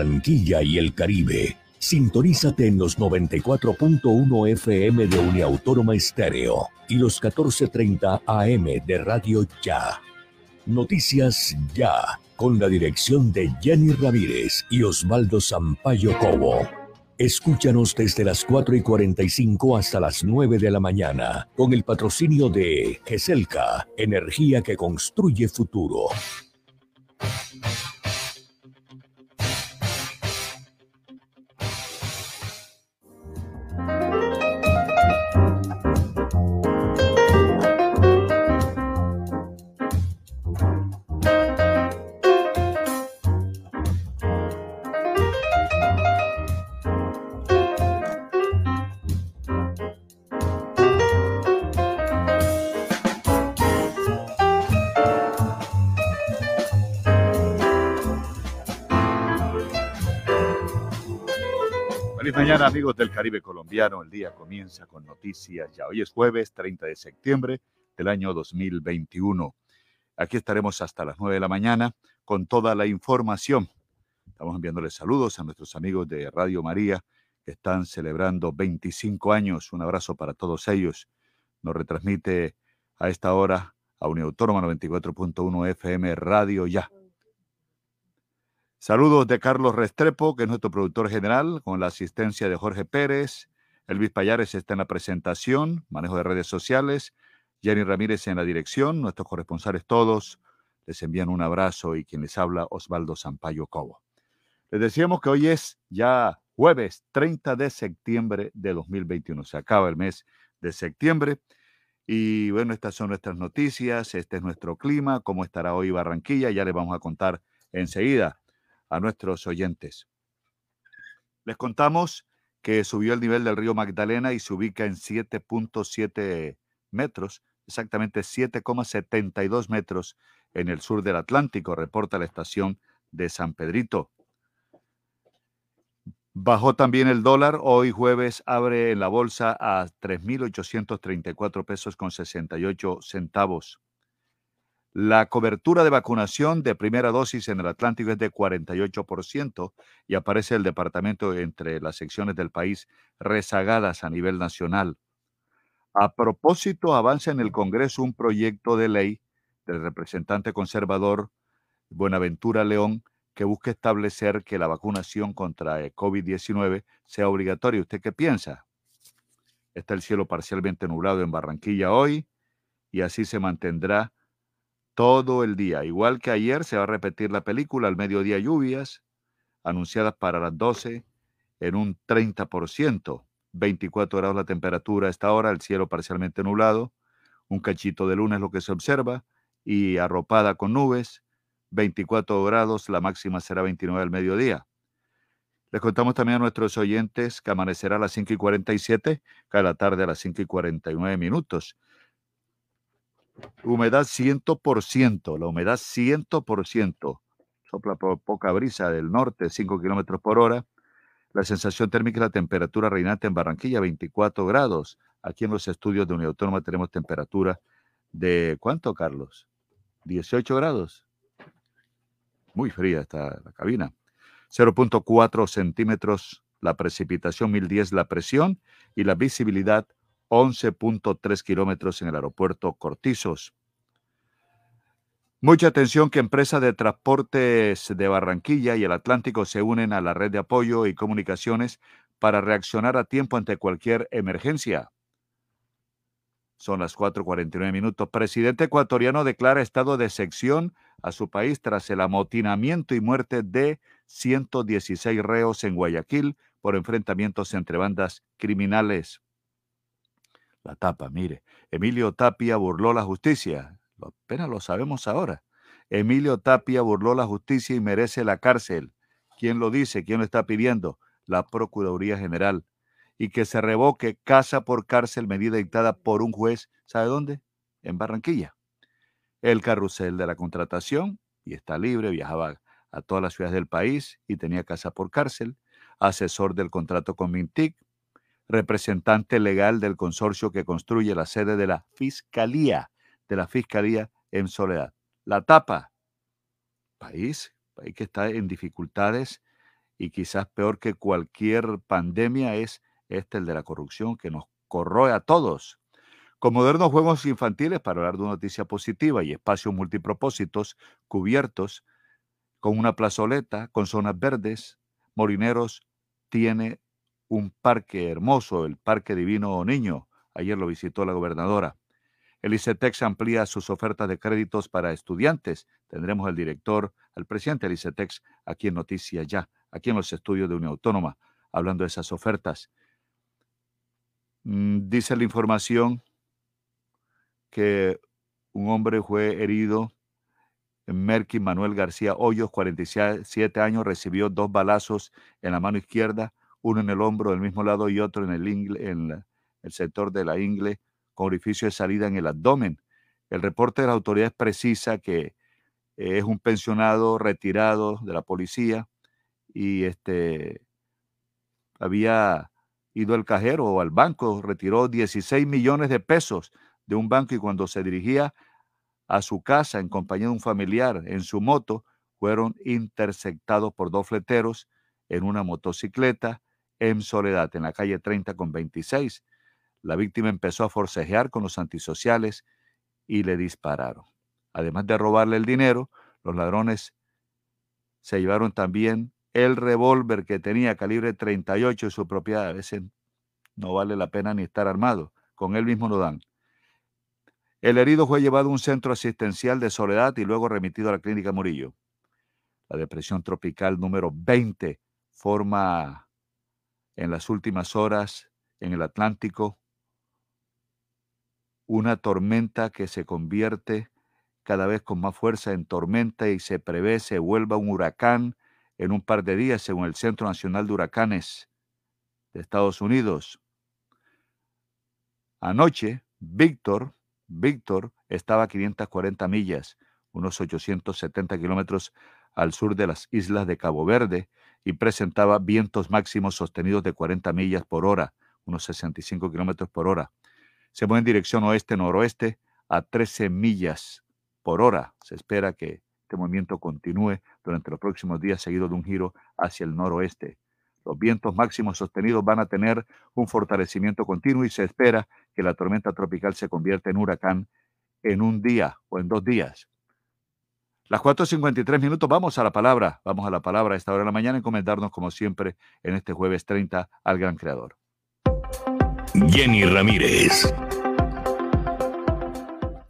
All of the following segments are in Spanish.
Y el Caribe. Sintonízate en los 94.1 FM de Uniautónoma Estéreo y los 14.30 AM de Radio Ya. Noticias Ya, con la dirección de Jenny Ramírez y Osvaldo Sampaio Cobo. Escúchanos desde las 4 y 45 hasta las 9 de la mañana, con el patrocinio de GESELCA, energía que construye futuro. Amigos del Caribe colombiano. El día comienza con noticias ya. Hoy es jueves 30 de septiembre del año 2021. Aquí estaremos hasta las 9 de la mañana con toda la información. Estamos enviándoles saludos a nuestros amigos de Radio María que están celebrando 25 años. Un abrazo para todos ellos. Nos retransmite a esta hora a Uniautónoma 94.1 FM Radio Ya. Saludos de Carlos Restrepo, que es nuestro productor general, con la asistencia de Jorge Pérez. Elvis Payares está en la presentación, manejo de redes sociales. Jenny Ramírez en la dirección, nuestros corresponsales todos. Les envían un abrazo y quien les habla, Osvaldo Sampaio Cobo. Les decíamos que hoy es ya jueves 30 de septiembre de 2021. Se acaba el mes de septiembre. Y bueno, estas son nuestras noticias, este es nuestro clima, cómo estará hoy Barranquilla, ya les vamos a contar enseguida a nuestros oyentes. Les contamos que subió el nivel del río Magdalena y se ubica en 7.7 metros, exactamente 7,72 metros en el sur del Atlántico, reporta la estación de San Pedrito. Bajó también el dólar. Hoy jueves abre en la bolsa a 3.834 pesos con 68 centavos. La cobertura de vacunación de primera dosis en el Atlántico es de 48% y aparece el departamento entre las secciones del país rezagadas a nivel nacional. A propósito, avanza en el Congreso un proyecto de ley del representante conservador Buenaventura León que busca establecer que la vacunación contra el COVID-19 sea obligatoria. ¿Usted qué piensa? Está el cielo parcialmente nublado en Barranquilla hoy y así se mantendrá todo el día. Igual que ayer se va a repetir la película, al mediodía lluvias, anunciadas para las 12 en un 30%, 24 grados la temperatura a esta hora, el cielo parcialmente nublado, un cachito de lunes lo que se observa y arropada con nubes, 24 grados, la máxima será 29 al mediodía. Les contamos también a nuestros oyentes que amanecerá a las 5 y 47, cada la tarde a las 5 y 49 minutos. Humedad 100%, la humedad 100%. Sopla poca brisa del norte, 5 kilómetros por hora. La sensación térmica la temperatura reinante en Barranquilla, 24 grados. Aquí en los estudios de Unión Autónoma tenemos temperatura de, ¿cuánto, Carlos? 18 grados. Muy fría está la cabina. 0.4 centímetros la precipitación, 1010 la presión y la visibilidad 11.3 kilómetros en el aeropuerto Cortizos. Mucha atención que empresas de transportes de Barranquilla y el Atlántico se unen a la red de apoyo y comunicaciones para reaccionar a tiempo ante cualquier emergencia. Son las 4.49 minutos. Presidente ecuatoriano declara estado de sección a su país tras el amotinamiento y muerte de 116 reos en Guayaquil por enfrentamientos entre bandas criminales. La tapa, mire. Emilio Tapia burló la justicia. Apenas lo sabemos ahora. Emilio Tapia burló la justicia y merece la cárcel. ¿Quién lo dice? ¿Quién lo está pidiendo? La Procuraduría General. Y que se revoque casa por cárcel medida dictada por un juez. ¿Sabe dónde? En Barranquilla. El carrusel de la contratación, y está libre, viajaba a todas las ciudades del país y tenía casa por cárcel. Asesor del contrato con Mintic, representante legal del consorcio que construye la sede de la Fiscalía, de la Fiscalía en Soledad. La tapa, país, país que está en dificultades y quizás peor que cualquier pandemia es este, el de la corrupción, que nos corroe a todos. Con modernos juegos infantiles, para hablar de una noticia positiva, y espacios multipropósitos cubiertos, con una plazoleta, con zonas verdes, Morineros tiene un parque hermoso, el Parque Divino Niño. Ayer lo visitó la gobernadora. El ICETEX amplía sus ofertas de créditos para estudiantes. Tendremos al director, al presidente del ICETEX, aquí en Noticias Ya, aquí en los estudios de Unión Autónoma, hablando de esas ofertas. Mm, dice la información que un hombre fue herido. Merky Manuel García Hoyos, 47 años, recibió dos balazos en la mano izquierda, uno en el hombro del mismo lado y otro en el, ingle, en el sector de la ingle, con orificio de salida en el abdomen. El reporte de las autoridades precisa que es un pensionado retirado de la policía y este había ido al cajero o al banco, retiró 16 millones de pesos de un banco y cuando se dirigía a su casa en compañía de un familiar en su moto, fueron interceptados por dos fleteros en una motocicleta en Soledad, en la calle 30 con 26. La víctima empezó a forcejear con los antisociales y le dispararon. Además de robarle el dinero, los ladrones se llevaron también el revólver que tenía calibre 38 en su propiedad. A veces no vale la pena ni estar armado. Con él mismo lo dan. El herido fue llevado a un centro asistencial de Soledad y luego remitido a la clínica Murillo. La depresión tropical número 20 forma en las últimas horas en el Atlántico una tormenta que se convierte cada vez con más fuerza en tormenta y se prevé se vuelva un huracán en un par de días, según el Centro Nacional de Huracanes de Estados Unidos. Anoche, Víctor, Víctor estaba a 540 millas, unos 870 kilómetros al sur de las islas de Cabo Verde, y presentaba vientos máximos sostenidos de 40 millas por hora, unos 65 kilómetros por hora. Se mueve en dirección oeste-noroeste a 13 millas por hora. Se espera que este movimiento continúe durante los próximos días seguido de un giro hacia el noroeste. Los vientos máximos sostenidos van a tener un fortalecimiento continuo y se espera que la tormenta tropical se convierta en huracán en un día o en dos días. Las 4.53 minutos, vamos a la palabra, vamos a la palabra a esta hora de la mañana, encomendarnos como siempre en este jueves 30 al gran creador. Jenny Ramírez.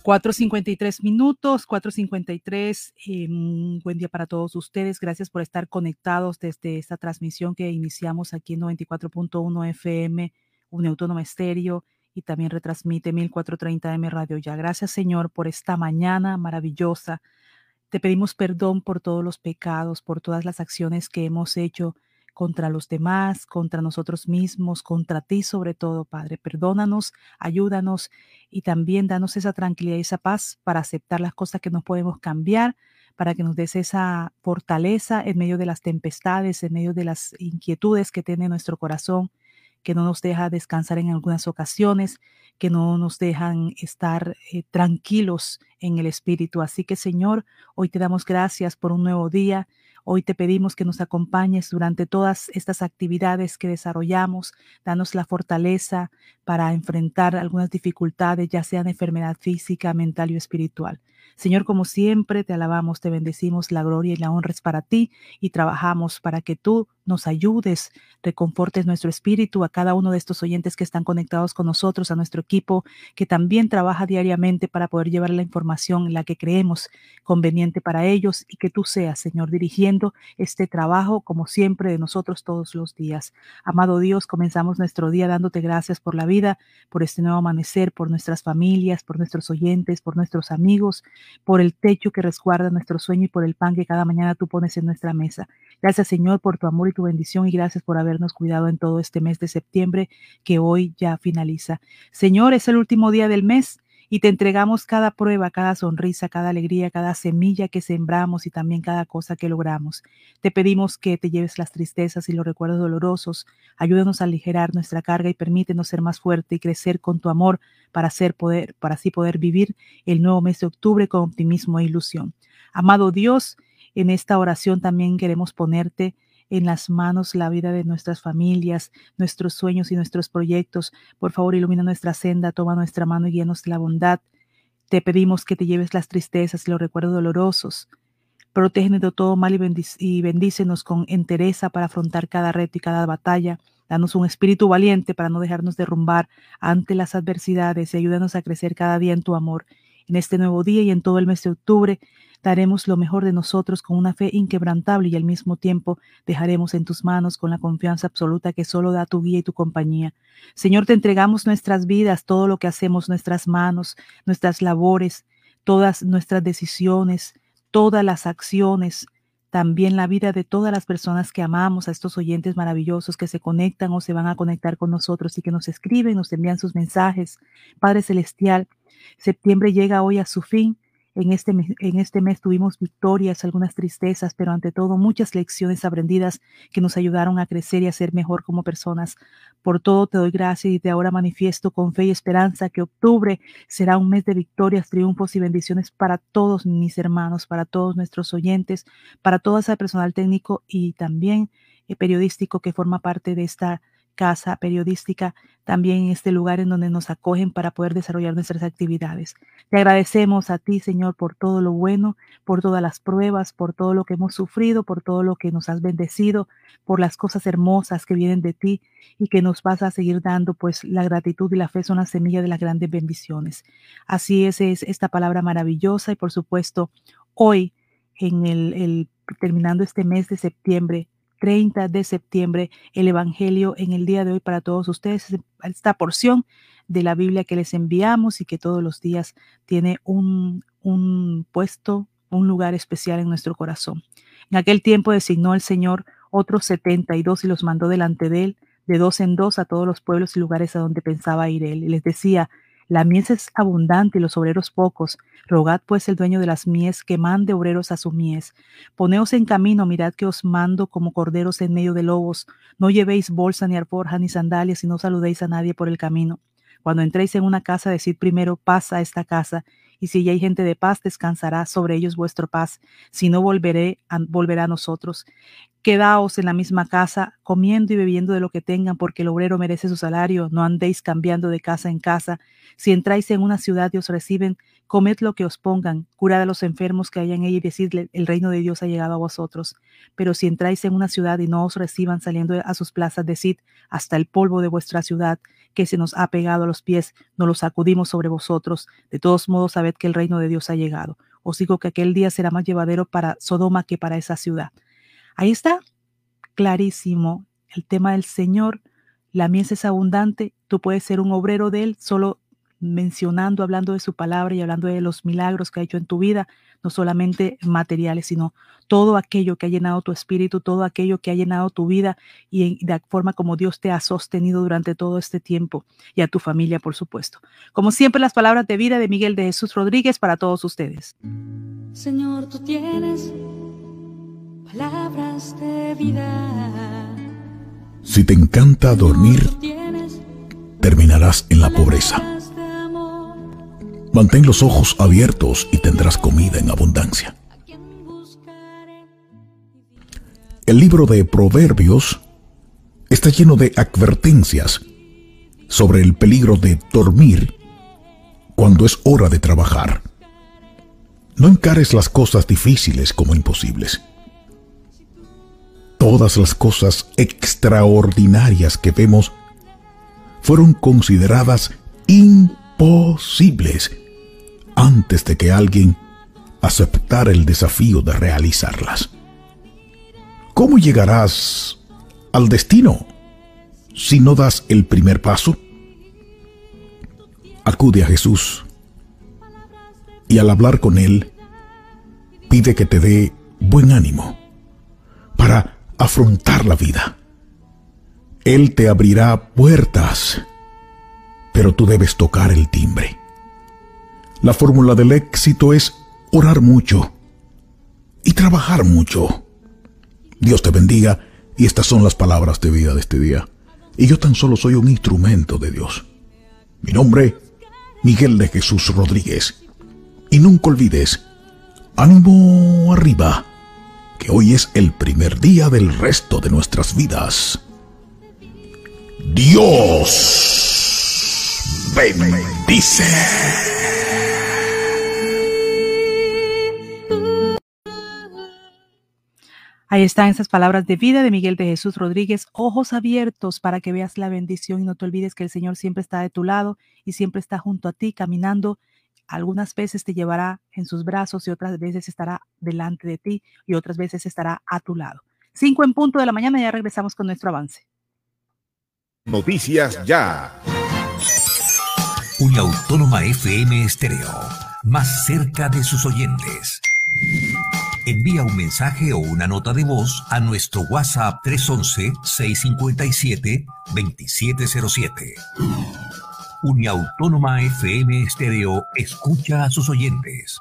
4.53 minutos, 4.53. Eh, buen día para todos ustedes. Gracias por estar conectados desde esta transmisión que iniciamos aquí en 94.1 FM, un autónoma estéreo y también retransmite 1430M Radio Ya. Gracias, Señor, por esta mañana maravillosa. Te pedimos perdón por todos los pecados, por todas las acciones que hemos hecho contra los demás, contra nosotros mismos, contra ti sobre todo, Padre. Perdónanos, ayúdanos y también danos esa tranquilidad y esa paz para aceptar las cosas que no podemos cambiar, para que nos des esa fortaleza en medio de las tempestades, en medio de las inquietudes que tiene nuestro corazón, que no nos deja descansar en algunas ocasiones, que no nos dejan estar eh, tranquilos en el Espíritu. Así que Señor, hoy te damos gracias por un nuevo día. Hoy te pedimos que nos acompañes durante todas estas actividades que desarrollamos. Danos la fortaleza para enfrentar algunas dificultades, ya sean enfermedad física, mental o espiritual. Señor, como siempre, te alabamos, te bendecimos, la gloria y la honra es para ti y trabajamos para que tú nos ayudes, reconfortes nuestro espíritu a cada uno de estos oyentes que están conectados con nosotros, a nuestro equipo que también trabaja diariamente para poder llevar la información en la que creemos conveniente para ellos y que tú seas, Señor, dirigiendo este trabajo como siempre de nosotros todos los días. Amado Dios, comenzamos nuestro día dándote gracias por la vida, por este nuevo amanecer, por nuestras familias, por nuestros oyentes, por nuestros amigos, por el techo que resguarda nuestro sueño y por el pan que cada mañana tú pones en nuestra mesa. Gracias, Señor, por tu amor y tu bendición y gracias por habernos cuidado en todo este mes de septiembre que hoy ya finaliza. Señor, es el último día del mes y te entregamos cada prueba, cada sonrisa, cada alegría, cada semilla que sembramos y también cada cosa que logramos. Te pedimos que te lleves las tristezas y los recuerdos dolorosos, ayúdanos a aligerar nuestra carga y permítenos ser más fuerte y crecer con tu amor para, hacer poder, para así poder vivir el nuevo mes de octubre con optimismo e ilusión. Amado Dios, en esta oración también queremos ponerte en las manos la vida de nuestras familias, nuestros sueños y nuestros proyectos. Por favor, ilumina nuestra senda, toma nuestra mano y guíanos de la bondad. Te pedimos que te lleves las tristezas y los recuerdos dolorosos. Protégenos de todo mal y, y bendícenos con entereza para afrontar cada reto y cada batalla. Danos un espíritu valiente para no dejarnos derrumbar ante las adversidades y ayúdanos a crecer cada día en tu amor. En este nuevo día y en todo el mes de octubre, daremos lo mejor de nosotros con una fe inquebrantable y al mismo tiempo dejaremos en tus manos con la confianza absoluta que solo da tu guía y tu compañía. Señor, te entregamos nuestras vidas, todo lo que hacemos, nuestras manos, nuestras labores, todas nuestras decisiones, todas las acciones, también la vida de todas las personas que amamos, a estos oyentes maravillosos que se conectan o se van a conectar con nosotros y que nos escriben, nos envían sus mensajes. Padre Celestial, septiembre llega hoy a su fin en este, en este mes tuvimos victorias, algunas tristezas, pero ante todo muchas lecciones aprendidas que nos ayudaron a crecer y a ser mejor como personas. Por todo te doy gracias y de ahora manifiesto con fe y esperanza que octubre será un mes de victorias, triunfos y bendiciones para todos mis hermanos, para todos nuestros oyentes, para todo ese personal técnico y también eh, periodístico que forma parte de esta casa periodística, también en este lugar en donde nos acogen para poder desarrollar nuestras actividades. Te agradecemos a ti, Señor, por todo lo bueno, por todas las pruebas, por todo lo que hemos sufrido, por todo lo que nos has bendecido, por las cosas hermosas que vienen de ti y que nos vas a seguir dando, pues la gratitud y la fe son la semilla de las grandes bendiciones. Así es, es esta palabra maravillosa y por supuesto, hoy, en el, el terminando este mes de septiembre, 30 de septiembre, el Evangelio en el día de hoy para todos ustedes, esta porción de la Biblia que les enviamos y que todos los días tiene un, un puesto, un lugar especial en nuestro corazón. En aquel tiempo designó el Señor otros setenta y dos y los mandó delante de él, de dos en dos a todos los pueblos y lugares a donde pensaba ir él. Y les decía, la mies es abundante y los obreros pocos. Rogad pues el dueño de las mies que mande obreros a su mies. Poneos en camino, mirad que os mando como corderos en medio de lobos. No llevéis bolsa ni alforja ni sandalias y no saludéis a nadie por el camino. Cuando entréis en una casa, decid primero, paz a esta casa. Y si ya hay gente de paz, descansará sobre ellos vuestro paz. Si no, volveré volverá a nosotros. Quedaos en la misma casa, comiendo y bebiendo de lo que tengan, porque el obrero merece su salario. No andéis cambiando de casa en casa. Si entráis en una ciudad y os reciben, comed lo que os pongan, curad a los enfermos que hayan en ella y decidle, el reino de Dios ha llegado a vosotros. Pero si entráis en una ciudad y no os reciban saliendo a sus plazas, decid, hasta el polvo de vuestra ciudad, que se nos ha pegado a los pies, no lo sacudimos sobre vosotros. De todos modos, sabed que el reino de Dios ha llegado. Os digo que aquel día será más llevadero para Sodoma que para esa ciudad. Ahí está, clarísimo, el tema del Señor. La mies es abundante, tú puedes ser un obrero de Él, solo mencionando, hablando de su palabra y hablando de los milagros que ha hecho en tu vida, no solamente materiales, sino todo aquello que ha llenado tu espíritu, todo aquello que ha llenado tu vida y de forma como Dios te ha sostenido durante todo este tiempo y a tu familia, por supuesto. Como siempre, las palabras de vida de Miguel de Jesús Rodríguez para todos ustedes. Señor, tú tienes palabras de vida. Si te encanta dormir, terminarás en la pobreza. Mantén los ojos abiertos y tendrás comida en abundancia. El libro de Proverbios está lleno de advertencias sobre el peligro de dormir cuando es hora de trabajar. No encares las cosas difíciles como imposibles. Todas las cosas extraordinarias que vemos fueron consideradas imposibles antes de que alguien aceptara el desafío de realizarlas. ¿Cómo llegarás al destino si no das el primer paso? Acude a Jesús y al hablar con Él, pide que te dé buen ánimo para afrontar la vida. Él te abrirá puertas, pero tú debes tocar el timbre. La fórmula del éxito es orar mucho y trabajar mucho. Dios te bendiga y estas son las palabras de vida de este día. Y yo tan solo soy un instrumento de Dios. Mi nombre, Miguel de Jesús Rodríguez. Y nunca olvides, ánimo arriba que hoy es el primer día del resto de nuestras vidas. Dios bendice. Ahí están esas palabras de vida de Miguel de Jesús Rodríguez, ojos abiertos para que veas la bendición y no te olvides que el Señor siempre está de tu lado y siempre está junto a ti caminando. Algunas veces te llevará en sus brazos y otras veces estará delante de ti y otras veces estará a tu lado. Cinco en punto de la mañana, ya regresamos con nuestro avance. Noticias ya. Una autónoma FM estéreo, más cerca de sus oyentes. Envía un mensaje o una nota de voz a nuestro WhatsApp 311-657-2707. Uniautónoma FM Estéreo escucha a sus oyentes.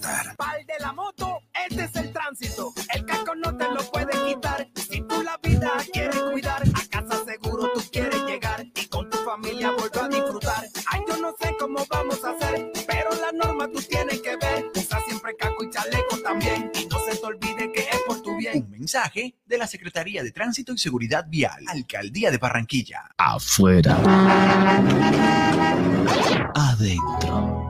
Pal de la moto, este es el tránsito. El casco no te lo puede quitar. Si tú la vida quieres cuidar, a casa seguro tú quieres llegar y con tu familia volver a disfrutar. Ay, yo no sé cómo vamos a hacer, pero la norma tú tienes que ver. Usa siempre casco y chaleco también. Y no se te olvide que es por tu bien. Un mensaje de la Secretaría de Tránsito y Seguridad Vial, Alcaldía de Barranquilla. Afuera. Adentro.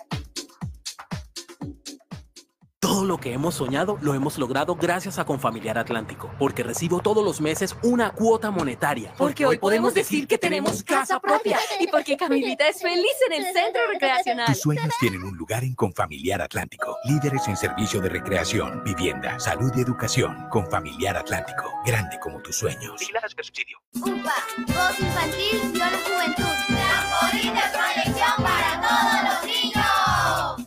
Todo lo que hemos soñado lo hemos logrado gracias a Confamiliar Atlántico, porque recibo todos los meses una cuota monetaria. Porque hoy podemos decir que tenemos casa propia y porque Camilita es feliz en el centro recreacional. Tus sueños tienen un lugar en Confamiliar Atlántico. Líderes en servicio de recreación, vivienda, salud y educación. Confamiliar Atlántico, grande como tus sueños. Subsidio. UPA, Voz Infantil, Yo la Juventud. La bonita colección para todos los niños.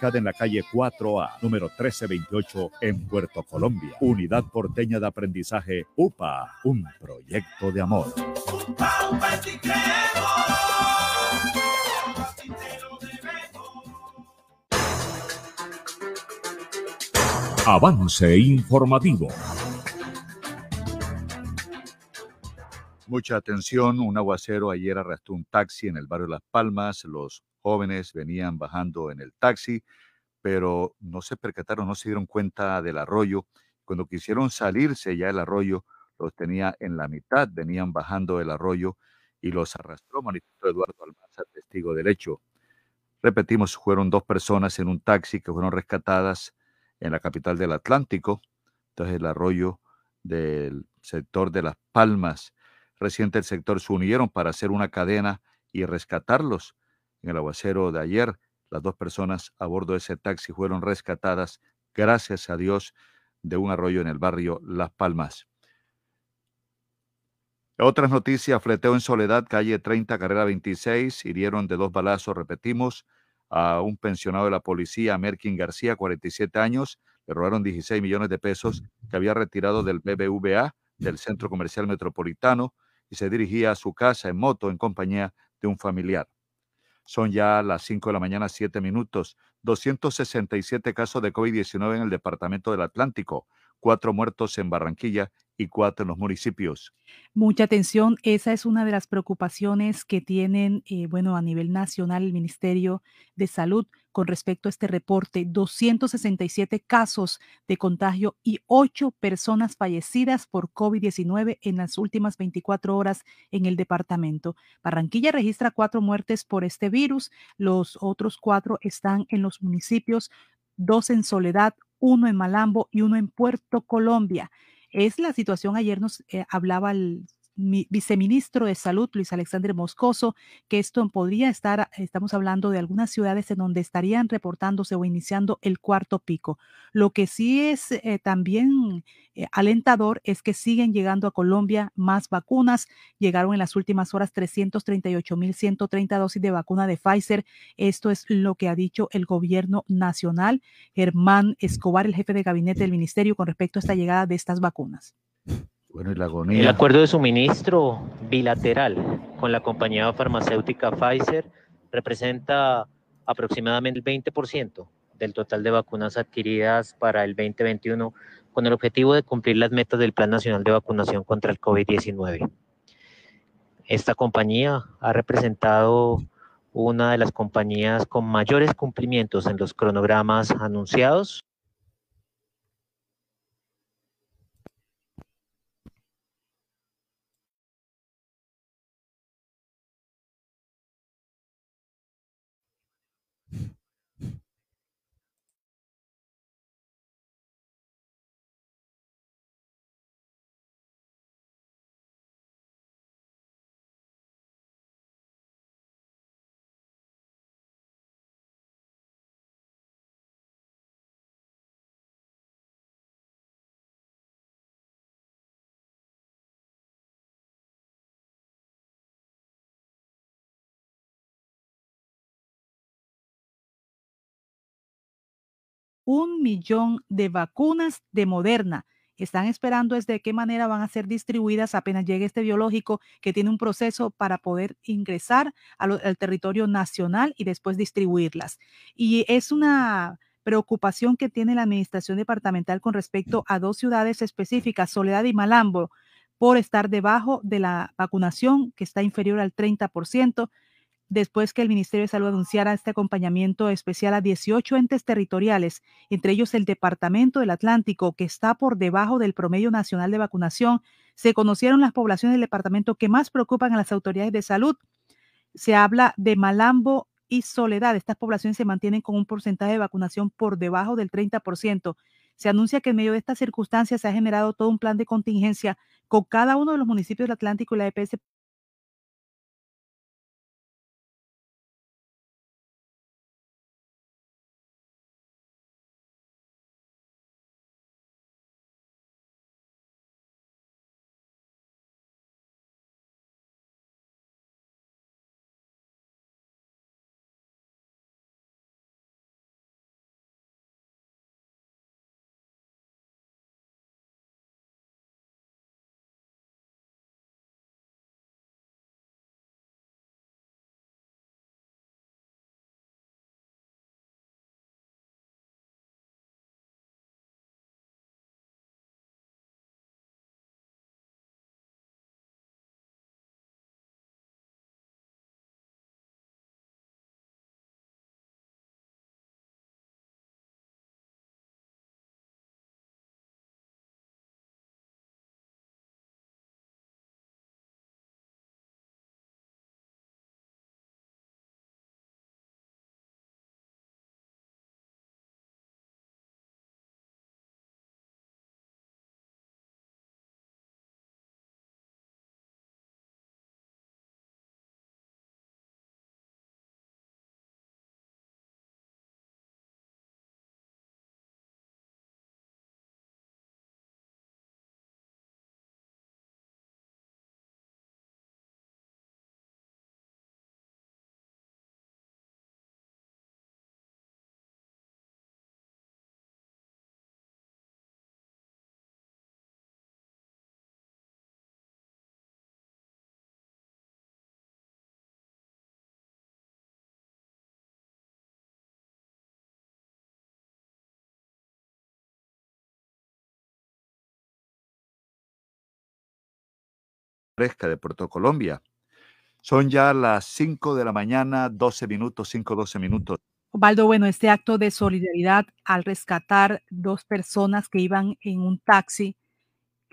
en la calle 4A, número 1328, en Puerto Colombia. Unidad Porteña de Aprendizaje UPA, un proyecto de amor. Avance informativo. Mucha atención, un aguacero ayer arrastró un taxi en el barrio Las Palmas. Los jóvenes venían bajando en el taxi, pero no se percataron, no se dieron cuenta del arroyo. Cuando quisieron salirse ya el arroyo, los tenía en la mitad, venían bajando el arroyo y los arrastró, manifestó Eduardo Almanza, testigo del hecho. Repetimos, fueron dos personas en un taxi que fueron rescatadas en la capital del Atlántico, entonces el arroyo del sector de Las Palmas. Reciente el sector se unieron para hacer una cadena y rescatarlos. En el aguacero de ayer, las dos personas a bordo de ese taxi fueron rescatadas, gracias a Dios, de un arroyo en el barrio Las Palmas. Otras noticias, fleteo en Soledad, calle 30, carrera 26, hirieron de dos balazos, repetimos, a un pensionado de la policía, Merkin García, 47 años, le robaron 16 millones de pesos que había retirado del BBVA, del Centro Comercial Metropolitano, y se dirigía a su casa en moto en compañía de un familiar. Son ya las 5 de la mañana, 7 minutos. 267 casos de COVID-19 en el departamento del Atlántico, cuatro muertos en Barranquilla y cuatro en los municipios. Mucha atención, esa es una de las preocupaciones que tienen, eh, bueno, a nivel nacional el Ministerio de Salud con respecto a este reporte. 267 casos de contagio y ocho personas fallecidas por COVID-19 en las últimas 24 horas en el departamento. Barranquilla registra cuatro muertes por este virus, los otros cuatro están en los municipios, dos en Soledad, uno en Malambo y uno en Puerto Colombia. Es la situación, ayer nos eh, hablaba el viceministro de Salud, Luis Alexander Moscoso, que esto podría estar, estamos hablando de algunas ciudades en donde estarían reportándose o iniciando el cuarto pico. Lo que sí es eh, también eh, alentador es que siguen llegando a Colombia más vacunas. Llegaron en las últimas horas 338.130 dosis de vacuna de Pfizer. Esto es lo que ha dicho el gobierno nacional. Germán Escobar, el jefe de gabinete del ministerio, con respecto a esta llegada de estas vacunas. El acuerdo de suministro bilateral con la compañía farmacéutica Pfizer representa aproximadamente el 20% del total de vacunas adquiridas para el 2021 con el objetivo de cumplir las metas del Plan Nacional de Vacunación contra el COVID-19. Esta compañía ha representado una de las compañías con mayores cumplimientos en los cronogramas anunciados un millón de vacunas de Moderna. Están esperando es de qué manera van a ser distribuidas apenas llegue este biológico que tiene un proceso para poder ingresar al territorio nacional y después distribuirlas. Y es una preocupación que tiene la administración departamental con respecto a dos ciudades específicas, Soledad y Malambo, por estar debajo de la vacunación que está inferior al 30% después que el Ministerio de Salud anunciara este acompañamiento especial a 18 entes territoriales, entre ellos el Departamento del Atlántico, que está por debajo del promedio nacional de vacunación, se conocieron las poblaciones del departamento que más preocupan a las autoridades de salud. Se habla de Malambo, y Soledad. Estas poblaciones se mantienen con un porcentaje de vacunación por debajo del 30%. Se anuncia que en medio de estas circunstancias se ha generado todo un plan de contingencia con cada uno de los municipios del Atlántico y la EPS fresca de Puerto Colombia. Son ya las 5 de la mañana, 12 minutos, 5, 12 minutos. Osvaldo, bueno, este acto de solidaridad al rescatar dos personas que iban en un taxi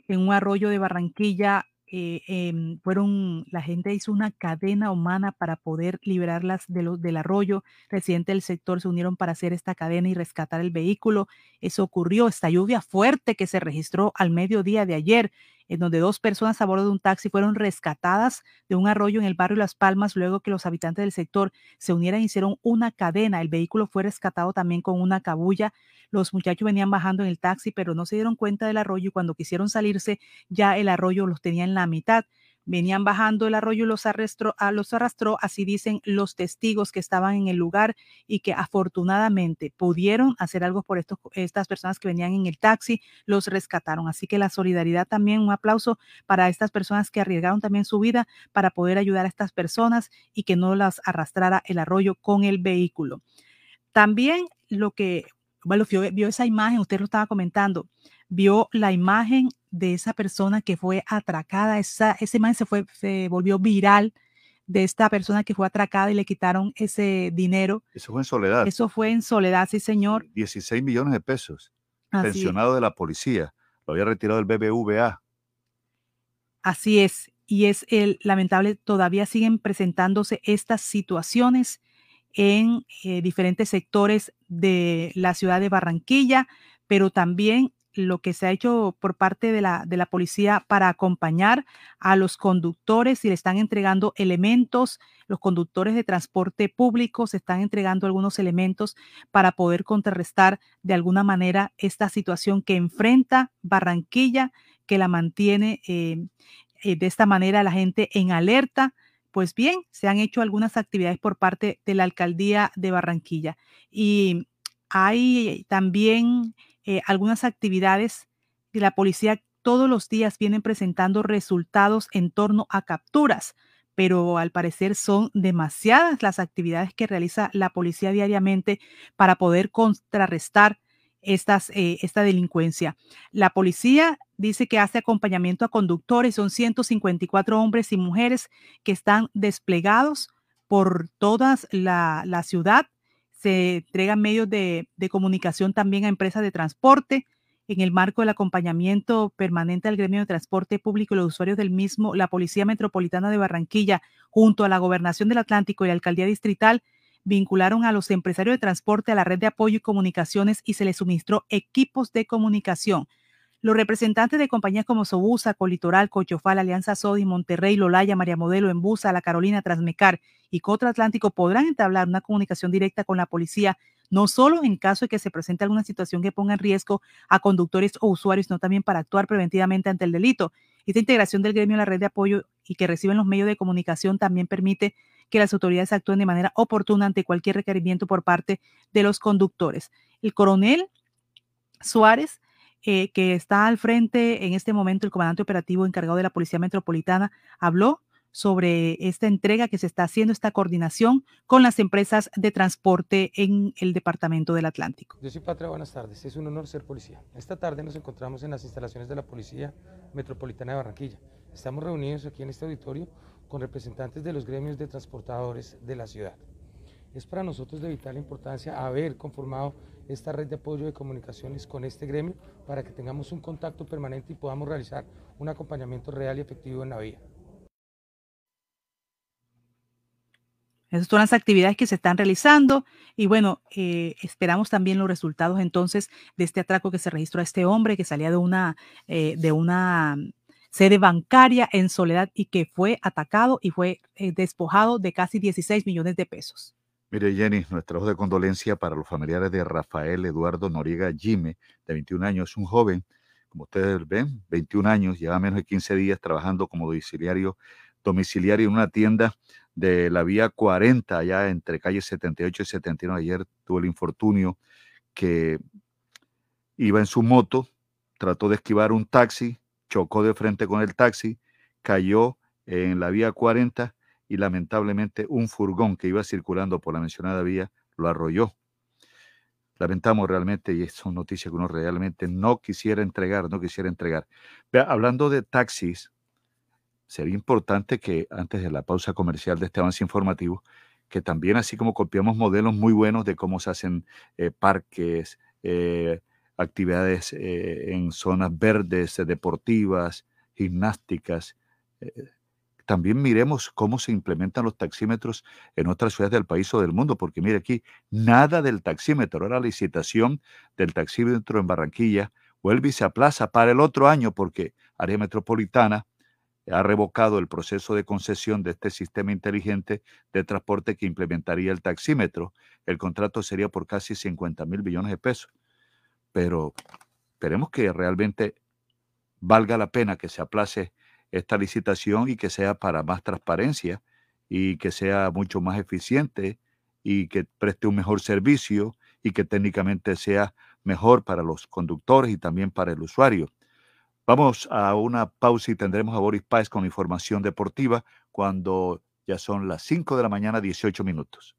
en un arroyo de Barranquilla, eh, em, fueron, la gente hizo una cadena humana para poder liberarlas de lo, del arroyo. Residentes del sector se unieron para hacer esta cadena y rescatar el vehículo. Eso ocurrió, esta lluvia fuerte que se registró al mediodía de ayer en donde dos personas a bordo de un taxi fueron rescatadas de un arroyo en el barrio Las Palmas luego que los habitantes del sector se unieran y hicieron una cadena. El vehículo fue rescatado también con una cabulla. Los muchachos venían bajando en el taxi, pero no se dieron cuenta del arroyo y cuando quisieron salirse ya el arroyo los tenía en la mitad venían bajando el arroyo y los arrastró, ah, los arrastró, así dicen los testigos que estaban en el lugar y que afortunadamente pudieron hacer algo por estos, estas personas que venían en el taxi, los rescataron. Así que la solidaridad también, un aplauso para estas personas que arriesgaron también su vida para poder ayudar a estas personas y que no las arrastrara el arroyo con el vehículo. También lo que, bueno, vio, vio esa imagen, usted lo estaba comentando, vio la imagen de esa persona que fue atracada, esa, esa imagen se, fue, se volvió viral de esta persona que fue atracada y le quitaron ese dinero. Eso fue en Soledad. Eso fue en Soledad, sí, señor. 16 millones de pesos. pensionado de la policía. Lo había retirado el BBVA. Así es. Y es el lamentable, todavía siguen presentándose estas situaciones en eh, diferentes sectores de la ciudad de Barranquilla, pero también lo que se ha hecho por parte de la, de la policía para acompañar a los conductores y le están entregando elementos, los conductores de transporte público se están entregando algunos elementos para poder contrarrestar de alguna manera esta situación que enfrenta Barranquilla, que la mantiene eh, eh, de esta manera la gente en alerta. Pues bien, se han hecho algunas actividades por parte de la alcaldía de Barranquilla y hay también eh, algunas actividades que la policía todos los días vienen presentando resultados en torno a capturas, pero al parecer son demasiadas las actividades que realiza la policía diariamente para poder contrarrestar estas, eh, esta delincuencia. La policía dice que hace acompañamiento a conductores, son 154 hombres y mujeres que están desplegados por toda la, la ciudad se entregan medios de, comunicación también a empresas de transporte. En el marco del acompañamiento permanente al gremio de transporte público y los usuarios del mismo, la Policía Metropolitana de Barranquilla, junto a la Gobernación del Atlántico y la Alcaldía Distrital, vincularon a los empresarios de transporte a la red de apoyo y comunicaciones y se les suministró equipos de comunicación. Los representantes de compañías como Sobusa, Colitoral, Cochofal, Alianza Sodi, Monterrey, Lolaya, María Modelo, Embusa, La Carolina, Transmecar y Cotra Atlántico podrán entablar una comunicación directa con la policía, no solo en caso de que se presente alguna situación que ponga en riesgo a conductores o usuarios, sino también para actuar preventivamente ante el delito. Esta integración del gremio a la red de apoyo y que reciben los medios de comunicación también permite que las autoridades actúen de manera oportuna ante cualquier requerimiento por parte de los conductores. El coronel Suárez eh, que está al frente en este momento, el comandante operativo encargado de la Policía Metropolitana, habló sobre esta entrega que se está haciendo, esta coordinación con las empresas de transporte en el Departamento del Atlántico. Yo soy Patria, buenas tardes. Es un honor ser policía. Esta tarde nos encontramos en las instalaciones de la Policía Metropolitana de Barranquilla. Estamos reunidos aquí en este auditorio con representantes de los gremios de transportadores de la ciudad. Es para nosotros de vital importancia haber conformado esta red de apoyo de comunicaciones con este gremio para que tengamos un contacto permanente y podamos realizar un acompañamiento real y efectivo en la vía. Esas son las actividades que se están realizando y bueno, eh, esperamos también los resultados entonces de este atraco que se registró a este hombre que salía de una, eh, de una sede bancaria en Soledad y que fue atacado y fue eh, despojado de casi 16 millones de pesos. Mire, Jenny, nuestra voz de condolencia para los familiares de Rafael Eduardo Noriega Jime, de 21 años, un joven, como ustedes ven, 21 años, lleva menos de 15 días trabajando como domiciliario, domiciliario en una tienda de la vía 40, allá entre calles 78 y 79. Ayer tuvo el infortunio que iba en su moto, trató de esquivar un taxi, chocó de frente con el taxi, cayó en la vía 40 y lamentablemente un furgón que iba circulando por la mencionada vía lo arrolló. Lamentamos realmente, y son noticias que uno realmente no quisiera entregar, no quisiera entregar. hablando de taxis, sería importante que antes de la pausa comercial de este avance informativo, que también así como copiamos modelos muy buenos de cómo se hacen eh, parques, eh, actividades eh, en zonas verdes, deportivas, gimnásticas, también miremos cómo se implementan los taxímetros en otras ciudades del país o del mundo, porque mire aquí, nada del taxímetro, ahora la licitación del taxímetro en Barranquilla vuelve y se aplaza para el otro año porque Área Metropolitana ha revocado el proceso de concesión de este sistema inteligente de transporte que implementaría el taxímetro. El contrato sería por casi 50 mil billones de pesos. Pero esperemos que realmente valga la pena que se aplace esta licitación y que sea para más transparencia y que sea mucho más eficiente y que preste un mejor servicio y que técnicamente sea mejor para los conductores y también para el usuario. Vamos a una pausa y tendremos a Boris Páez con información deportiva cuando ya son las 5 de la mañana, 18 minutos.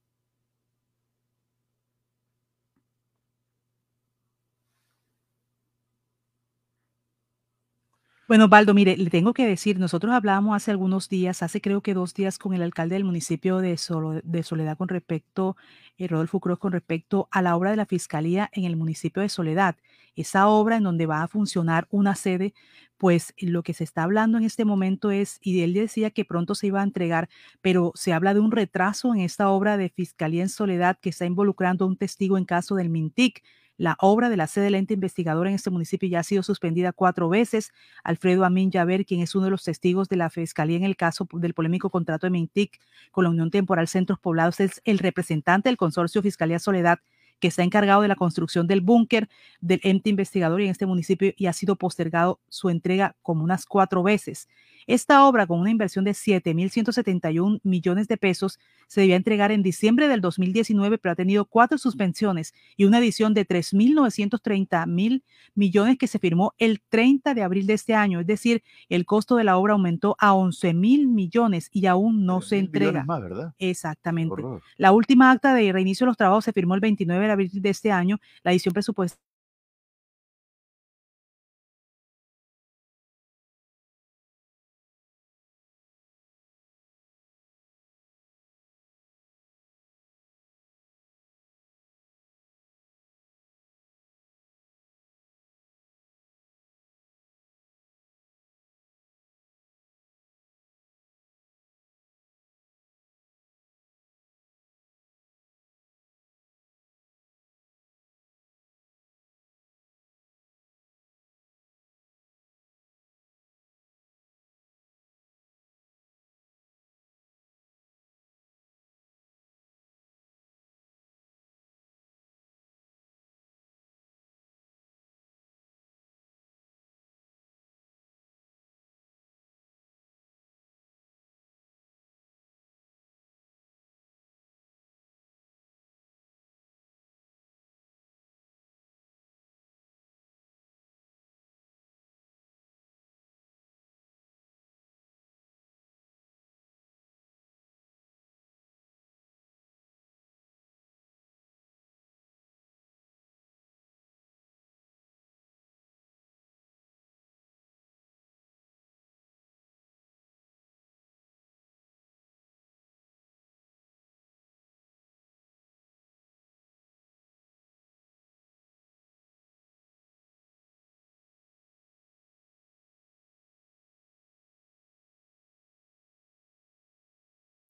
Bueno, Baldo, mire, le tengo que decir, nosotros hablábamos hace algunos días, hace creo que dos días, con el alcalde del municipio de, Soledad con respecto, eh, Rodolfo Cruz, con respecto a la obra de la Fiscalía en el municipio de Soledad. Esa obra en donde va a funcionar una sede, pues lo que se está hablando en este momento es, y él decía que pronto se iba a entregar, pero se habla de un retraso en esta obra de Fiscalía en Soledad que está involucrando a un testigo en caso del Mintic la obra de la sede del ente investigador en este municipio ya ha sido suspendida cuatro veces. Alfredo Amin Yaver, quien es uno de los testigos de la Fiscalía en el caso del polémico contrato de Mintic con la Unión Temporal Centros Poblados, es el representante del consorcio Fiscalía Soledad que está encargado de la construcción del búnker del ente investigador en este municipio y ha sido postergado su entrega como unas cuatro veces. Esta obra, con una inversión de 7.171 millones de pesos, se debía entregar en diciembre del 2019, pero ha tenido cuatro suspensiones y una edición de 3.930 mil millones que se firmó el 30 de abril de este año. Es decir, el costo de la obra aumentó a 11 mil millones y aún no se entrega. Más, ¿verdad? Exactamente. La última acta de reinicio de los trabajos se firmó el 29 de abril de este año. La edición presupuestaria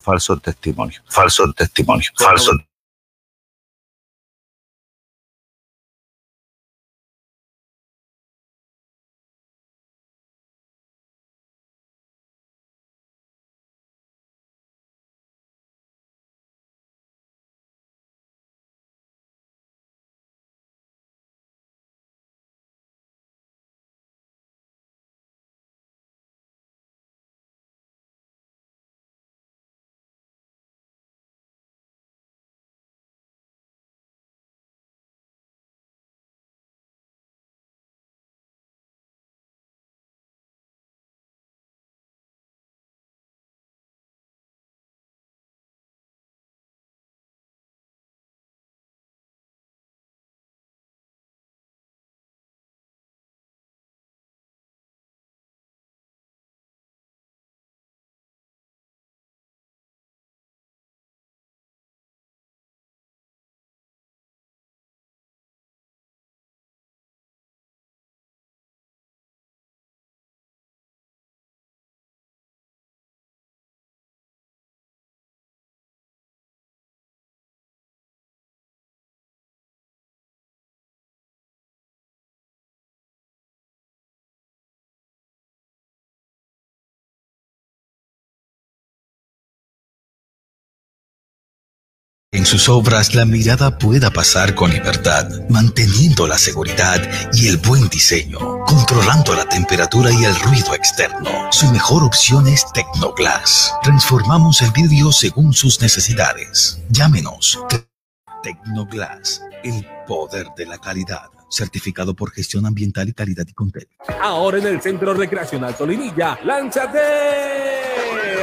falso testimonio, falso testimonio, falso En sus obras la mirada pueda pasar con libertad, manteniendo la seguridad y el buen diseño, controlando la temperatura y el ruido externo. Su mejor opción es Tecnoglass. Transformamos el vidrio según sus necesidades. Llámenos. Tecnoglass, el poder de la calidad. Certificado por gestión ambiental y calidad y control. Ahora en el Centro Recreacional Solinilla, lánzate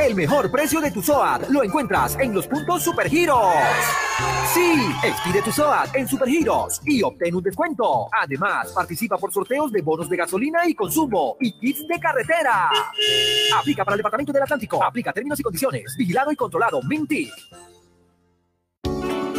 El mejor precio de tu SOAT lo encuentras en los puntos Supergiros. Sí, expide tu SOAT en Supergiros y obtén un descuento. Además, participa por sorteos de bonos de gasolina y consumo y kits de carretera. Aplica para el Departamento del Atlántico. Aplica términos y condiciones. Vigilado y controlado. Minty.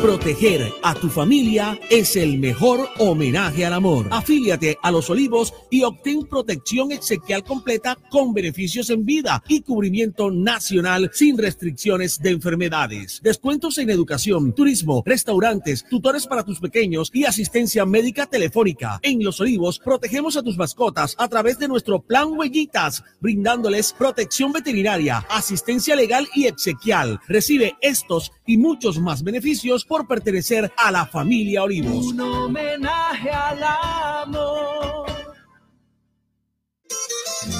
Proteger a tu familia es el mejor homenaje al amor. Afíliate a Los Olivos y obtén protección exequial completa con beneficios en vida y cubrimiento nacional sin restricciones de enfermedades. Descuentos en educación, turismo, restaurantes, tutores para tus pequeños y asistencia médica telefónica. En Los Olivos protegemos a tus mascotas a través de nuestro plan Huellitas, brindándoles protección veterinaria, asistencia legal y exequial. Recibe estos y muchos más beneficios por pertenecer a la familia Olivos. Un homenaje al amor.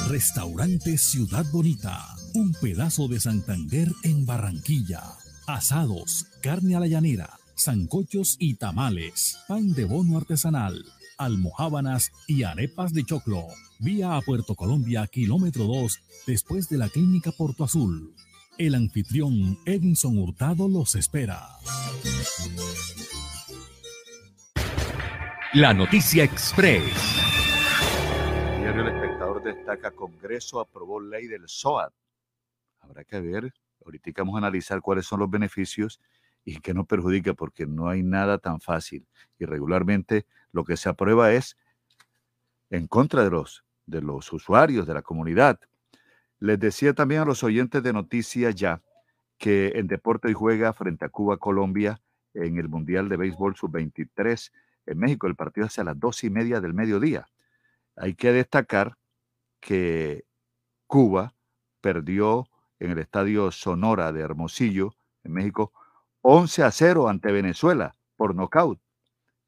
Restaurante Ciudad Bonita, un pedazo de Santander en Barranquilla. Asados, carne a la llanera, zancochos y tamales, pan de bono artesanal, almohábanas y arepas de choclo. Vía a Puerto Colombia, kilómetro 2, después de la clínica Porto Azul. El anfitrión Edinson Hurtado los espera. La noticia express. Diario El Espectador destaca Congreso aprobó ley del SOAT. Habrá que ver, ahorita vamos a analizar cuáles son los beneficios y qué nos perjudica, porque no hay nada tan fácil. Y regularmente lo que se aprueba es en contra de los, de los usuarios, de la comunidad. Les decía también a los oyentes de Noticias Ya que en Deporte hoy juega frente a Cuba, Colombia, en el Mundial de Béisbol Sub-23 en México. El partido es a las dos y media del mediodía. Hay que destacar que Cuba perdió en el estadio Sonora de Hermosillo, en México, 11 a 0 ante Venezuela por nocaut.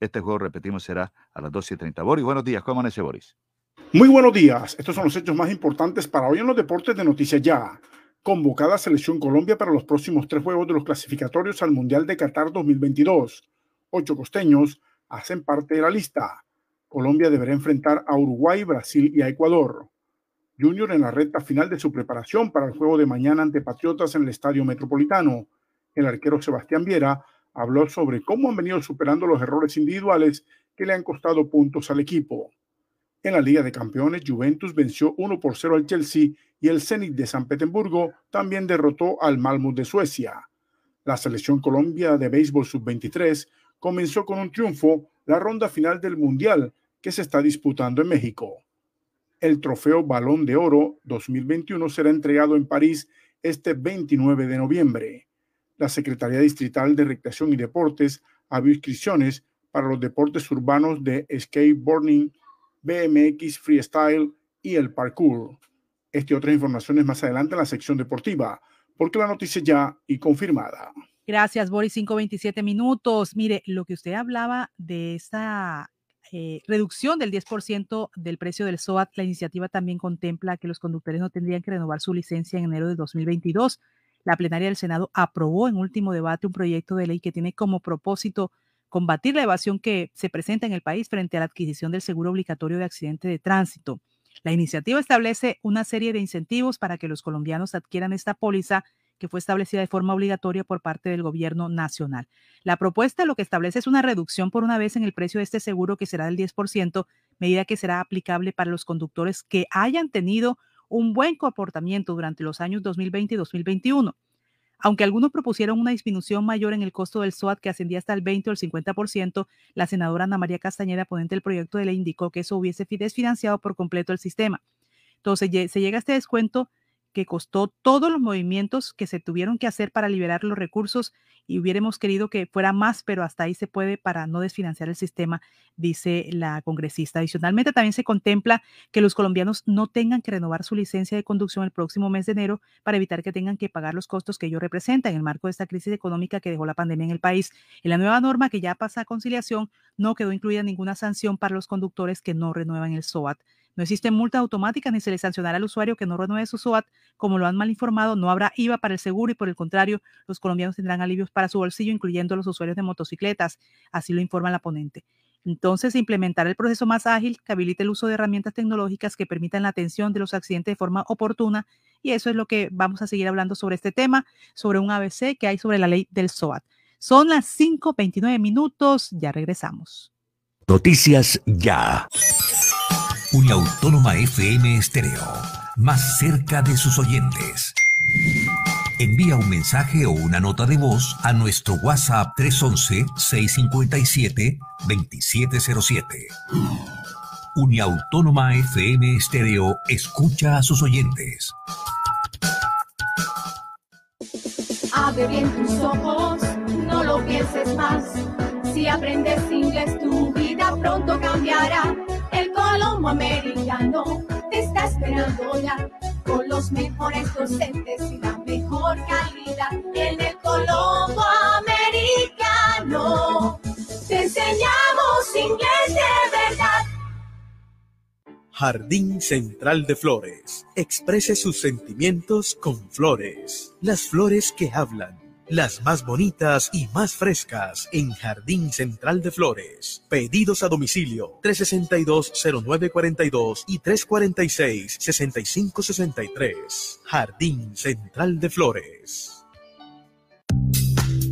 Este juego, repetimos, será a las 12 y 30. Boris, buenos días. ¿Cómo amanece, Boris? Muy buenos días. Estos son los hechos más importantes para hoy en los deportes de Noticias Ya. Convocada Selección Colombia para los próximos tres juegos de los clasificatorios al Mundial de Qatar 2022. Ocho costeños hacen parte de la lista. Colombia deberá enfrentar a Uruguay, Brasil y a Ecuador. Junior en la recta final de su preparación para el juego de mañana ante Patriotas en el Estadio Metropolitano. El arquero Sebastián Viera habló sobre cómo han venido superando los errores individuales que le han costado puntos al equipo. En la Liga de Campeones, Juventus venció 1 por 0 al Chelsea y el Zenit de San Petersburgo también derrotó al Malmö de Suecia. La selección Colombia de béisbol sub-23 comenzó con un triunfo la ronda final del Mundial que se está disputando en México. El trofeo Balón de Oro 2021 será entregado en París este 29 de noviembre la Secretaría Distrital de Recreación y Deportes abrió inscripciones para los deportes urbanos de skateboarding, BMX, freestyle y el parkour. Este y otras informaciones más adelante en la sección deportiva, porque la noticia ya y confirmada. Gracias, Boris. 527 minutos. Mire, lo que usted hablaba de esta eh, reducción del 10% del precio del SOAT, la iniciativa también contempla que los conductores no tendrían que renovar su licencia en enero de 2022 la plenaria del Senado aprobó en último debate un proyecto de ley que tiene como propósito combatir la evasión que se presenta en el país frente a la adquisición del seguro obligatorio de accidente de tránsito. La iniciativa establece una serie de incentivos para que los colombianos adquieran esta póliza que fue establecida de forma obligatoria por parte del gobierno nacional. La propuesta lo que establece es una reducción por una vez en el precio de este seguro que será del 10%, medida que será aplicable para los conductores que hayan tenido un buen comportamiento durante los años 2020 y 2021. Aunque algunos propusieron una disminución mayor en el costo del SOAT que ascendía hasta el 20 o el 50%, la senadora Ana María Castañeda, ponente del proyecto de ley, indicó que eso hubiese desfinanciado por completo el sistema. Entonces, se llega a este descuento que costó todos los movimientos que se tuvieron que hacer para liberar los recursos y hubiéramos querido que fuera más, pero hasta ahí se puede para no desfinanciar el sistema, dice la congresista. Adicionalmente, también se contempla que los colombianos no tengan que renovar su licencia de conducción el próximo mes de enero para evitar que tengan que pagar los costos que ello representa en el marco de esta crisis económica que dejó la pandemia en el país. En la nueva norma que ya pasa a conciliación, no quedó incluida ninguna sanción para los conductores que no renuevan el SOAT. No existe multa automática ni se le sancionará al usuario que no renueve su SOAT. Como lo han mal informado, no habrá IVA para el seguro y por el contrario, los colombianos tendrán alivios para su bolsillo, incluyendo los usuarios de motocicletas. Así lo informa la ponente. Entonces, implementar el proceso más ágil que habilite el uso de herramientas tecnológicas que permitan la atención de los accidentes de forma oportuna. Y eso es lo que vamos a seguir hablando sobre este tema, sobre un ABC que hay sobre la ley del SOAT. Son las 5.29 minutos, ya regresamos. Noticias ya. Uniautónoma FM Estéreo, más cerca de sus oyentes. Envía un mensaje o una nota de voz a nuestro WhatsApp 311-657-2707. Uniautónoma FM Estéreo escucha a sus oyentes. Abre bien tus ojos, no lo pienses más. Si aprendes inglés, tu vida pronto cambiará. Americano te está esperando ya con los mejores docentes y la mejor calidad. En el Colombo Americano te enseñamos inglés de verdad. Jardín Central de Flores. Exprese sus sentimientos con flores. Las flores que hablan las más bonitas y más frescas en Jardín Central de Flores. Pedidos a domicilio 362-0942 y 346-6563. Jardín Central de Flores.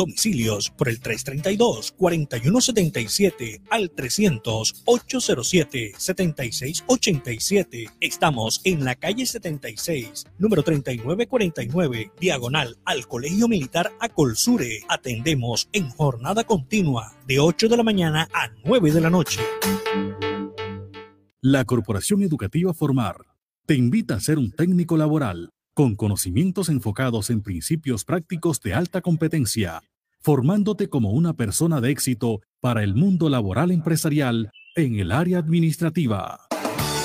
Domicilios por el 332-4177 al 300-807-7687. Estamos en la calle 76, número 3949, diagonal al Colegio Militar Acolsure. Atendemos en jornada continua de 8 de la mañana a 9 de la noche. La Corporación Educativa Formar te invita a ser un técnico laboral con conocimientos enfocados en principios prácticos de alta competencia, formándote como una persona de éxito para el mundo laboral empresarial en el área administrativa.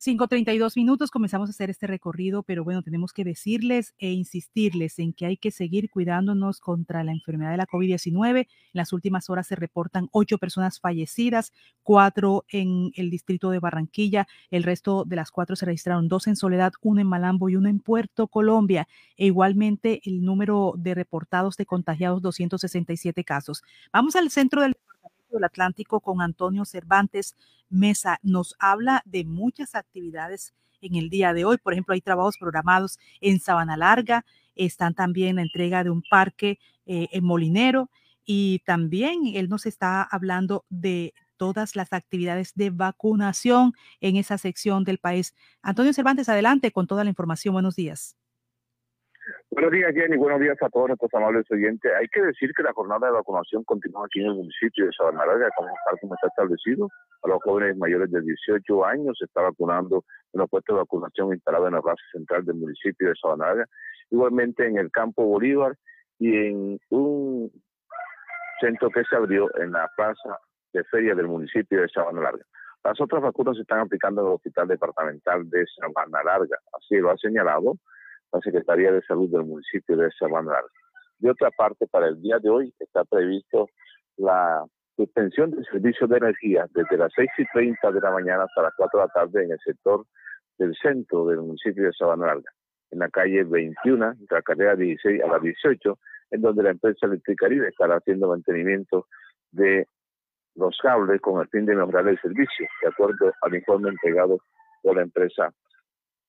5.32 minutos comenzamos a hacer este recorrido, pero bueno, tenemos que decirles e insistirles en que hay que seguir cuidándonos contra la enfermedad de la COVID-19. En las últimas horas se reportan ocho personas fallecidas, cuatro en el distrito de Barranquilla, el resto de las cuatro se registraron dos en Soledad, uno en Malambo y uno en Puerto Colombia. E igualmente el número de reportados de contagiados, 267 casos. Vamos al centro del del Atlántico con Antonio Cervantes Mesa. Nos habla de muchas actividades en el día de hoy. Por ejemplo, hay trabajos programados en Sabana Larga, están también la entrega de un parque eh, en Molinero y también él nos está hablando de todas las actividades de vacunación en esa sección del país. Antonio Cervantes, adelante con toda la información. Buenos días. Buenos días, Jenny. Buenos días a todos nuestros amables oyentes. Hay que decir que la jornada de vacunación continúa aquí en el municipio de Sabana Larga, como, como está establecido. A los jóvenes mayores de 18 años se está vacunando en los puestos de vacunación instalados en la base central del municipio de Sabana Larga. Igualmente en el campo Bolívar y en un centro que se abrió en la plaza de feria del municipio de Sabana Larga. Las otras vacunas se están aplicando en el Hospital Departamental de Sabana Larga. Así lo ha señalado la Secretaría de Salud del municipio de Sabana Larga. De otra parte, para el día de hoy está previsto la suspensión del servicio de energía desde las 6 y 30 de la mañana hasta las 4 de la tarde en el sector del centro del municipio de Sabana Larga, en la calle 21, de la carrera 16 a la 18, en donde la empresa Eléctrica Caribe estará haciendo mantenimiento de los cables con el fin de mejorar el servicio, de acuerdo al informe entregado por la empresa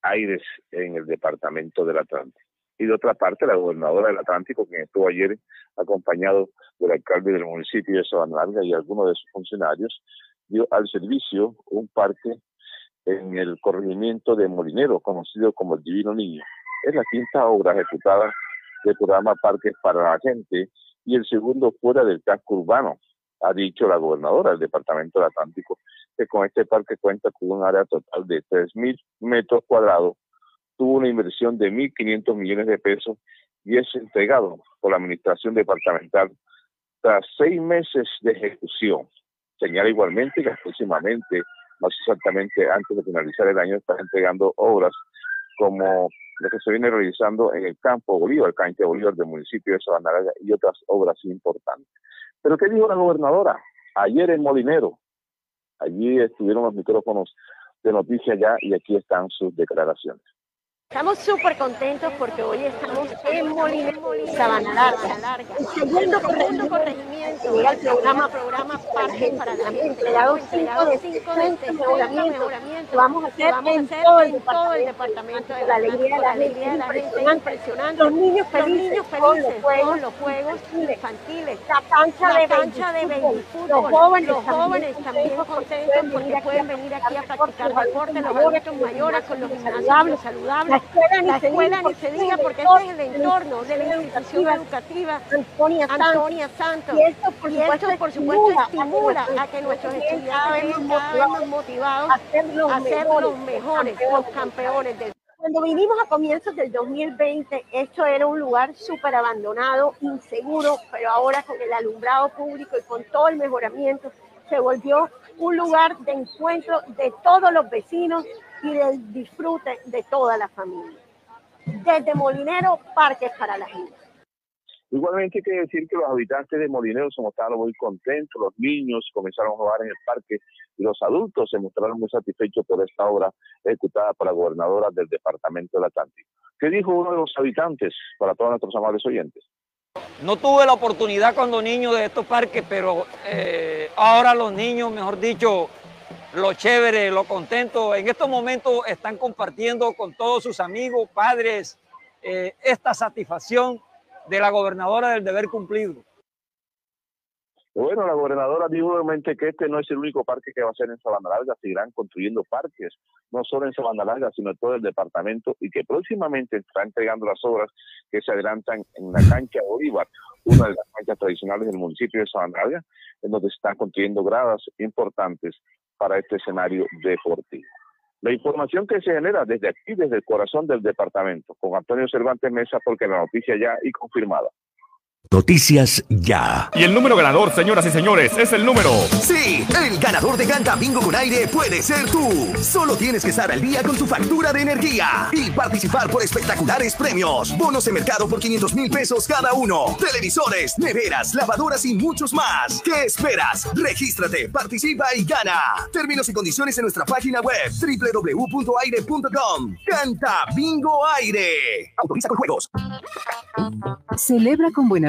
Aires en el departamento del Atlántico. Y de otra parte, la gobernadora del Atlántico, quien estuvo ayer acompañado del alcalde del municipio de Sabana Larga y algunos de sus funcionarios, dio al servicio un parque en el corregimiento de Molinero, conocido como el Divino Niño. Es la quinta obra ejecutada del programa Parques para la Gente y el segundo fuera del casco urbano, ha dicho la gobernadora del Departamento del Atlántico, que con este parque cuenta con un área total de 3.000 metros cuadrados, tuvo una inversión de 1.500 millones de pesos y es entregado por la Administración Departamental tras seis meses de ejecución. Señala igualmente que próximamente, más exactamente antes de finalizar el año, está entregando obras como lo que se viene realizando en el campo Bolívar, el cancha Bolívar del municipio de Sabana y otras obras importantes. Pero ¿qué dijo la gobernadora? Ayer en Molinero, allí estuvieron los micrófonos de noticias ya y aquí están sus declaraciones. Estamos súper contentos porque hoy estamos en Molinero, Sabana Larga, el segundo corregimiento. Del programa, programa Parque para la Gente. Le dado cinco de cinco mejoramientos que vamos a hacer en todo el departamento de la alegría de la gente, impresionante. Los niños felices con los juegos infantiles, la cancha de fútbol, los jóvenes también contentos porque pueden venir aquí a practicar deporte, los adultos mayores con los gimnasios saludables la escuela ni se diga porque este es el entorno de la institución educativa. Antonia, Santos. Y esto, por supuesto, estimula a que nuestros estudiantes estén cada vez más motivados a ser los, mejores, los campeones del cuando vinimos a comienzos del 2020, esto era un lugar súper abandonado, inseguro, pero ahora con el alumbrado público y con todo el mejoramiento, se volvió un lugar de encuentro de todos los vecinos y del disfrute de toda la familia. Desde Molinero, Parques para la Gente. Igualmente hay que decir que los habitantes de Molinero se mostraron muy contentos, los niños comenzaron a jugar en el parque y los adultos se mostraron muy satisfechos por esta obra ejecutada por la gobernadora del Departamento del Atlántico. ¿Qué dijo uno de los habitantes para todos nuestros amables oyentes? No tuve la oportunidad cuando niño de estos parques, pero eh, ahora los niños, mejor dicho, lo chévere, lo contento, en estos momentos están compartiendo con todos sus amigos, padres, eh, esta satisfacción de la gobernadora del deber cumplido. Bueno, la gobernadora dijo obviamente que este no es el único parque que va a ser en Sabana Larga, seguirán construyendo parques, no solo en Sabana Larga, sino en todo el departamento, y que próximamente está entregando las obras que se adelantan en la cancha Bolívar, una de las canchas tradicionales del municipio de Sabana Larga, en donde se están construyendo gradas importantes para este escenario deportivo. La información que se genera desde aquí, desde el corazón del departamento, con Antonio Cervantes Mesa, porque la noticia ya y confirmada. Noticias ya. Y el número ganador, señoras y señores, es el número. Sí, el ganador de Canta Bingo con aire puede ser tú. Solo tienes que estar al día con tu factura de energía y participar por espectaculares premios. Bonos de mercado por 500 mil pesos cada uno. Televisores, neveras, lavadoras y muchos más. ¿Qué esperas? Regístrate, participa y gana. Términos y condiciones en nuestra página web www.aire.com. Canta Bingo Aire. Autoriza con juegos. Celebra con buena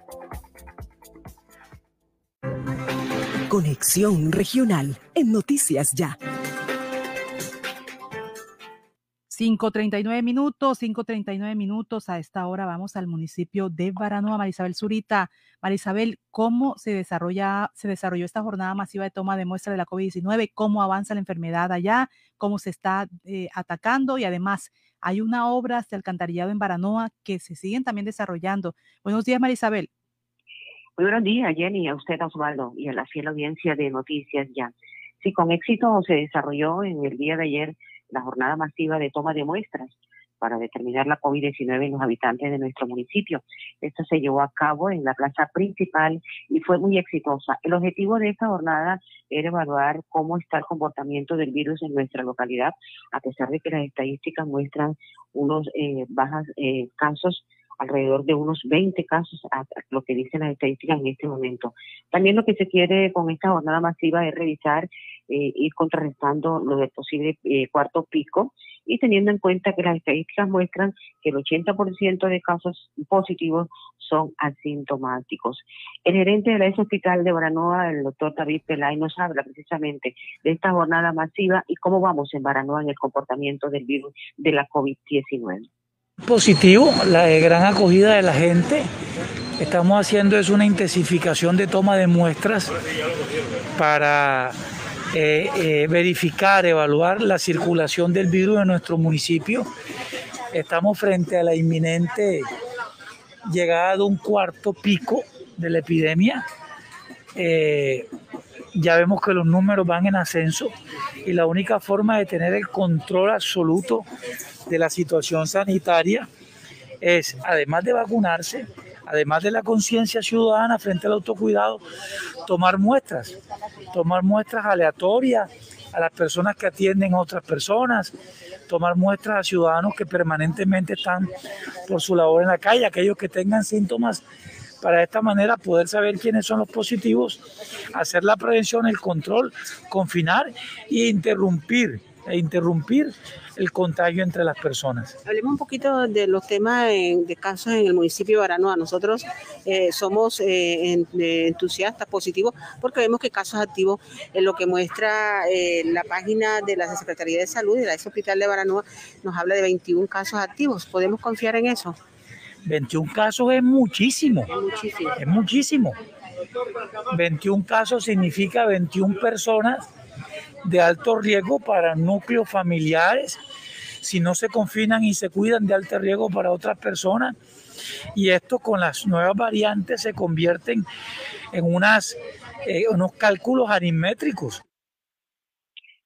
Conexión Regional en Noticias Ya. 5.39 minutos, 5.39 minutos. A esta hora vamos al municipio de Baranoa, Marisabel Zurita. Marisabel, ¿cómo se, desarrolla, se desarrolló esta jornada masiva de toma de muestra de la COVID-19? ¿Cómo avanza la enfermedad allá? ¿Cómo se está eh, atacando? Y además, hay una obra de alcantarillado en Baranoa que se siguen también desarrollando. Buenos días, Marisabel. Muy buenos días, Jenny, a usted, Osvaldo, y a la fiel audiencia de Noticias Ya. Sí, con éxito se desarrolló en el día de ayer la jornada masiva de toma de muestras para determinar la COVID-19 en los habitantes de nuestro municipio. Esta se llevó a cabo en la plaza principal y fue muy exitosa. El objetivo de esta jornada era evaluar cómo está el comportamiento del virus en nuestra localidad, a pesar de que las estadísticas muestran unos eh, bajas eh, casos alrededor de unos 20 casos, a lo que dicen las estadísticas en este momento. También lo que se quiere con esta jornada masiva es revisar, eh, ir contrarrestando lo del posible eh, cuarto pico y teniendo en cuenta que las estadísticas muestran que el 80% de casos positivos son asintomáticos. El gerente de la hospital de Baranoa, el doctor David Pelay, nos habla precisamente de esta jornada masiva y cómo vamos en Baranoa en el comportamiento del virus de la COVID-19. Positivo, la gran acogida de la gente. Estamos haciendo es una intensificación de toma de muestras para eh, eh, verificar, evaluar la circulación del virus en nuestro municipio. Estamos frente a la inminente llegada de un cuarto pico de la epidemia. Eh, ya vemos que los números van en ascenso y la única forma de tener el control absoluto de la situación sanitaria es, además de vacunarse, además de la conciencia ciudadana frente al autocuidado, tomar muestras, tomar muestras aleatorias a las personas que atienden a otras personas, tomar muestras a ciudadanos que permanentemente están por su labor en la calle, aquellos que tengan síntomas para de esta manera poder saber quiénes son los positivos, hacer la prevención, el control, confinar e interrumpir e interrumpir el contagio entre las personas. Hablemos un poquito de los temas de casos en el municipio de Baranoa. Nosotros eh, somos eh, entusiastas, positivos, porque vemos que casos activos, en lo que muestra eh, la página de la Secretaría de Salud y la ex hospital de Baranoa, nos habla de 21 casos activos. ¿Podemos confiar en eso? 21 casos es muchísimo. Es muchísimo. Es muchísimo. 21 casos significa 21 personas de alto riesgo para núcleos familiares, si no se confinan y se cuidan de alto riesgo para otras personas. Y esto con las nuevas variantes se convierten en unas, eh, unos cálculos aritmétricos.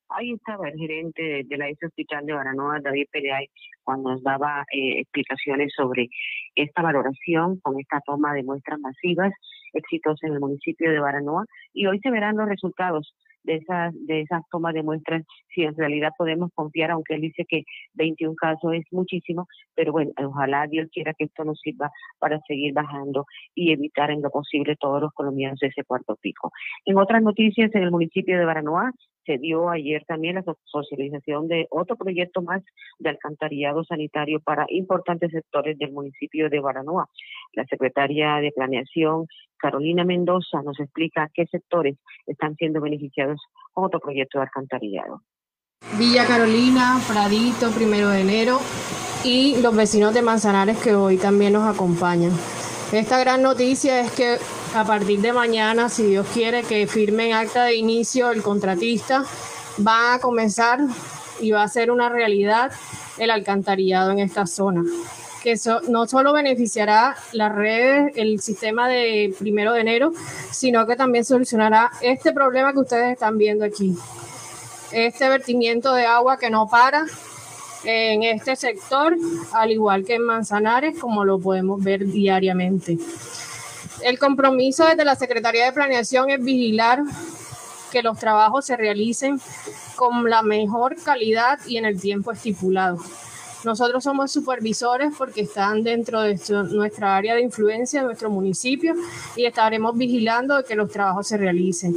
Ahí estaba el gerente de la ex hospital de Baranoa, David Pereay, cuando nos daba eh, explicaciones sobre esta valoración con esta toma de muestras masivas exitosas en el municipio de Baranoa. Y hoy se verán los resultados de esas, de esas tomas de muestras, si en realidad podemos confiar, aunque él dice que 21 casos es muchísimo, pero bueno, ojalá Dios quiera que esto nos sirva para seguir bajando y evitar en lo posible todos los colombianos ese cuarto pico. En otras noticias, en el municipio de Baranoa se dio ayer también la socialización de otro proyecto más de alcantarillado sanitario para importantes sectores del municipio de Baranoa. La secretaria de Planeación, Carolina Mendoza, nos explica qué sectores están siendo beneficiados con otro proyecto de alcantarillado. Villa Carolina, Pradito, primero de enero y los vecinos de Manzanares que hoy también nos acompañan. Esta gran noticia es que a partir de mañana, si Dios quiere que firmen acta de inicio el contratista, va a comenzar y va a ser una realidad el alcantarillado en esta zona, que no solo beneficiará las redes, el sistema de primero de enero, sino que también solucionará este problema que ustedes están viendo aquí. Este vertimiento de agua que no para en este sector, al igual que en Manzanares, como lo podemos ver diariamente. El compromiso desde la Secretaría de Planeación es vigilar que los trabajos se realicen con la mejor calidad y en el tiempo estipulado. Nosotros somos supervisores porque están dentro de nuestra área de influencia, nuestro municipio, y estaremos vigilando que los trabajos se realicen.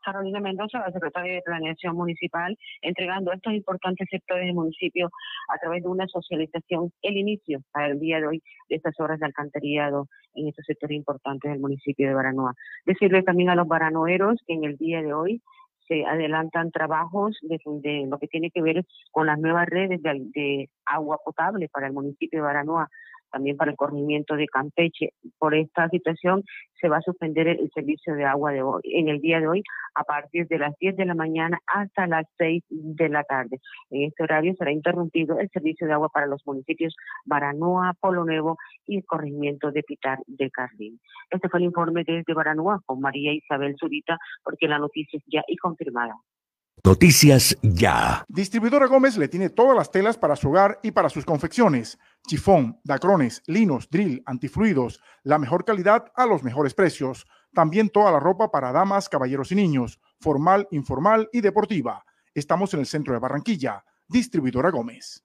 Carolina Mendoza, la secretaria de Planeación Municipal, entregando a estos importantes sectores del municipio a través de una socialización el inicio el día de hoy de estas obras de alcantarillado en estos sectores importantes del municipio de Baranoa. Decirle también a los baranoeros que en el día de hoy se adelantan trabajos de, lo que tiene que ver con las nuevas redes de, de agua potable para el municipio de Baranoa también para el corrimiento de Campeche. Por esta situación se va a suspender el, servicio de agua de hoy, en el día de hoy a partir de las 10 de la mañana hasta las 6 de la tarde. En este horario será interrumpido el servicio de agua para los municipios Baranoa, Polo Nuevo y el corrimiento de Pitar de Carlín. Este fue el informe desde Baranoa con María Isabel Zurita, porque la noticia es ya y confirmada. Noticias Ya. Distribuidora Gómez le tiene todas las telas para su hogar y para sus confecciones. Chifón, dacrones, linos, drill, antifluidos, la mejor calidad a los mejores precios. También toda la ropa para damas, caballeros y niños, formal, informal y deportiva. Estamos en el centro de Barranquilla. Distribuidora Gómez.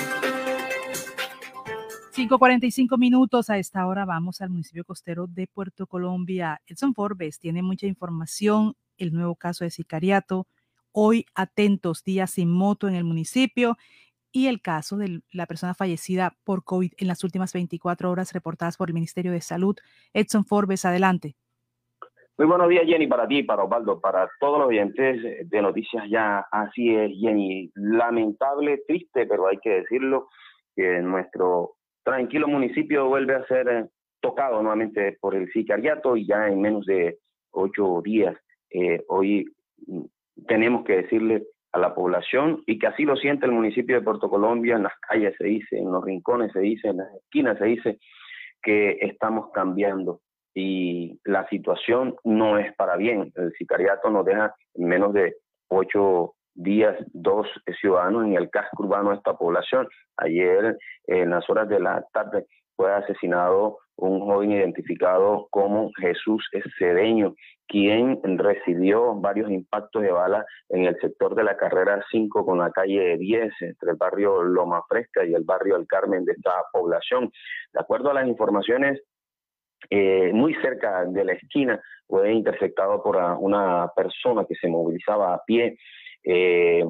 5.45 minutos. A esta hora vamos al municipio costero de Puerto Colombia. Edson Forbes tiene mucha información. El nuevo caso de sicariato. Hoy atentos, días sin moto en el municipio. Y el caso de la persona fallecida por COVID en las últimas 24 horas reportadas por el Ministerio de Salud. Edson Forbes, adelante. Muy buenos días, Jenny, para ti, para Osvaldo, para todos los oyentes de Noticias Ya. Así es, Jenny. Lamentable, triste, pero hay que decirlo, que nuestro tranquilo municipio vuelve a ser eh, tocado nuevamente por el sicariato y ya en menos de ocho días. Eh, hoy mm, tenemos que decirle a la población y que así lo siente el municipio de Puerto Colombia, en las calles se dice, en los rincones se dice, en las esquinas se dice que estamos cambiando y la situación no es para bien. El sicariato nos deja en menos de ocho días dos ciudadanos en el casco urbano de esta población. Ayer, en las horas de la tarde, fue asesinado un joven identificado como Jesús Cedeño, quien recibió varios impactos de bala en el sector de la carrera 5 con la calle 10, entre el barrio Loma Fresca y el barrio El Carmen de esta población. De acuerdo a las informaciones eh, muy cerca de la esquina fue interceptado por una persona que se movilizaba a pie, eh,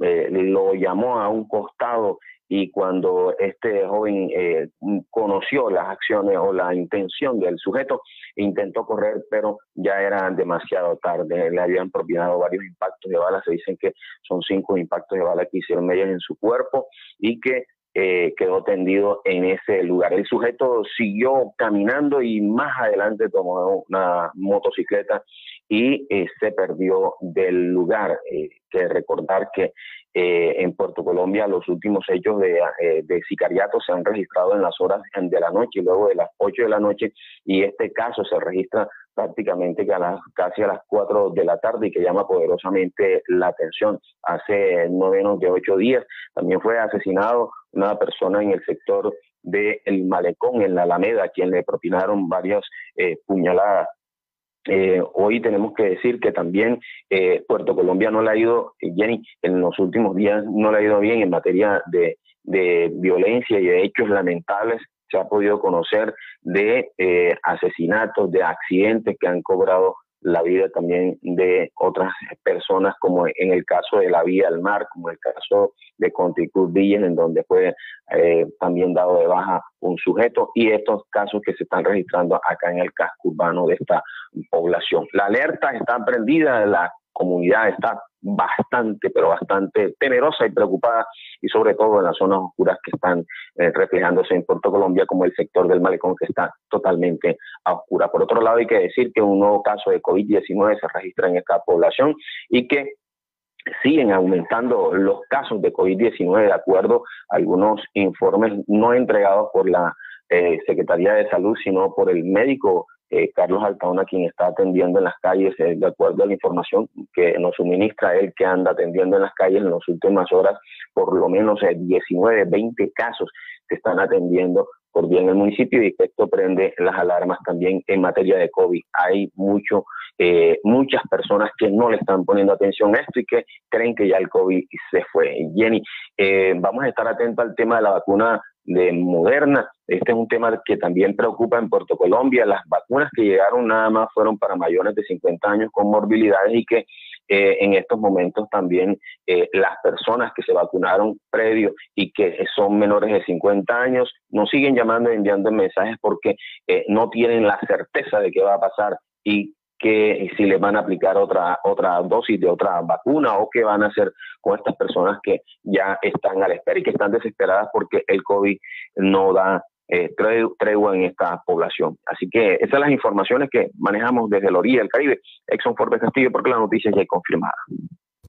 eh, lo llamó a un costado y cuando este joven eh, conoció las acciones o la intención del sujeto, intentó correr, pero ya era demasiado tarde. Le habían propinado varios impactos de bala, se dicen que son cinco impactos de bala que hicieron medias en su cuerpo y que eh, quedó tendido en ese lugar. El sujeto siguió caminando y más adelante tomó una motocicleta y eh, se perdió del lugar. que recordar que eh, en Puerto Colombia los últimos hechos de, eh, de, sicariato se han registrado en las horas de la noche y luego de las 8 de la noche y este caso se registra prácticamente a las, casi a las 4 de la tarde y que llama poderosamente la atención. Hace no menos de 8 días también fue asesinado una persona en el sector del Malecón, en la Alameda, a quien le propinaron varias eh, puñaladas eh, hoy tenemos que decir que también eh, Puerto Colombia no le ha ido, eh, Jenny, en los últimos días no le ha ido bien en materia de, violencia y de hechos lamentables. Se ha podido conocer de asesinatos, de accidentes que han cobrado la vida también de otras personas, como en el caso de la vía al mar, como el caso de Conticur Villen, en donde fue eh, también dado de baja un sujeto, y estos casos que se están registrando acá en el casco urbano de esta población. La alerta está prendida, la comunidad está bastante, pero bastante temerosa y preocupada, y sobre todo en las zonas oscuras que están eh, reflejándose en Puerto Colombia, como el sector del malecón que está totalmente a oscura. Por otro lado, hay que decir que un nuevo caso de COVID-19 se registra en esta población y que siguen aumentando los casos de COVID-19 de acuerdo a algunos informes no entregados por la eh, Secretaría de Salud, sino por el médico eh, Carlos Altaona, quien está atendiendo en las calles, eh, de acuerdo a la información que nos suministra él, que anda atendiendo en las calles en las últimas horas, por lo menos 19, eh, 20 casos se están atendiendo por bien el municipio y esto prende las alarmas también en materia de COVID. Hay mucho, muchas personas que no le están poniendo atención a esto y que creen que ya el COVID se fue. Jenny, vamos a estar atentos al tema de la vacuna de Moderna. Este es un tema que también preocupa en Puerto Colombia. Las vacunas que llegaron nada más fueron para mayores de 50 años con morbilidades y que eh, en estos momentos también eh, las personas que se vacunaron previo y que son menores de 50 años nos siguen llamando y enviando mensajes porque eh, no tienen la certeza de qué va a pasar y que si les van a aplicar otra, otra dosis de otra vacuna o qué van a hacer con estas personas que ya están a la espera y que están desesperadas porque el COVID no da eh, tregua en esta población. Así que esas son las informaciones que manejamos desde la orilla del Caribe. Exxon Forbes Castillo, porque la noticia ya es confirmada.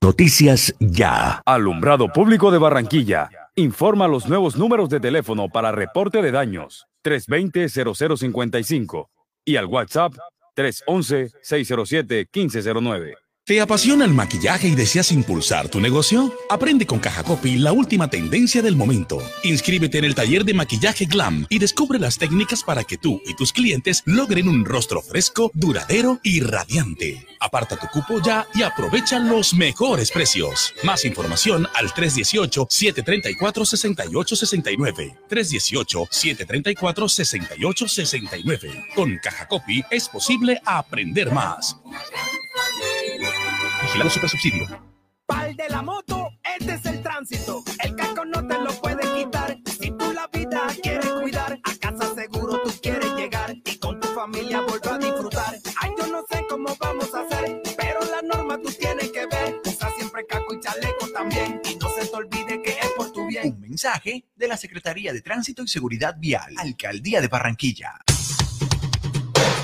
Noticias ya. Alumbrado Público de Barranquilla. Informa los nuevos números de teléfono para reporte de daños. 320-0055 y al WhatsApp 311-607-1509. ¿Te apasiona el maquillaje y deseas impulsar tu negocio? Aprende con Caja Copy la última tendencia del momento. Inscríbete en el taller de maquillaje Glam y descubre las técnicas para que tú y tus clientes logren un rostro fresco, duradero y radiante. Aparta tu cupo ya y aprovecha los mejores precios. Más información al 318-734-6869. 318-734-6869. Con Caja Copy es posible aprender más. Vigilado Super Subsidio. Pal de la moto, este es el tránsito. El casco no te lo puede quitar. Si tú la vida quieres cuidar, a casa seguro tú quieres llegar y con tu familia volver a disfrutar. Ay, yo no sé cómo vamos a hacer, pero la norma tú tienes que ver. Usa siempre casco y chaleco también y no se te olvide que es por tu bien. Un mensaje de la Secretaría de Tránsito y Seguridad Vial, Alcaldía de Barranquilla.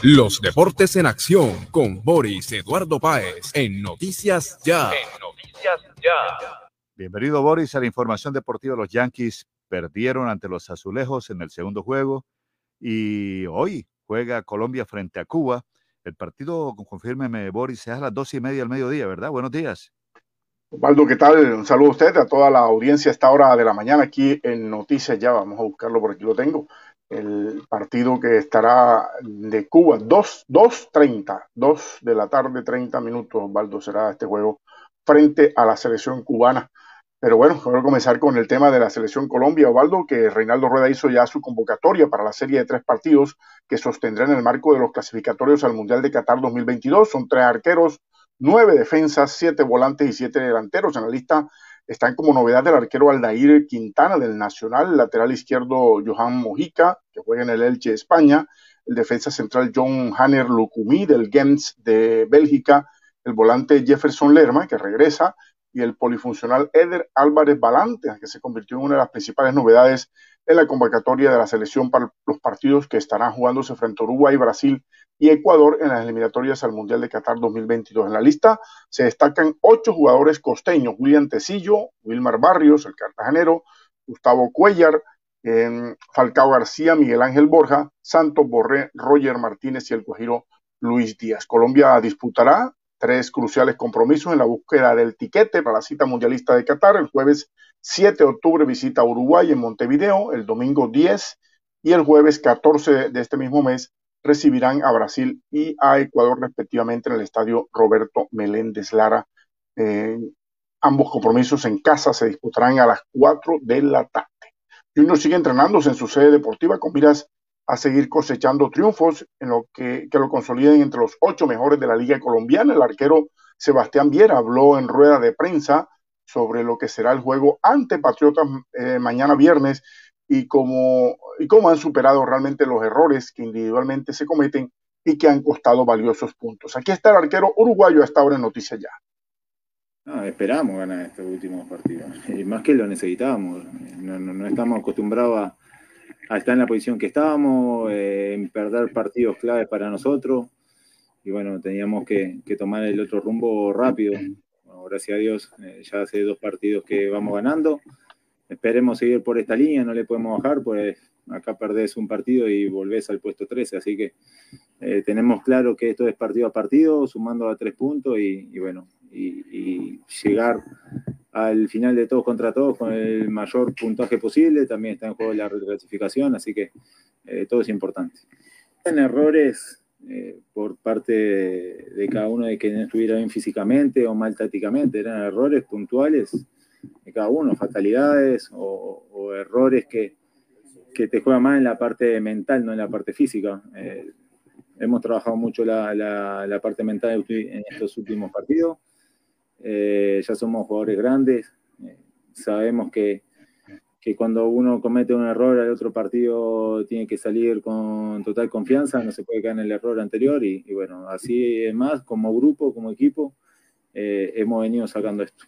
Los deportes en acción con Boris Eduardo Páez en Noticias Ya. En Noticias Ya. Bienvenido Boris a la información deportiva. Los Yankees perdieron ante los Azulejos en el segundo juego y hoy juega Colombia frente a Cuba. El partido, confírmeme Boris, es a las dos y media del mediodía, ¿verdad? Buenos días. Osvaldo, ¿qué tal? Un saludo a usted, a toda la audiencia a esta hora de la mañana aquí en Noticias Ya. Vamos a buscarlo por aquí, lo tengo el partido que estará de Cuba, 2.30, 2 de la tarde, 30 minutos, Osvaldo, será este juego frente a la selección cubana. Pero bueno, a comenzar con el tema de la selección Colombia, Osvaldo, que Reinaldo Rueda hizo ya su convocatoria para la serie de tres partidos que sostendrá en el marco de los clasificatorios al Mundial de Qatar 2022. Son tres arqueros, nueve defensas, siete volantes y siete delanteros. En la lista están como novedad el arquero Aldair Quintana del Nacional, el lateral izquierdo Johan Mojica, que juega en el Elche España, el defensa central John Hanner Lucumí del Gens de Bélgica, el volante Jefferson Lerma, que regresa, y el polifuncional Eder Álvarez Balante, que se convirtió en una de las principales novedades en la convocatoria de la selección para los partidos que estarán jugándose frente a Uruguay, Brasil y Ecuador en las eliminatorias al Mundial de Qatar 2022. En la lista se destacan ocho jugadores costeños, William Tecillo, Wilmar Barrios, el cartagenero, Gustavo Cuellar, Falcao García, Miguel Ángel Borja, Santos Borré, Roger Martínez y el guajiro Luis Díaz. Colombia disputará tres cruciales compromisos en la búsqueda del tiquete para la cita mundialista de Qatar. El jueves 7 de octubre visita Uruguay en Montevideo, el domingo 10 y el jueves 14 de este mismo mes recibirán a Brasil y a Ecuador respectivamente en el estadio Roberto Meléndez Lara. ambos compromisos en casa se disputarán a las 4 de la tarde. Junior sigue entrenándose en su sede deportiva con miras a seguir cosechando triunfos en lo que, que, lo consoliden entre los ocho mejores de la Liga Colombiana. El arquero Sebastián Viera habló en rueda de prensa sobre lo que será el juego ante Patriotas eh, mañana viernes y cómo, y cómo han superado realmente los errores que individualmente se cometen y que han costado valiosos puntos. Aquí está el arquero uruguayo hasta ahora en Noticias Ya. Esperamos ganar estos últimos partidos, más que lo necesitábamos. No, no, no estamos acostumbrados a, a, estar en la posición que estábamos, eh, en perder partidos claves para nosotros, y bueno, teníamos que, que tomar el otro rumbo rápido. Bueno, gracias a Dios, eh, ya hace dos partidos que vamos ganando. Esperemos seguir por esta línea, no le podemos bajar, pues acá perdés un partido y volvés al puesto 13, así que eh, tenemos claro que esto es partido a partido, sumando a tres puntos y, y bueno, y, y, llegar al final de todos contra todos con el mayor puntaje posible, también está en juego la reclasificación, así que eh, todo es importante. En errores eh, por parte de, cada uno de que no estuviera bien físicamente o mal tácticamente, eran errores puntuales de cada uno, fatalidades o, o errores que, que, te juegan más en la parte mental, no en la parte física. Eh, hemos trabajado mucho la, la, la, parte mental en estos últimos partidos. Eh, ya somos jugadores grandes, eh, sabemos que, que cuando uno comete un error al otro partido tiene que salir con total confianza, no se puede caer en el error anterior y, y bueno, así es más, como grupo, como equipo, eh, hemos venido sacando esto.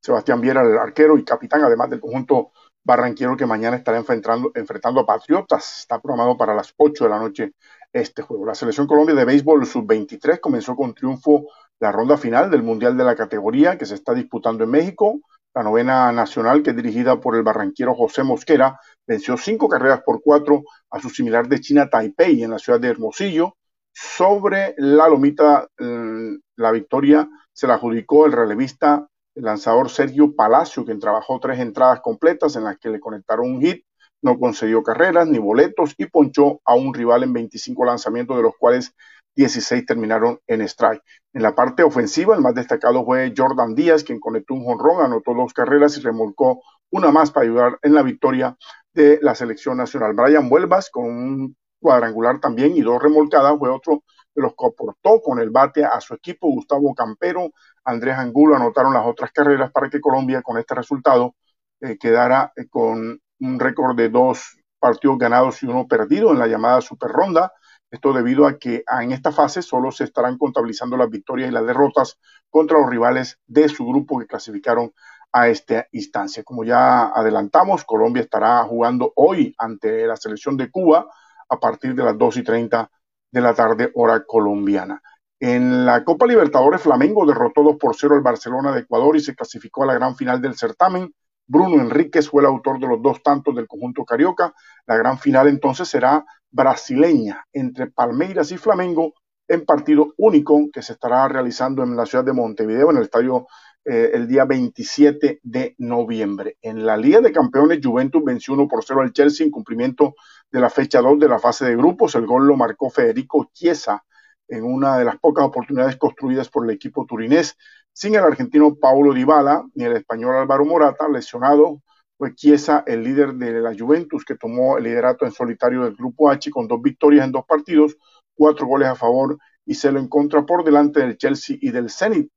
Sebastián Viera, el arquero y capitán, además del conjunto barranquero que mañana estará enfrentando, enfrentando a Patriotas. Está programado para las 8 de la noche este juego. La selección Colombia de béisbol sub-23 comenzó con triunfo la ronda final del Mundial de la categoría que se está disputando en México. La novena nacional, que es dirigida por el barranquero José Mosquera, venció cinco carreras por cuatro a su similar de China Taipei en la ciudad de Hermosillo. Sobre la lomita, mm, la victoria se la adjudicó el relevista el lanzador Sergio Palacio, quien trabajó tres entradas completas en las que le conectaron un hit, no concedió carreras ni boletos y ponchó a un rival en 25 lanzamientos, de los cuales 16 terminaron en strike. En la parte ofensiva, el más destacado fue Jordan Díaz, quien conectó un jonrón, anotó dos carreras y remolcó una más para ayudar en la victoria de la selección nacional. Brian Vuelvas, con un cuadrangular también y dos remolcadas, fue otro de los que aportó con el bate a su equipo. Gustavo Campero, Andrés Angulo anotaron las otras carreras para que Colombia con este resultado eh, quedara eh, con un récord de dos partidos ganados y uno perdido en la llamada super ronda. Esto debido a que en esta fase solo se estarán contabilizando las victorias y las derrotas contra los rivales de su grupo que clasificaron a esta instancia. Como ya adelantamos, Colombia estará jugando hoy ante la selección de Cuba a partir de las 2 y 30 de la tarde, hora colombiana. En la Copa Libertadores, Flamengo derrotó 2 por 0 al Barcelona de Ecuador y se clasificó a la gran final del certamen. Bruno Enríquez fue el autor de los dos tantos del conjunto carioca. La gran final entonces será brasileña entre Palmeiras y Flamengo en partido único que se estará realizando en la ciudad de Montevideo, en el estadio eh, el día 27 de noviembre. En la Liga de Campeones, Juventus venció 1 por 0 al Chelsea en cumplimiento de la fecha 2 de la fase de grupos. El gol lo marcó Federico Chiesa en una de las pocas oportunidades construidas por el equipo turinés sin el argentino Paulo Dybala ni el español Álvaro Morata, lesionado, fue Chiesa el líder de la Juventus que tomó el liderato en solitario del grupo H con dos victorias en dos partidos, cuatro goles a favor y se lo encontra por delante del Chelsea y del Zenit,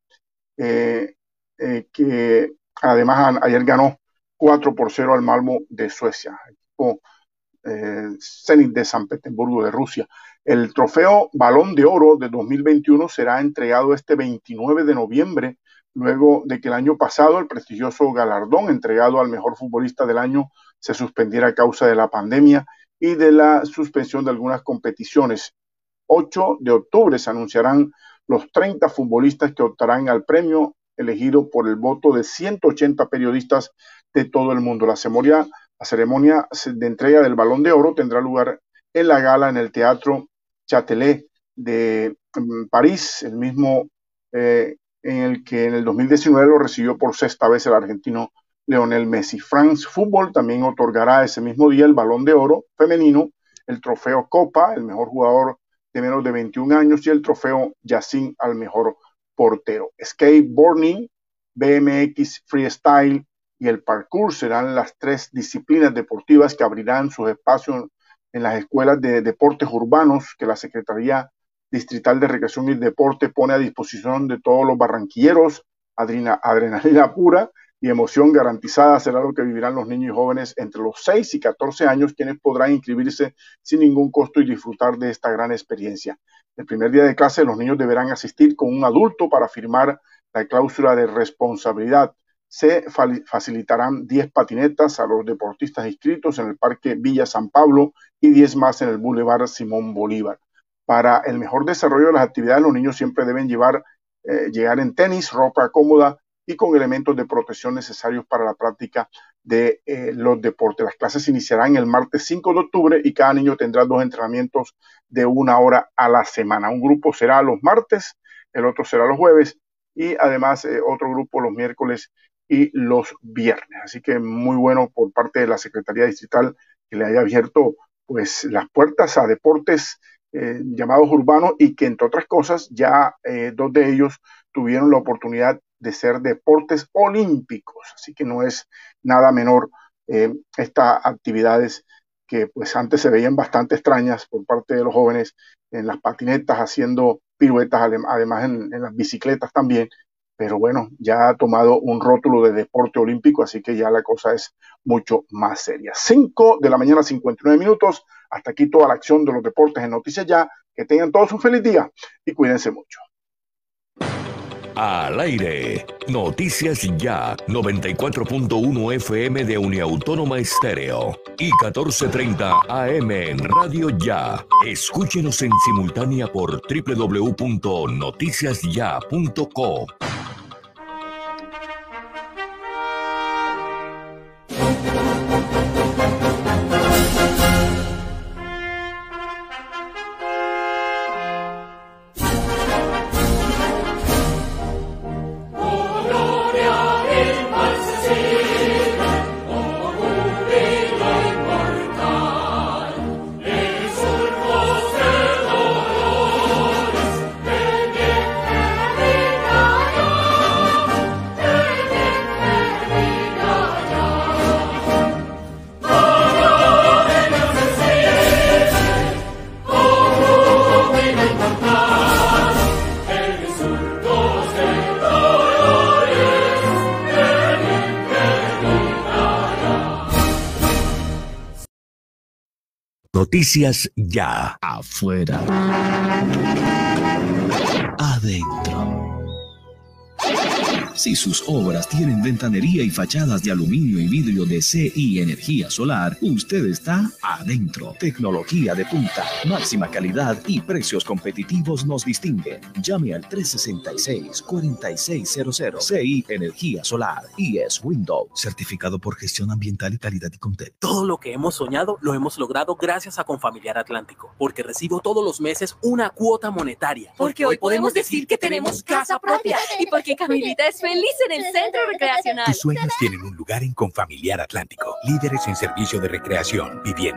eh, eh, que además ayer ganó 4 por 0 al Malmo de Suecia, equipo eh, Zenit de San Petersburgo de Rusia. El trofeo Balón de Oro de 2021 será entregado este 29 de noviembre, luego de que el año pasado el prestigioso galardón entregado al mejor futbolista del año se suspendiera a causa de la pandemia y de la suspensión de algunas competiciones. 8 de octubre se anunciarán los 30 futbolistas que optarán al premio elegido por el voto de 180 periodistas de todo el mundo. La ceremonia, la ceremonia de entrega del Balón de Oro tendrá lugar en la gala en el Teatro Châtelet de París, el mismo eh, en el que en el 2019 lo recibió por sexta vez el argentino Leonel Messi. France Football también otorgará ese mismo día el Balón de Oro femenino, el trofeo Copa, el mejor jugador de menos de 21 años, y el trofeo Yacine al mejor portero. Skateboarding, BMX Freestyle y el parkour serán las tres disciplinas deportivas que abrirán sus espacios en las escuelas de deportes urbanos que la Secretaría Distrital de Recreación y Deporte pone a disposición de todos los barranquilleros. adrenalina pura y emoción garantizada será lo que vivirán los niños y jóvenes entre los 6 y 14 años, quienes podrán inscribirse sin ningún costo y disfrutar de esta gran experiencia. El primer día de clase los niños deberán asistir con un adulto para firmar la cláusula de responsabilidad se facilitarán 10 patinetas a los deportistas inscritos en el Parque Villa San Pablo y 10 más en el Boulevard Simón Bolívar. Para el mejor desarrollo de las actividades, los niños siempre deben llevar, eh, llegar en tenis, ropa cómoda y con elementos de protección necesarios para la práctica de eh, los deportes. Las clases iniciarán el martes 5 de octubre y cada niño tendrá dos entrenamientos de una hora a la semana. Un grupo será los martes, el otro será los jueves y además eh, otro grupo los miércoles y los viernes. Así que muy bueno por parte de la Secretaría Distrital que le haya abierto pues las puertas a deportes eh, llamados urbanos y que entre otras cosas ya eh, dos de ellos tuvieron la oportunidad de ser deportes olímpicos. Así que no es nada menor eh, estas actividades que pues antes se veían bastante extrañas por parte de los jóvenes en las patinetas haciendo piruetas, además en las bicicletas también, pero bueno, ya ha tomado un rótulo de deporte olímpico, así que ya la cosa es mucho más seria. 5 de la mañana, 59 minutos. Hasta aquí toda la acción de los deportes en Noticias Ya. Que tengan todos un feliz día y cuídense mucho. Al aire, Noticias Ya, 94.1 FM de Uniautónoma Estéreo y 1430 AM en Radio Ya. Escúchenos en simultánea por www.noticiasya.co. Noticias ya. Afuera. Adentro. Si sus obras tienen ventanería y fachadas de aluminio y vidrio de CI Energía Solar, usted está adentro. Tecnología de punta, máxima calidad y precios competitivos nos distinguen. Llame al 366-4600 CI Energía Solar y es Windows, certificado por gestión ambiental y calidad y Contexto. Todo lo que hemos soñado lo hemos logrado gracias a Confamiliar Atlántico, porque recibo todos los meses una cuota monetaria. Porque hoy podemos decir que tenemos casa propia y porque Camilita es feliz en el centro recreacional. Tus sueños tienen un lugar en Confamiliar Atlántico. Líderes en servicio de recreación, vivienda,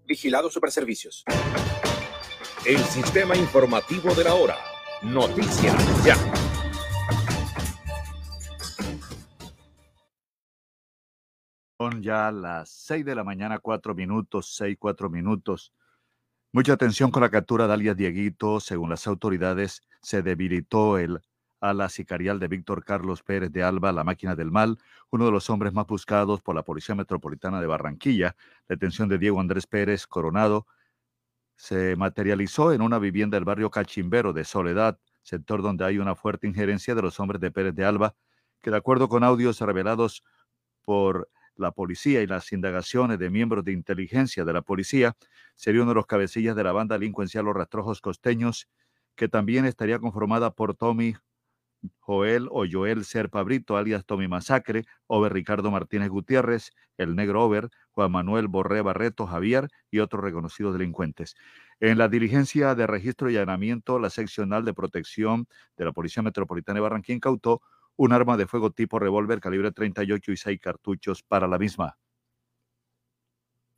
Vigilado Superservicios. El sistema informativo de la hora. Noticias ya. Son ya las 6 de la mañana, 4 minutos, 6, 4 minutos. Mucha atención con la captura de alias Dieguito. Según las autoridades, se debilitó el ala sicarial de Víctor Carlos Pérez de Alba, la máquina del mal, uno de los hombres más buscados por la Policía Metropolitana de Barranquilla. La detención de Diego Andrés Pérez Coronado se materializó en una vivienda del barrio Cachimbero de Soledad, sector donde hay una fuerte injerencia de los hombres de Pérez de Alba, que de acuerdo con audios revelados por la policía y las indagaciones de miembros de inteligencia de la policía, sería uno de los cabecillas de la banda delincuencial Los Rastrojos Costeños, que también estaría conformada por Tommy Joel o Joel Serpa Brito, alias Tommy Masacre, Over Ricardo Martínez Gutiérrez, el negro Over, Juan Manuel Borré Barreto Javier y otros reconocidos delincuentes. En la diligencia de registro y allanamiento, la seccional de protección de la Policía Metropolitana de Barranquín incautó un arma de fuego tipo revólver calibre 38 y seis cartuchos para la misma.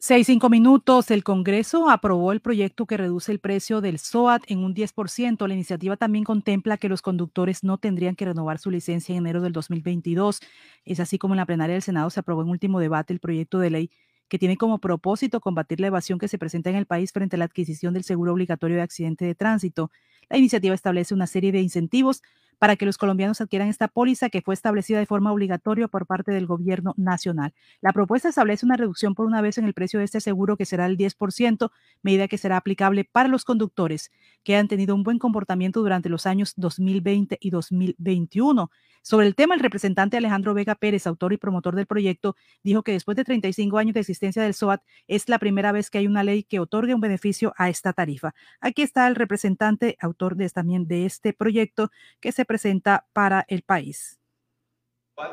Seis, cinco minutos. El Congreso aprobó el proyecto que reduce el precio del SOAT en un 10%. La iniciativa también contempla que los conductores no tendrían que renovar su licencia en enero del 2022. Es así como en la plenaria del Senado se aprobó en último debate el proyecto de ley que tiene como propósito combatir la evasión que se presenta en el país frente a la adquisición del seguro obligatorio de accidente de tránsito. La iniciativa establece una serie de incentivos para que los colombianos adquieran esta póliza que fue establecida de forma obligatoria por parte del gobierno nacional. La propuesta establece una reducción por una vez en el precio de este seguro que será el 10%, medida que será aplicable para los conductores que han tenido un buen comportamiento durante los años 2020 y 2021. Sobre el tema, el representante Alejandro Vega Pérez, autor y promotor del proyecto, dijo que después de 35 años de existencia del SOAT, es la primera vez que hay una ley que otorgue un beneficio a esta tarifa. Aquí está el representante, autor de, también de este proyecto que se presenta para el país.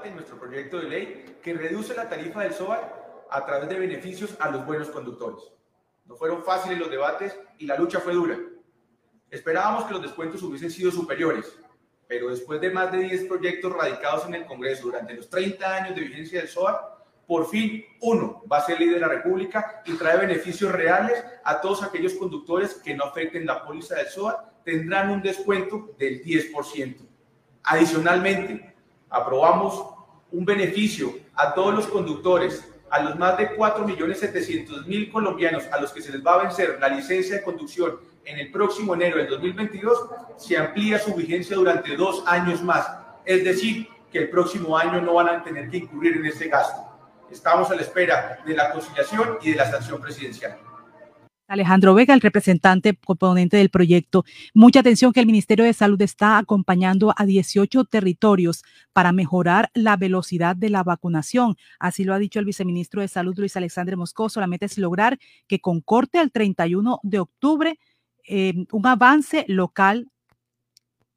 En nuestro proyecto de ley que reduce la tarifa del SOAT a través de beneficios a los buenos conductores. No fueron fáciles los debates y la lucha fue dura. Esperábamos que los descuentos hubiesen sido superiores, pero después de más de 10 proyectos radicados en el Congreso durante los 30 años de vigencia del SOA, por fin uno va a ser líder de la República y trae beneficios reales a todos aquellos conductores que no afecten la póliza del SOA, tendrán un descuento del 10%. Adicionalmente, aprobamos un beneficio a todos los conductores, a los más de 4.700.000 colombianos a los que se les va a vencer la licencia de conducción en el próximo enero del 2022 se amplía su vigencia durante dos años más. Es decir, que el próximo año no van a tener que incurrir en este gasto. Estamos a la espera de la conciliación y de la sanción presidencial. Alejandro Vega, el representante componente del proyecto. Mucha atención que el Ministerio de Salud está acompañando a 18 territorios para mejorar la velocidad de la vacunación. Así lo ha dicho el viceministro de Salud, Luis Alexandre Moscoso. La meta es lograr que con corte al 31 de octubre eh, un avance local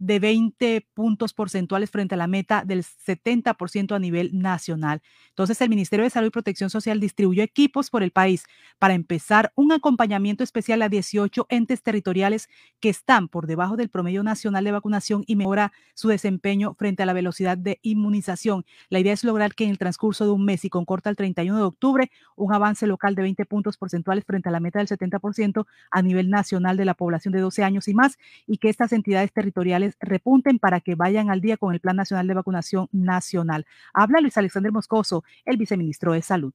de 20 puntos porcentuales frente a la meta del 70% a nivel nacional. Entonces, el Ministerio de Salud y Protección Social distribuyó equipos por el país para empezar un acompañamiento especial a 18 entes territoriales que están por debajo del promedio nacional de vacunación y mejora su desempeño frente a la velocidad de inmunización. La idea es lograr que en el transcurso de un mes y con corta el 31 de octubre, un avance local de 20 puntos porcentuales frente a la meta del 70% a nivel nacional de la población de 12 años y más, y que estas entidades territoriales repunten para que vayan al día con el Plan Nacional de Vacunación Nacional. Habla Luis Alexander Moscoso, el viceministro de Salud.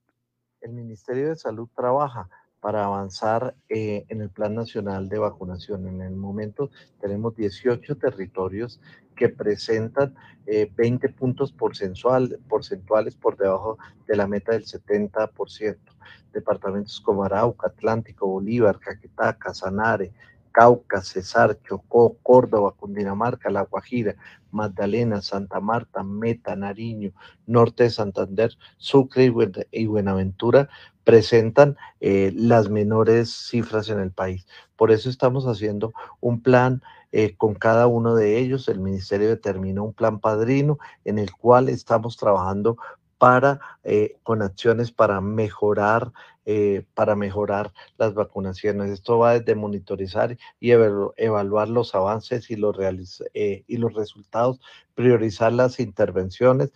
El Ministerio de Salud trabaja para avanzar eh, en el Plan Nacional de Vacunación. En el momento tenemos 18 territorios que presentan 20 eh, puntos porcentuales por debajo de la meta del 70%. Departamentos como Arauca, Atlántico, Bolívar, Caquetá, Casanare, Cauca, Cesar, Chocó, Córdoba, Cundinamarca, La Guajira, Magdalena, Santa Marta, Meta, Nariño, Norte de Santander, Sucre y Buenaventura presentan eh, las menores cifras en el país. Por eso estamos haciendo un plan eh, con cada uno de ellos. El ministerio determinó un plan padrino en el cual estamos trabajando para, eh, con acciones para mejorar, eh, para mejorar las vacunaciones. Esto va desde monitorizar y evaluar los avances y los, eh, y los resultados, priorizar las intervenciones,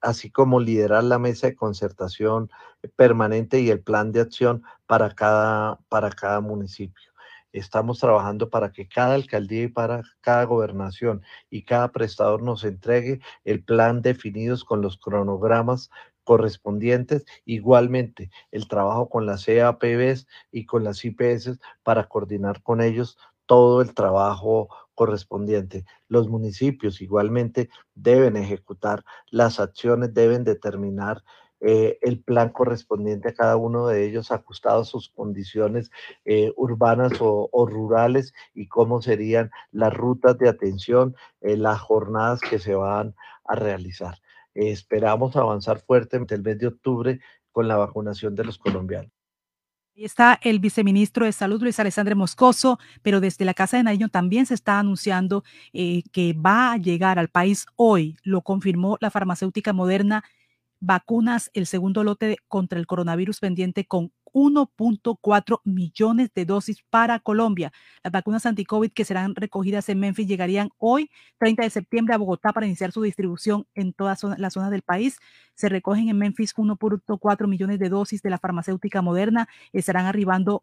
así como liderar la mesa de concertación permanente y el plan de acción para cada, para cada municipio. Estamos trabajando para que cada alcaldía y para cada gobernación y cada prestador nos entregue el plan definidos con los cronogramas correspondientes. Igualmente, el trabajo con las CAPBs y con las IPS para coordinar con ellos todo el trabajo correspondiente. Los municipios igualmente deben ejecutar las acciones, deben determinar eh, el plan correspondiente a cada uno de ellos ajustado a sus condiciones eh, urbanas o, rurales y cómo serían las rutas de atención, eh, las jornadas que se van a realizar. esperamos avanzar fuertemente el mes de octubre con la vacunación de los colombianos. Ahí está el viceministro de Salud, Luis Alessandro Moscoso, pero desde la Casa de Nariño también se está anunciando que va a llegar al país hoy, lo confirmó la farmacéutica moderna vacunas, el segundo lote contra el coronavirus pendiente con 1.4 millones de dosis para Colombia. Las vacunas anti-COVID que serán recogidas en Memphis llegarían hoy, 30 de septiembre, a Bogotá para iniciar su distribución en todas las zonas del país. Se recogen en Memphis 1.4 millones de dosis de la farmacéutica moderna. Estarán arribando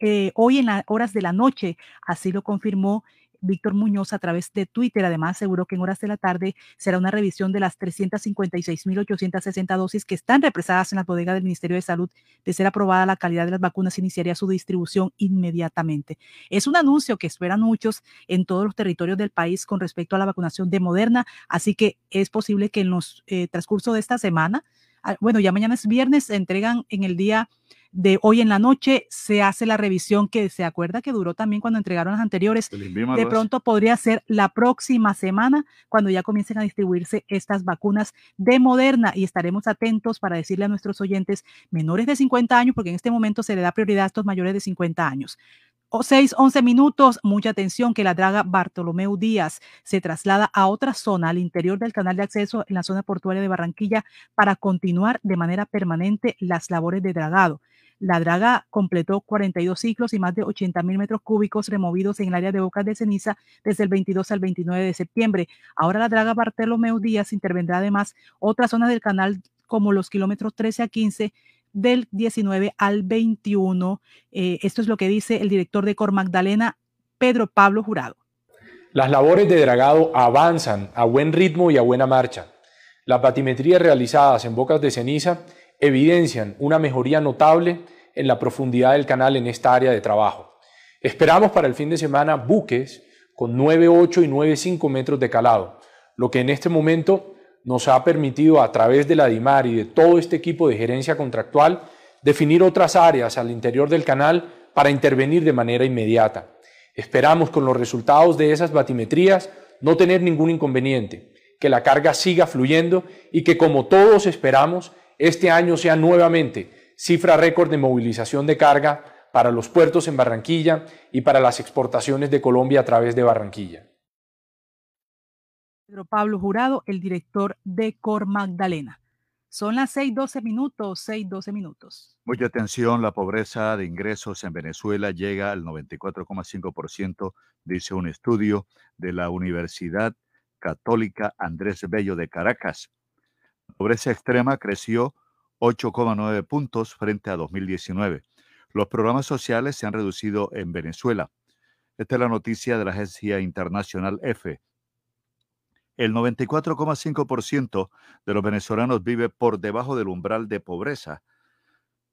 eh, hoy en las horas de la noche, así lo confirmó Víctor Muñoz a través de Twitter. Además, aseguró que en horas de la tarde será una revisión de las 356.860 dosis que están represadas en la bodega del Ministerio de Salud. De ser aprobada la calidad de las vacunas, iniciaría su distribución inmediatamente. Es un anuncio que esperan muchos en todos los territorios del país con respecto a la vacunación de Moderna, así que es posible que en los eh, transcurso de esta semana, ah, bueno, ya mañana es viernes, se entregan en el día de hoy en la noche se hace la revisión que se acuerda que duró también cuando entregaron las anteriores. De pronto podría ser la próxima semana cuando ya comiencen a distribuirse estas vacunas de Moderna y estaremos atentos para decirle a nuestros oyentes menores de 50 años, porque en este momento se le da prioridad a estos mayores de 50 años. 6, 11 minutos, mucha atención que la draga Bartolomeu Díaz se traslada a otra zona al interior del canal de acceso en la zona portuaria de Barranquilla para continuar de manera permanente las labores de dragado. La draga completó 42 ciclos y más de 80 mil metros cúbicos removidos en el área de Bocas de Ceniza desde el 22 al 29 de septiembre. Ahora la draga Bartolomeu Díaz intervendrá además otras zonas del canal como los kilómetros 13 a 15 del 19 al 21. Eh, esto es lo que dice el director de Cor Magdalena, Pedro Pablo Jurado. Las labores de dragado avanzan a buen ritmo y a buena marcha. Las batimetrías realizadas en bocas de ceniza evidencian una mejoría notable en la profundidad del canal en esta área de trabajo. Esperamos para el fin de semana buques con 9,8 y 9,5 metros de calado, lo que en este momento nos ha permitido a través de la DIMAR y de todo este equipo de gerencia contractual definir otras áreas al interior del canal para intervenir de manera inmediata. Esperamos con los resultados de esas batimetrías no tener ningún inconveniente, que la carga siga fluyendo y que como todos esperamos, este año sea nuevamente cifra récord de movilización de carga para los puertos en Barranquilla y para las exportaciones de Colombia a través de Barranquilla. Pedro Pablo Jurado, el director de Cor Magdalena. Son las 6:12 minutos, 6:12 minutos. Mucha atención, la pobreza de ingresos en Venezuela llega al 94,5%, dice un estudio de la Universidad Católica Andrés Bello de Caracas. La pobreza extrema creció 8,9 puntos frente a 2019. Los programas sociales se han reducido en Venezuela. Esta es la noticia de la agencia internacional EFE, el 94,5% de los venezolanos vive por debajo del umbral de pobreza,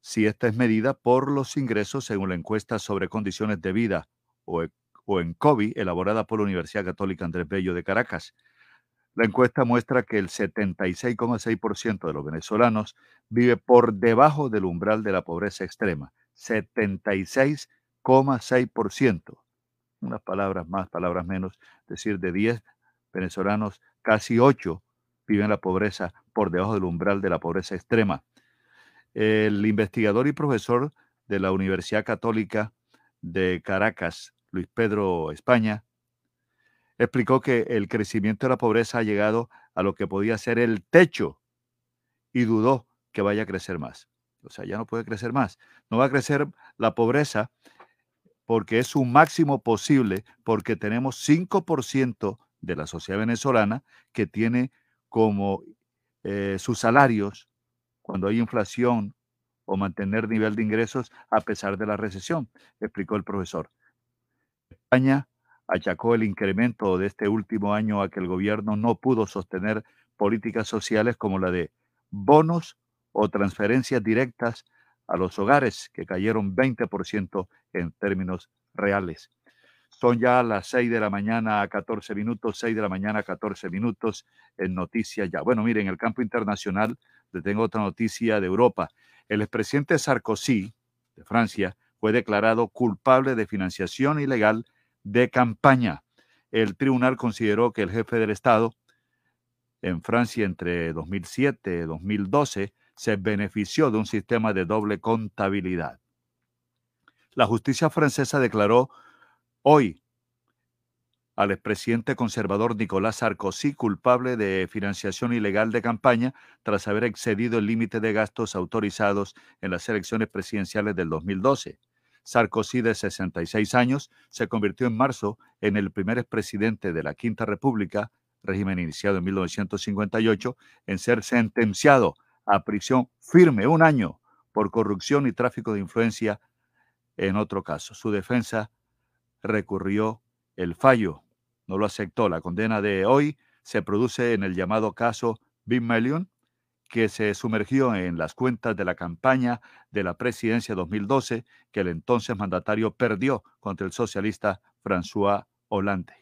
si esta es medida por los ingresos según la encuesta sobre condiciones de vida o, e, en COVID elaborada por la Universidad Católica Andrés Bello de Caracas. La encuesta muestra que el 76,6% de los venezolanos vive por debajo del umbral de la pobreza extrema. 76,6%. Unas palabras más, palabras menos, decir, de 10 venezolanos, casi 8 viven la pobreza por debajo del umbral de la pobreza extrema. El investigador y profesor de la Universidad Católica de Caracas, Luis Pedro España, explicó que el crecimiento de la pobreza ha llegado a lo que podía ser el techo y dudó que vaya a crecer más. O sea, ya no puede crecer más. No va a crecer la pobreza porque es un máximo posible, porque tenemos 5% de la sociedad venezolana que tiene como eh, sus salarios cuando hay inflación o mantener nivel de ingresos a pesar de la recesión, explicó el profesor. España achacó el incremento de este último año a que el gobierno no pudo sostener políticas sociales como la de bonos o transferencias directas a los hogares, que cayeron 20% en términos reales. Son ya las 6 de la mañana a 14 minutos, 6 de la mañana a 14 minutos en noticias ya. Bueno, miren, en el campo internacional le tengo otra noticia de Europa. El expresidente Sarkozy de Francia fue declarado culpable de financiación ilegal de campaña. El tribunal consideró que el jefe del Estado en Francia entre 2007 y 2012 se benefició de un sistema de doble contabilidad. La justicia francesa declaró Hoy, al expresidente conservador Nicolás Sarkozy culpable de financiación ilegal de campaña tras haber excedido el límite de gastos autorizados en las elecciones presidenciales del 2012. Sarkozy, de 66 años, se convirtió en marzo en el primer expresidente de la Quinta República, régimen iniciado en 1958, en ser sentenciado a prisión firme un año por corrupción y tráfico de influencia en otro caso. Su defensa recurrió el fallo no lo aceptó. La condena de hoy se produce en el llamado caso Big Million, que se sumergió en las cuentas de la campaña de la presidencia 2012 que el entonces mandatario perdió contra el socialista François Hollande.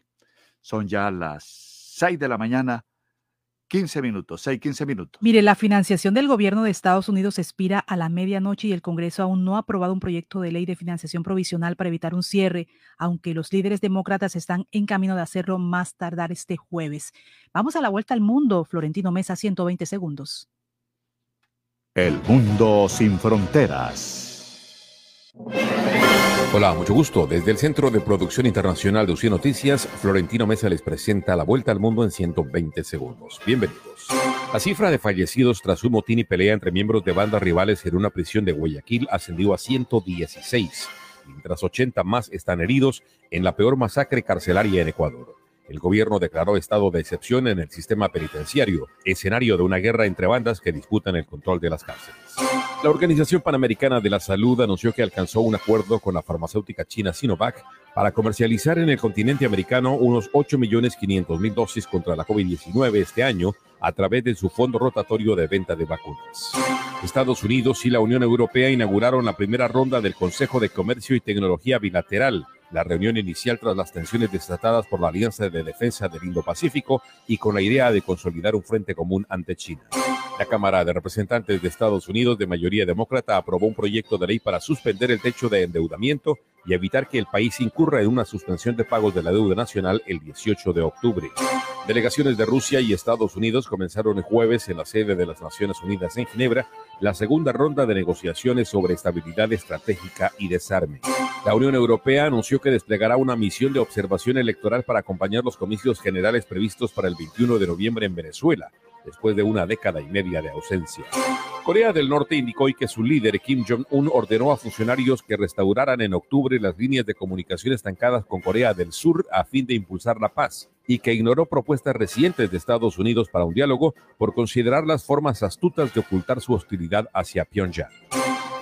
Son ya las 6 de la mañana, 15 minutos, 6, 15 minutos. Mire, la financiación del gobierno de Estados Unidos expira a la medianoche y el Congreso aún no ha aprobado un proyecto de ley de financiación provisional para evitar un cierre, aunque los líderes demócratas están en camino de hacerlo más tardar este jueves. Vamos a la vuelta al mundo. Florentino Mesa, 120 segundos. El mundo sin fronteras. Hola, mucho gusto. Desde el Centro de Producción Internacional de UCI Noticias, Florentino Mesa les presenta la vuelta al mundo en 120 segundos. Bienvenidos. La cifra de fallecidos tras un motín y pelea entre miembros de bandas rivales en una prisión de Guayaquil ascendió a 116, mientras 80 más están heridos en la peor masacre carcelaria en Ecuador. El gobierno declaró estado de excepción en el sistema penitenciario, escenario de una guerra entre bandas que disputan el control de las cárceles. La Organización Panamericana de la Salud anunció que alcanzó un acuerdo con la farmacéutica china Sinovac para comercializar en el continente americano unos 8.500.000 dosis contra la COVID-19 este año a través de su fondo rotatorio de venta de vacunas. Estados Unidos y la Unión Europea inauguraron la primera ronda del Consejo de Comercio y Tecnología Bilateral la reunión inicial tras las tensiones desatadas por la Alianza de Defensa del Indo-Pacífico y con la idea de consolidar un frente común ante China. La Cámara de Representantes de Estados Unidos, de mayoría demócrata, aprobó un proyecto de ley para suspender el techo de endeudamiento y evitar que el país incurra en una suspensión de pagos de la deuda nacional el 18 de octubre. Delegaciones de Rusia y Estados Unidos comenzaron el jueves en la sede de las Naciones Unidas en Ginebra la segunda ronda de negociaciones sobre estabilidad estratégica y desarme. La Unión Europea anunció que desplegará una misión de observación electoral para acompañar los comicios generales previstos para el 21 de noviembre en Venezuela, después de una década y media de ausencia. Corea del Norte indicó hoy que su líder Kim Jong-un ordenó a funcionarios que restauraran en octubre las líneas de comunicación estancadas con Corea del Sur a fin de impulsar la paz y que ignoró propuestas recientes de Estados Unidos para un diálogo por considerar las formas astutas de ocultar su hostilidad hacia Pyongyang.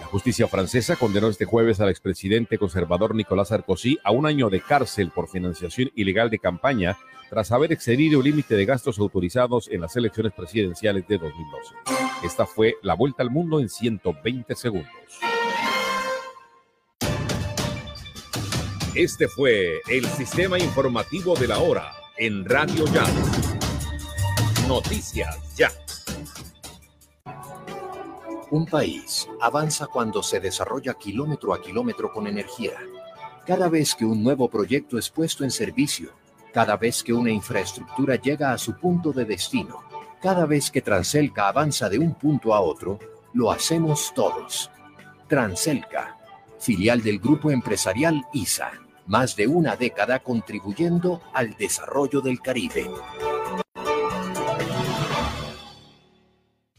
La justicia francesa condenó este jueves al expresidente conservador Nicolás Sarkozy a un año de cárcel por financiación ilegal de campaña tras haber excedido el límite de gastos autorizados en las elecciones presidenciales de 2012. Esta fue la vuelta al mundo en 120 segundos. Este fue el sistema informativo de la hora en Radio Ya. Noticias Ya. Un país avanza cuando se desarrolla kilómetro a kilómetro con energía. Cada vez que un nuevo proyecto es puesto en servicio, cada vez que una infraestructura llega a su punto de destino, cada vez que Transelca avanza de un punto a otro, lo hacemos todos. Transelca, filial del grupo empresarial ISA, más de una década contribuyendo al desarrollo del Caribe.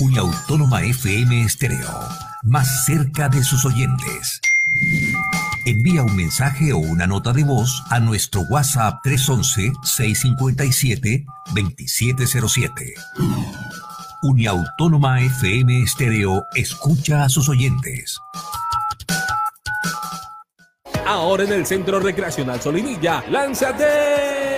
Uniautónoma FM Estéreo, más cerca de sus oyentes. Envía un mensaje o una nota de voz a nuestro WhatsApp 311-657-2707. Uniautónoma FM Estéreo escucha a sus oyentes. Ahora en el Centro Recreacional Solinilla, lánzate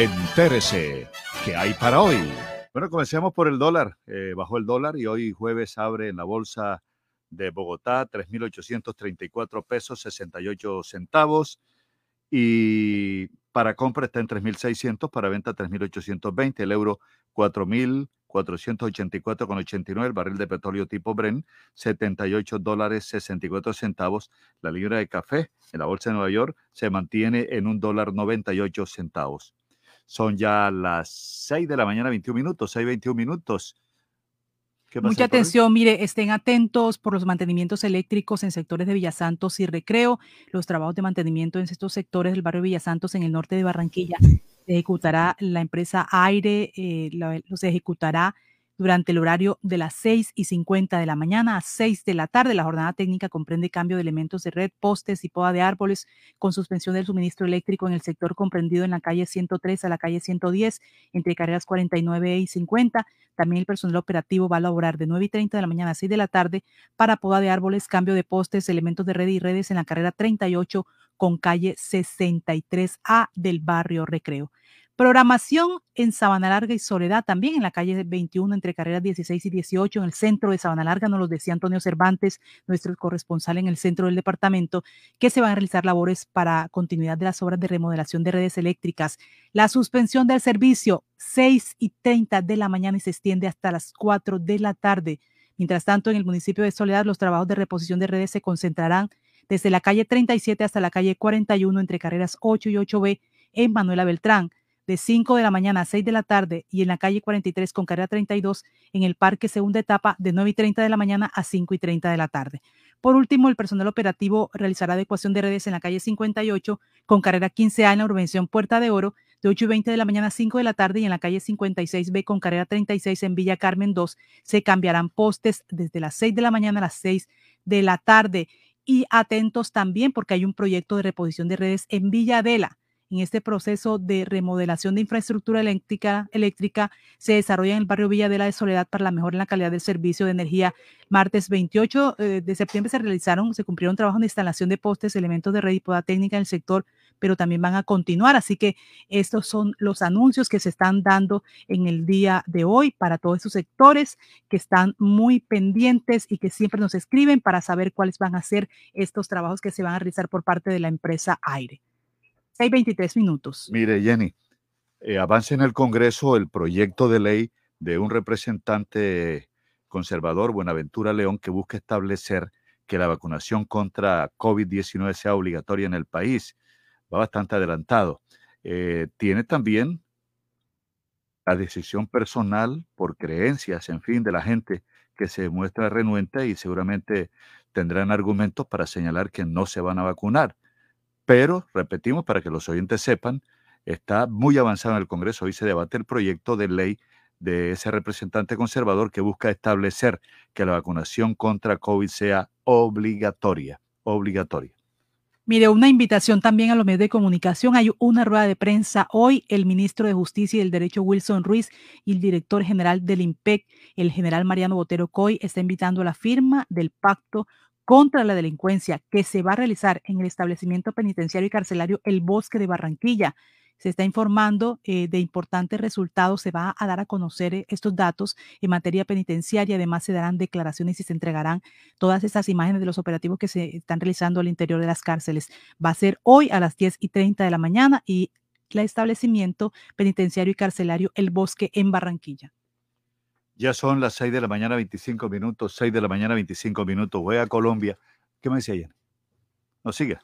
Entérese, ¿qué hay para hoy? Bueno, comencemos por el dólar. Eh, bajó el dólar y hoy jueves abre en la bolsa de Bogotá 3.834 pesos 68 centavos y para compra está en 3.600, para venta 3.820, el euro 4.484,89, el barril de petróleo tipo Bren 78 dólares 64 centavos, la libra de café en la bolsa de Nueva York se mantiene en un dólar 98 centavos. Son ya las 6 de la mañana, 21 minutos, 6, 21 minutos. Mucha atención, mire, estén atentos por los mantenimientos eléctricos en sectores de Villasantos y Recreo. Los trabajos de mantenimiento en estos sectores del barrio Villasantos en el norte de Barranquilla se ejecutará la empresa Aire, eh, los ejecutará durante el horario de las 6 y 50 de la mañana a 6 de la tarde. La jornada técnica comprende cambio de elementos de red, postes y poda de árboles con suspensión del suministro eléctrico en el sector comprendido en la calle 103 a la calle 110 entre carreras 49 y 50. También el personal operativo va a laborar de 9 y 30 de la mañana a 6 de la tarde para poda de árboles, cambio de postes, elementos de red y redes en la carrera 38 con calle 63A del barrio Recreo. Programación en Sabana Larga y Soledad, también en la calle 21 entre carreras 16 y 18, en el centro de Sabana Larga, nos lo decía Antonio Cervantes, nuestro corresponsal en el centro del departamento, que se van a realizar labores para continuidad de las obras de remodelación de redes eléctricas. La suspensión del servicio 6 y 30 de la mañana y se extiende hasta las 4 de la tarde. Mientras tanto, en el municipio de Soledad, los trabajos de reposición de redes se concentrarán desde la calle 37 hasta la calle 41 entre carreras 8 y 8B en Manuela Beltrán de 5 de la mañana a 6 de la tarde y en la calle 43 con carrera 32 en el parque segunda etapa de 9 y 30 de la mañana a 5 y 30 de la tarde. Por último, el personal operativo realizará adecuación de redes en la calle 58 con carrera 15A en la urbanización Puerta de Oro de 8 y 20 de la mañana a 5 de la tarde y en la calle 56B con carrera 36 en Villa Carmen 2 se cambiarán postes desde las 6 de la mañana a las 6 de la tarde. Y atentos también porque hay un proyecto de reposición de redes en Villa Adela en este proceso de remodelación de infraestructura eléctrica, eléctrica se desarrolla en el barrio Villa de la Soledad para la mejora en la calidad del servicio de energía. Martes 28 eh, de septiembre se realizaron, se cumplieron trabajos de instalación de postes, elementos de red y poda técnica en el sector, pero también van a continuar. Así que estos son los anuncios que se están dando en el día de hoy para todos esos sectores que están muy pendientes y que siempre nos escriben para saber cuáles van a ser estos trabajos que se van a realizar por parte de la empresa Aire. Hay 23 minutos. Mire, Jenny, eh, avance en el Congreso el proyecto de ley de un representante conservador, Buenaventura León, que busca establecer que la vacunación contra COVID-19 sea obligatoria en el país. Va bastante adelantado. Eh, tiene también la decisión personal por creencias, en fin, de la gente que se muestra renuente y seguramente tendrán argumentos para señalar que no se van a vacunar. Pero, repetimos, para que los oyentes sepan, está muy avanzado en el Congreso. Hoy se debate el proyecto de ley de ese representante conservador que busca establecer que la vacunación contra COVID sea obligatoria, obligatoria. Mire, una invitación también a los medios de comunicación. Hay una rueda de prensa hoy. El ministro de Justicia y del Derecho, Wilson Ruiz, y el director general del IMPEC, el general Mariano Botero Coy, está invitando a la firma del pacto contra la delincuencia que se va a realizar en el establecimiento penitenciario y carcelario El Bosque de Barranquilla. Se está informando eh, de importantes resultados, se va a dar a conocer eh, estos datos en materia penitenciaria, además se darán declaraciones y se entregarán todas estas imágenes de los operativos que se están realizando al interior de las cárceles. Va a ser hoy a las 10 y 30 de la mañana y el establecimiento penitenciario y carcelario El Bosque en Barranquilla. Ya son las 6 de la mañana, 25 minutos, 6 de la mañana, 25 minutos. Voy a Colombia. ¿Qué me decía ayer? No sigue.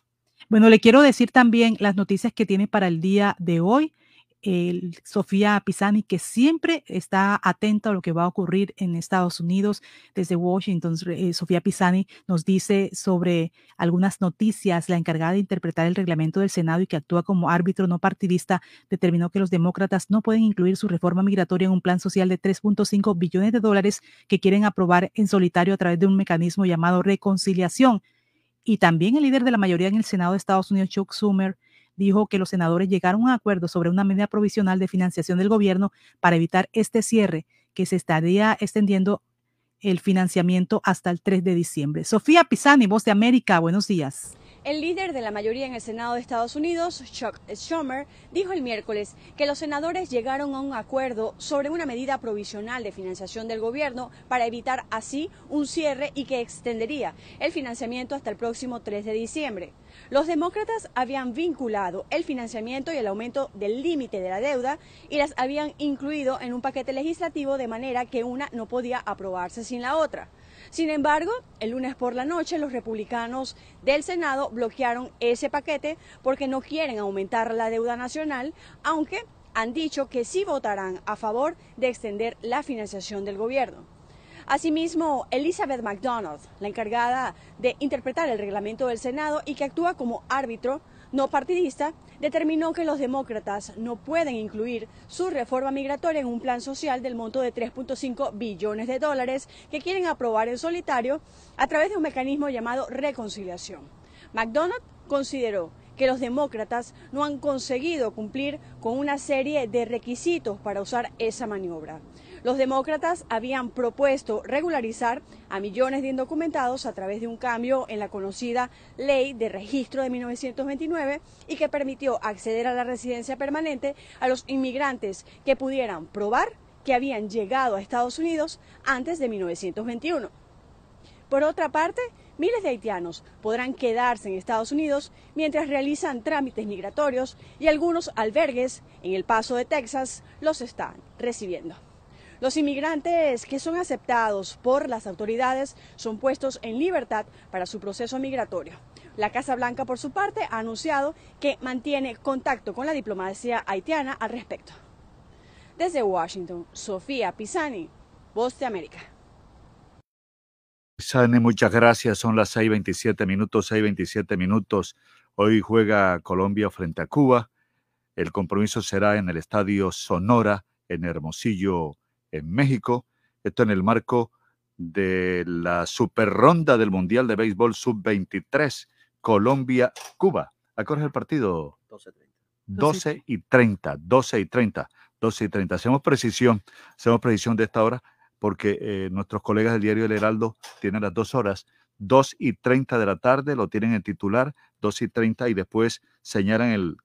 Bueno, le quiero decir también las noticias que tiene para el día de hoy. Sofía Pisani, que siempre está atenta a lo que va a ocurrir en Estados Unidos. Desde Washington, eh, Sofía Pisani nos dice sobre algunas noticias. La encargada de interpretar el reglamento del Senado y que actúa como árbitro no partidista determinó que los demócratas no pueden incluir su reforma migratoria en un plan social de 3.5 billones de dólares que quieren aprobar en solitario a través de un mecanismo llamado reconciliación. Y también el líder de la mayoría en el Senado de Estados Unidos, Chuck Schumer, dijo que los senadores llegaron a un acuerdo sobre una medida provisional de financiación del gobierno para evitar este cierre que se estaría extendiendo el financiamiento hasta el 3 de diciembre. Sofía Pisani, Voz de América, buenos días. El líder de la mayoría en el Senado de Estados Unidos, Chuck Schumer, dijo el miércoles que los senadores llegaron a un acuerdo sobre una medida provisional de financiación del gobierno para evitar así un cierre y que extendería el financiamiento hasta el próximo 3 de diciembre. Los demócratas habían vinculado el financiamiento y el aumento del límite de la deuda y las habían incluido en un paquete legislativo de manera que una no podía aprobarse sin la otra. Sin embargo, el lunes por la noche los republicanos del Senado bloquearon ese paquete porque no quieren aumentar la deuda nacional, aunque han dicho que sí votarán a favor de extender la financiación del gobierno. Asimismo, Elizabeth McDonald, la encargada de interpretar el reglamento del Senado y que actúa como árbitro no partidista, determinó que los demócratas no pueden incluir su reforma migratoria en un plan social del monto de 3.5 billones de dólares que quieren aprobar en solitario a través de un mecanismo llamado reconciliación. McDonald consideró que los demócratas no han conseguido cumplir con una serie de requisitos para usar esa maniobra. Los demócratas habían propuesto regularizar a millones de indocumentados a través de un cambio en la conocida ley de registro de 1929 y que permitió acceder a la residencia permanente a los inmigrantes que pudieran probar que habían llegado a Estados Unidos antes de 1921. Por otra parte, miles de haitianos podrán quedarse en Estados Unidos mientras realizan trámites migratorios y algunos albergues en El Paso de Texas los están recibiendo. Los inmigrantes que son aceptados por las autoridades son puestos en libertad para su proceso migratorio. La Casa Blanca, por su parte, ha anunciado que mantiene contacto con la diplomacia haitiana al respecto. Desde Washington, Sofía Pisani, Voz de América. Pisani, muchas gracias. Son las 6:27 minutos, 6:27 minutos. Hoy juega Colombia frente a Cuba. El compromiso será en el Estadio Sonora, en Hermosillo, en México. Esto en el marco de la super ronda del Mundial de Béisbol Sub-23, Colombia-Cuba. ¿A qué hora es el partido? 12 y 30, 12 y 30, 12 y 30. Hacemos precisión, hacemos precisión de esta hora porque eh, nuestros colegas del diario El Heraldo tienen las dos horas, 2 y 30 de la tarde, lo tienen en titular, 2 y 30 y después señalan el,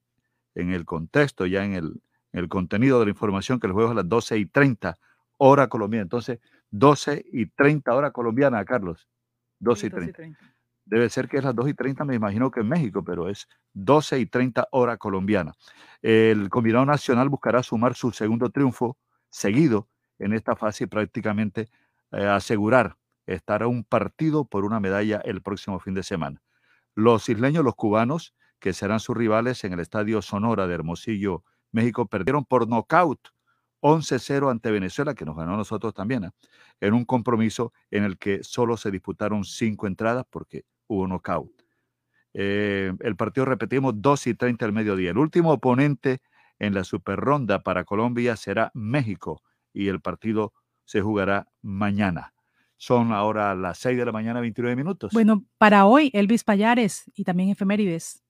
en el contexto, ya en el, en el contenido de la información que el juego es a las 12 y 30 hora colombiana. Entonces, 12 y 30 hora colombiana, Carlos. 12 y 30. Debe ser que es las 2 y 30, me imagino que en México, pero es 12 y 30 hora colombiana. El combinado nacional buscará sumar su segundo triunfo seguido en esta fase y prácticamente eh, asegurar estar a un partido por una medalla el próximo fin de semana. Los isleños, los cubanos, que serán sus rivales en el Estadio Sonora de Hermosillo, México, perdieron por nocaut 11-0 ante Venezuela, que nos ganó nosotros también, ¿eh? en un compromiso en el que solo se disputaron cinco entradas porque hubo knockout. Eh, el partido, repetimos, 2 y 30 al mediodía. El último oponente en la superronda para Colombia será México y el partido se jugará mañana. Son ahora las 6 de la mañana, 29 minutos. Bueno, para hoy, Elvis Payares y también efemérides.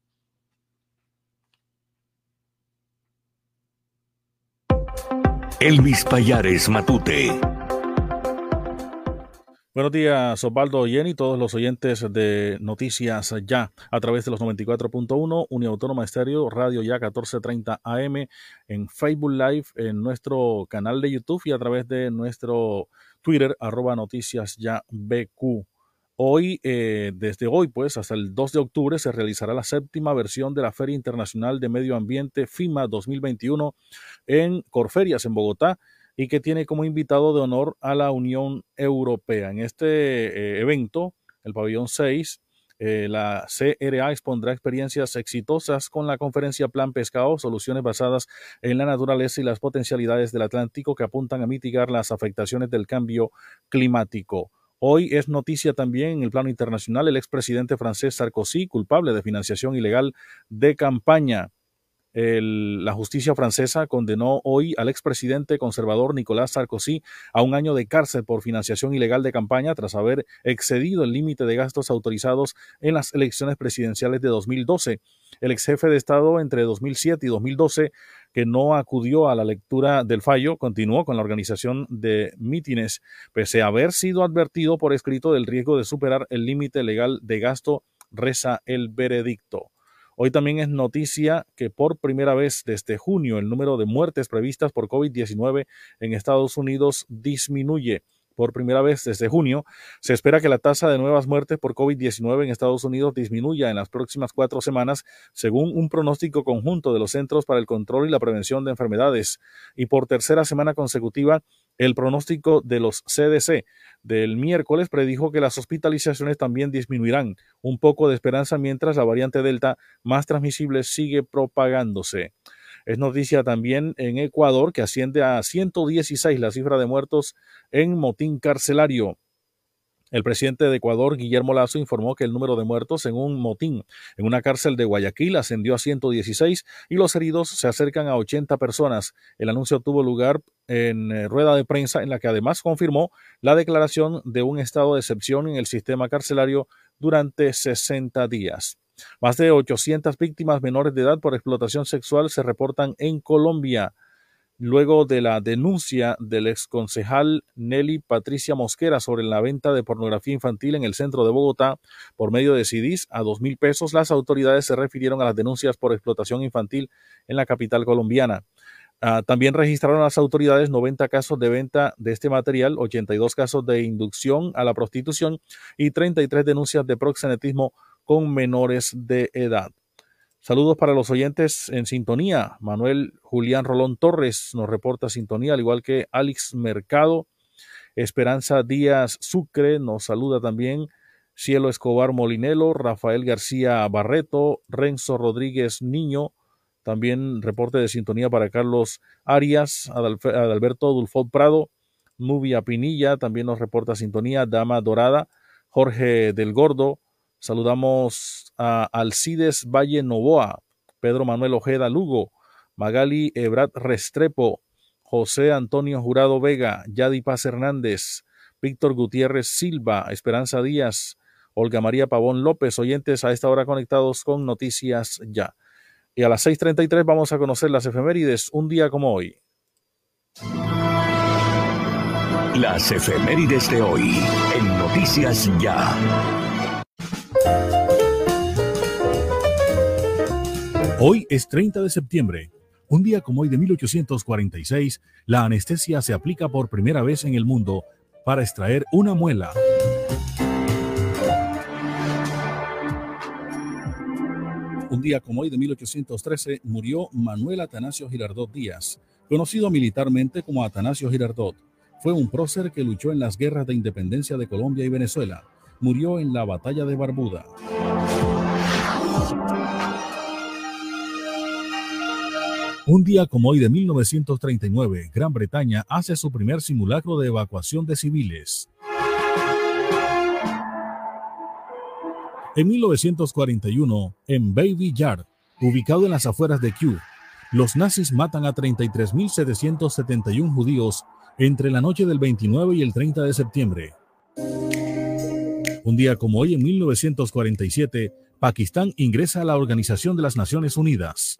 Elvis Payares Matute. Buenos días, Osvaldo Jenny, todos los oyentes de Noticias Ya a través de los 94.1, Uniautónoma Estéreo, Radio Ya 1430 AM, en Facebook Live, en nuestro canal de YouTube y a través de nuestro Twitter, arroba Noticias Ya BQ. Hoy, eh, desde hoy, pues, hasta el 2 de octubre se realizará la séptima versión de la Feria Internacional de Medio Ambiente FIMA 2021 en Corferias, en Bogotá, y que tiene como invitado de honor a la Unión Europea. En este eh, evento, el pabellón 6 Eh, la CRA expondrá experiencias exitosas con la conferencia Plan Pescado, soluciones basadas en la naturaleza y las potencialidades del Atlántico que apuntan a mitigar las afectaciones del cambio climático. Hoy es noticia también en el plano internacional el expresidente francés Sarkozy, culpable de financiación ilegal de campaña la justicia francesa condenó hoy al expresidente conservador Nicolás Sarkozy a un año de cárcel por financiación ilegal de campaña tras haber excedido el límite de gastos autorizados en las elecciones presidenciales de 2012. El ex jefe de Estado entre 2007 y 2012, que no acudió a la lectura del fallo, continuó con la organización de mítines, pese a haber sido advertido por escrito del riesgo de superar el límite legal de gasto, reza el veredicto. Hoy también es noticia que por primera vez desde junio el número de muertes previstas por COVID-19 en Estados Unidos disminuye. Por primera vez desde junio, se espera que la tasa de nuevas muertes por COVID-19 en Estados Unidos disminuya en las próximas cuatro semanas, según un pronóstico conjunto de los Centros para el Control y la Prevención de Enfermedades. Y por tercera semana consecutiva, el pronóstico de los CDC del miércoles predijo que las hospitalizaciones también disminuirán. Un poco de esperanza mientras la variante Delta más transmisible sigue propagándose. Es noticia también en Ecuador que asciende a 116 la cifra de muertos en motín carcelario. El presidente de Ecuador, Guillermo Lazo, informó que el número de muertos en un motín en una cárcel de Guayaquil ascendió a 116 y los heridos se acercan a 80 personas. El anuncio tuvo lugar en eh, rueda de prensa en la que además confirmó la declaración de un estado de excepción en el sistema carcelario durante 60 días. Más de 800 víctimas menores de edad por explotación sexual se reportan en Colombia luego de la denuncia del exconcejal Nelly Patricia Mosquera sobre la venta de pornografía infantil en el centro de Bogotá por medio de CDs a dos mil pesos, las autoridades se refirieron a las denuncias por explotación infantil en la capital colombiana. Ah, también registraron las autoridades 90 casos de venta de este material, 82 casos de inducción a la prostitución y 33 denuncias de proxenetismo con menores de edad. Saludos para los oyentes en sintonía. Manuel Julián Rolón Torres nos reporta sintonía, al igual que Alex Mercado. Esperanza Díaz Sucre nos saluda también. Cielo Escobar Molinelo, Rafael García Barreto, Renzo Rodríguez Niño. También reporte de sintonía para Carlos Arias, Adalberto Dulfot Prado, Nubia Pinilla. También nos reporta sintonía Dama Dorada, Jorge del Gordo, Saludamos a Alcides Valle Novoa, Pedro Manuel Ojeda Lugo, Magali Ebrat Restrepo, José Antonio Jurado Vega, Yadi Paz Hernández, Víctor Gutiérrez Silva, Esperanza Díaz, Olga María Pavón López, oyentes a esta hora conectados con Noticias Ya. Y a las 6.33 vamos a conocer las efemérides, un día como hoy. Las efemérides de hoy en Noticias Ya. Hoy es 30 de septiembre. Un día como hoy de 1846, la anestesia se aplica por primera vez en el mundo para extraer una muela. Un día como hoy de 1813 murió Manuel Atanasio Girardot Díaz, conocido militarmente como Atanasio Girardot. Fue un prócer que luchó en las guerras de independencia de Colombia y Venezuela murió en la batalla de Barbuda. Un día como hoy de 1939, Gran Bretaña hace su primer simulacro de evacuación de civiles. En 1941, en Baby Yard, ubicado en las afueras de Kew, los nazis matan a 33.771 judíos entre la noche del 29 y el 30 de septiembre. Un día como hoy, en 1947, Pakistán ingresa a la Organización de las Naciones Unidas.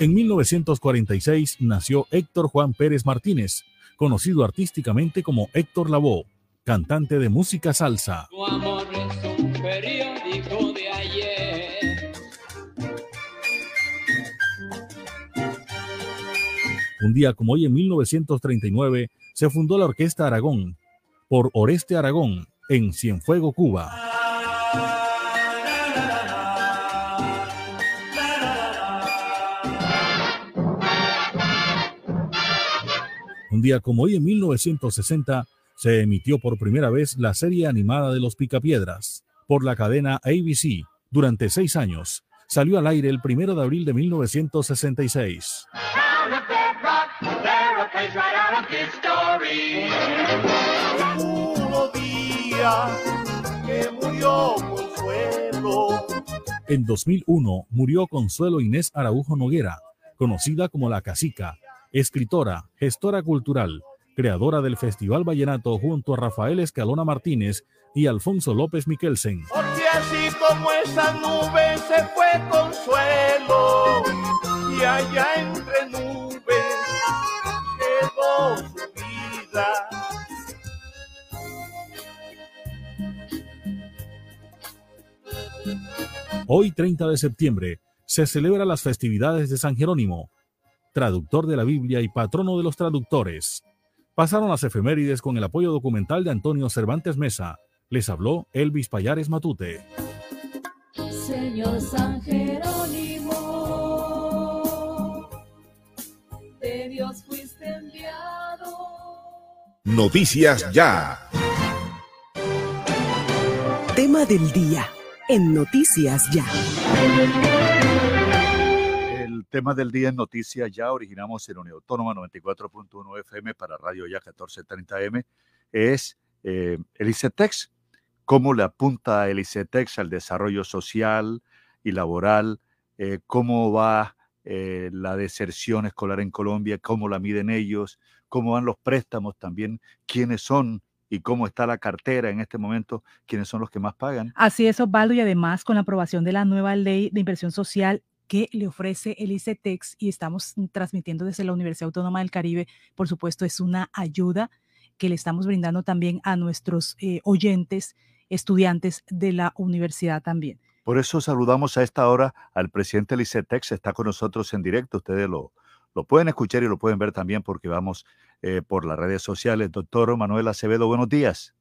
En 1946 nació Héctor Juan Pérez Martínez, conocido artísticamente como Héctor Lavoe, cantante de música salsa. Un día como hoy, en 1939, se fundó la Orquesta Aragón, por Oreste Aragón en Cienfuego, Cuba. Un día como hoy en 1960 se emitió por primera vez la serie animada de Los Picapiedras por la cadena ABC durante seis años. Salió al aire el primero de abril de 1966. En 2001 murió Consuelo Inés Araujo Noguera, conocida como La Casica, escritora, gestora cultural, creadora del Festival Vallenato junto a Rafael Escalona Martínez y Alfonso López Miquelsen. Porque así como esa nube se fue consuelo y allá entre nubes quedó su vida. Hoy 30 de septiembre se celebra las festividades de San Jerónimo, traductor de la Biblia y patrono de los traductores. Pasaron las efemérides con el apoyo documental de Antonio Cervantes Mesa. Les habló Elvis Payares Matute. Señor San Jerónimo, de Dios fuiste enviado. Noticias Ya. Tema del día en Noticias Ya. El tema del día en Noticias Ya, originamos en Unión Autónoma 94.1 FM para Radio Ya 1430M, es eh, el ICETEX. ¿Cómo le apunta el ICETEX al desarrollo social y laboral? Eh, ¿Cómo va eh, la deserción escolar en Colombia? ¿Cómo la miden ellos? ¿Cómo van los préstamos también? ¿Quiénes son y cómo está la cartera en este momento, quiénes son los que más pagan. Así es, Osvaldo, y además con la aprobación de la nueva ley de inversión social que le ofrece el ICETEX y estamos transmitiendo desde la Universidad Autónoma del Caribe, por supuesto, es una ayuda que le estamos brindando también a nuestros eh, oyentes, estudiantes de la universidad también. Por eso saludamos a esta hora al presidente del está con nosotros en directo, ustedes lo, lo pueden escuchar y lo pueden ver también porque vamos eh, por las redes sociales. Doctor Manuel Acevedo, buenos días.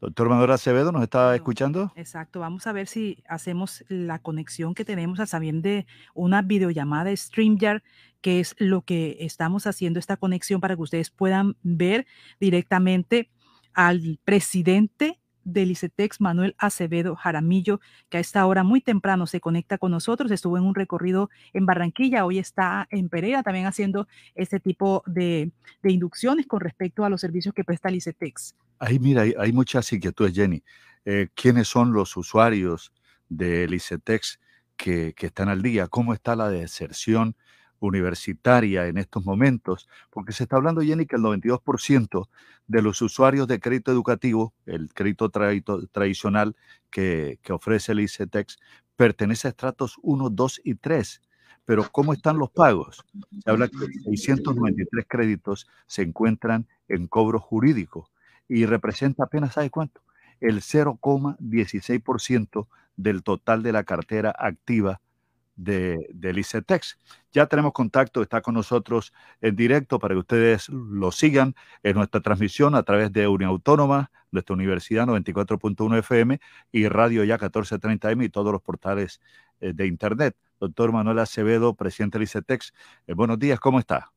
Doctor Manuel Acevedo, ¿nos está escuchando? Exacto, vamos a ver si hacemos la conexión que tenemos a sabiendo de una videollamada StreamYard, que es lo que estamos haciendo esta conexión para que ustedes puedan ver directamente al presidente del ICETEX, Manuel Acevedo Jaramillo, que a esta hora muy temprano se conecta con nosotros. Estuvo en un recorrido en Barranquilla, hoy está en Pereira también haciendo este tipo de, inducciones con respecto a los servicios que presta el ICETEX. Ahí, mira, hay, muchas inquietudes, Jenny. Eh, ¿Quiénes son los usuarios del ICETEX que, que están al día? ¿Cómo está la deserción? Universitaria en estos momentos, porque se está hablando, Jenny, que el 92% de los usuarios de crédito educativo, el crédito tradicional que, que, ofrece el ICETEX, pertenece a estratos 1, 2 y 3. Pero ¿cómo están los pagos? Se habla que 693 créditos se encuentran en cobro jurídico y representa apenas, ¿sabe cuánto? El 0,16% del total de la cartera activa de, del ICETEX. Ya tenemos contacto, está con nosotros en directo para que ustedes lo sigan en nuestra transmisión a través de Unión Autónoma, nuestra universidad 94.1 FM y Radio Ya 1430M y todos los portales eh, de Internet. Doctor Manuel Acevedo, presidente del ICETEX, eh, buenos días, ¿cómo está?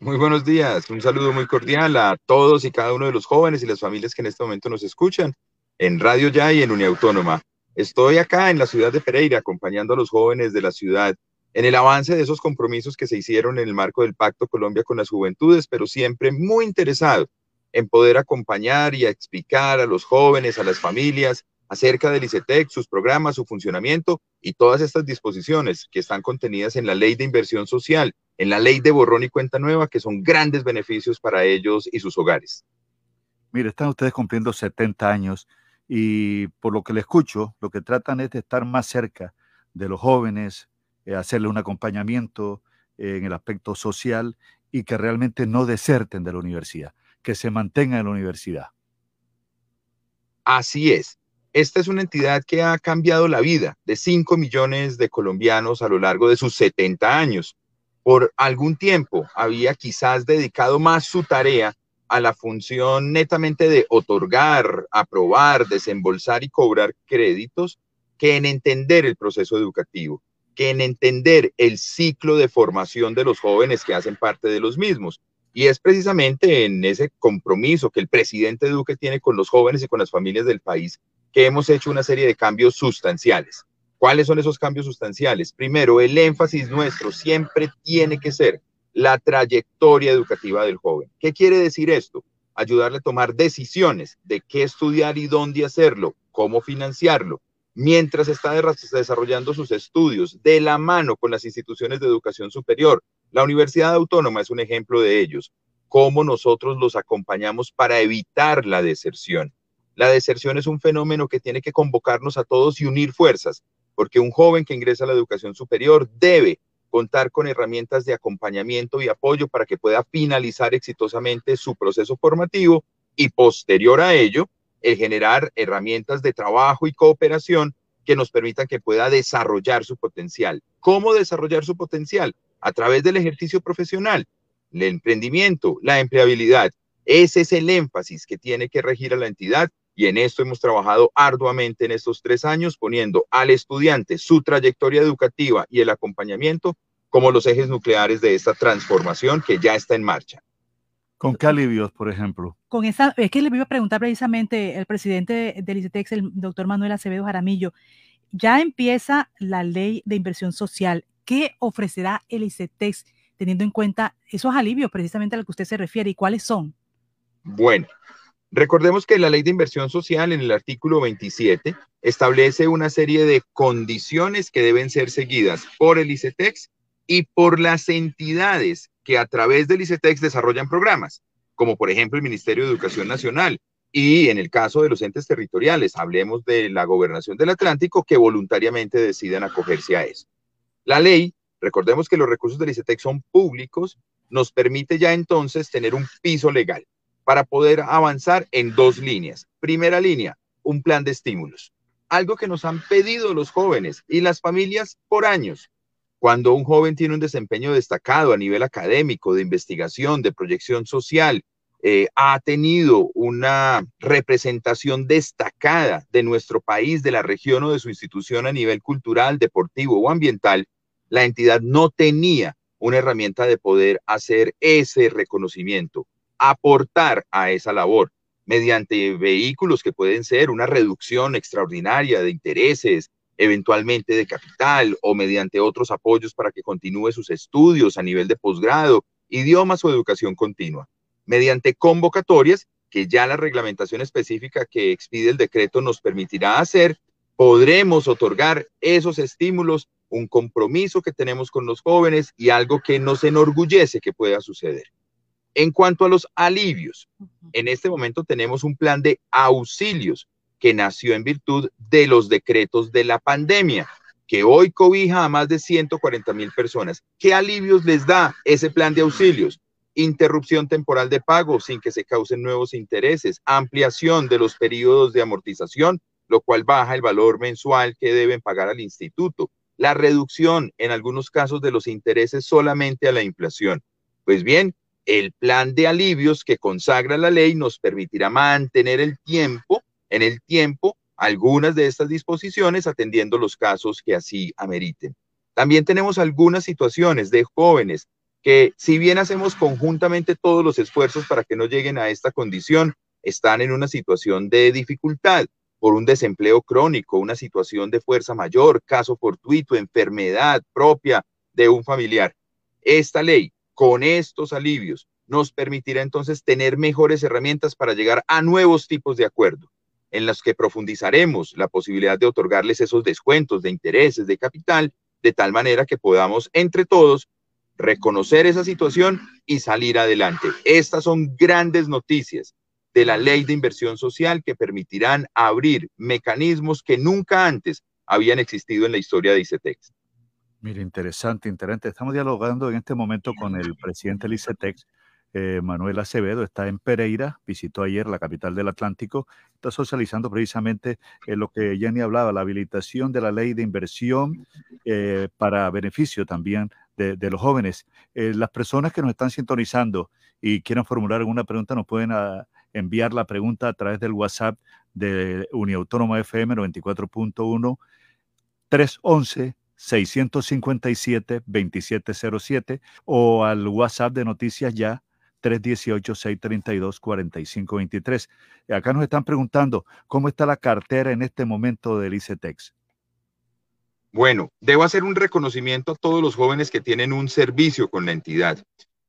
Muy buenos días, un saludo muy cordial a todos y cada uno de los jóvenes y las familias que en este momento nos escuchan en Radio Ya y en Unión Autónoma. Estoy acá en la ciudad de Pereira acompañando a los jóvenes de la ciudad en el avance de esos compromisos que se hicieron en el marco del Pacto Colombia con las Juventudes, pero siempre muy interesado en poder acompañar y explicar a los jóvenes, a las familias, acerca del ICETEC, sus programas, su funcionamiento y todas estas disposiciones que están contenidas en la ley de inversión social, en la ley de borrón y cuenta nueva, que son grandes beneficios para ellos y sus hogares. Mire, están ustedes cumpliendo 70 años y por lo que le escucho, lo que tratan es de estar más cerca de los jóvenes, eh, hacerle un acompañamiento en el aspecto social y que realmente no deserten de la universidad, que se mantengan en la universidad. Así es. Esta es una entidad que ha cambiado la vida de 5 millones de colombianos a lo largo de sus 70 años. Por algún tiempo había quizás dedicado más su tarea a la función netamente de otorgar, aprobar, desembolsar y cobrar créditos que en entender el proceso educativo. que en entender el ciclo de formación de los jóvenes que hacen parte de los mismos. Y es precisamente en ese compromiso que el presidente Duque tiene con los jóvenes y con las familias del país que hemos hecho una serie de cambios sustanciales. ¿Cuáles son esos cambios sustanciales? Primero, el énfasis nuestro siempre tiene que ser la trayectoria educativa del joven. ¿Qué quiere decir esto? Ayudarle a tomar decisiones de qué estudiar y dónde hacerlo, cómo financiarlo, mientras está desarrollando sus estudios de la mano con las instituciones de educación superior. La Universidad Autónoma es un ejemplo de ellos. Cómo nosotros los acompañamos para evitar la deserción. La deserción es un fenómeno que tiene que convocarnos a todos y unir fuerzas, porque un joven que ingresa a la educación superior debe contar con herramientas de acompañamiento y apoyo para que pueda finalizar exitosamente su proceso formativo y posterior a ello, el generar herramientas de trabajo y cooperación que nos permitan que pueda desarrollar su potencial. ¿Cómo desarrollar su potencial? A través del ejercicio profesional, el emprendimiento, la empleabilidad. Ese es el énfasis que tiene que regir a la entidad y en esto hemos trabajado arduamente en estos tres años, poniendo al estudiante su trayectoria educativa y el acompañamiento como los ejes nucleares de esta transformación que ya está en marcha. ¿Con qué alivios, por ejemplo? Con esa, es que le iba a preguntar precisamente el presidente del ICETEX, el doctor Manuel Acevedo Jaramillo, ya empieza la ley de inversión social. ¿Qué ofrecerá el ICETEX teniendo en cuenta esos alivios precisamente a los que usted se refiere y cuáles son? Bueno, Recordemos que la ley de inversión social en el artículo 27 establece una serie de condiciones que deben ser seguidas por el ICETEX y por las entidades que a través del ICETEX desarrollan programas, como por ejemplo el Ministerio de Educación Nacional y en el caso de los entes territoriales, hablemos de la gobernación del Atlántico que voluntariamente decidan acogerse a eso. La ley, recordemos que los recursos del ICETEX son públicos, nos permite ya entonces tener un piso legal para poder avanzar en dos líneas. Primera línea, un plan de estímulos. Algo que nos han pedido los jóvenes y las familias por años. Cuando un joven tiene un desempeño destacado a nivel académico, de investigación, de proyección social, eh, ha tenido una representación destacada de nuestro país, de la región o de su institución a nivel cultural, deportivo o ambiental, la entidad no tenía una herramienta de poder hacer ese reconocimiento aportar a esa labor mediante vehículos que pueden ser una reducción extraordinaria de intereses, eventualmente de capital o mediante otros apoyos para que continúe sus estudios a nivel de posgrado, idiomas o educación continua, mediante convocatorias que ya la reglamentación específica que expide el decreto nos permitirá hacer, podremos otorgar esos estímulos, un compromiso que tenemos con los jóvenes y algo que nos enorgullece que pueda suceder. En cuanto a los alivios, en este momento tenemos un plan de auxilios que nació en virtud de los decretos de la pandemia, que hoy cobija a más de 140 mil personas. ¿Qué alivios les da ese plan de auxilios? Interrupción temporal de pago sin que se causen nuevos intereses, ampliación de los periodos de amortización, lo cual baja el valor mensual que deben pagar al instituto, la reducción en algunos casos de los intereses solamente a la inflación. Pues bien, el plan de alivios que consagra la ley nos permitirá mantener el tiempo, en el tiempo, algunas de estas disposiciones atendiendo los casos que así ameriten. También tenemos algunas situaciones de jóvenes que si bien hacemos conjuntamente todos los esfuerzos para que no lleguen a esta condición, están en una situación de dificultad por un desempleo crónico, una situación de fuerza mayor, caso fortuito, enfermedad propia de un familiar. Esta ley con estos alivios nos permitirá entonces tener mejores herramientas para llegar a nuevos tipos de acuerdo, en los que profundizaremos la posibilidad de otorgarles esos descuentos de intereses, de capital, de tal manera que podamos entre todos reconocer esa situación y salir adelante. Estas son grandes noticias de la ley de inversión social que permitirán abrir mecanismos que nunca antes habían existido en la historia de ICETEX. Mira, interesante, interesante. Estamos dialogando en este momento con el presidente del ICETEX, eh, Manuel Acevedo, está en Pereira, visitó ayer la capital del Atlántico, está socializando precisamente eh, lo que Jenny hablaba, la habilitación de la ley de inversión eh, para beneficio también de, los jóvenes. las personas que nos están sintonizando y quieran formular alguna pregunta, nos pueden ah, enviar la pregunta a través del WhatsApp de Uniautónoma FM 94.1 311 657-2707 o al WhatsApp de Noticias Ya 318-632-4523. Acá nos están preguntando, ¿cómo está la cartera en este momento del ICETEX? Bueno, debo hacer un reconocimiento a todos los jóvenes que tienen un servicio con la entidad.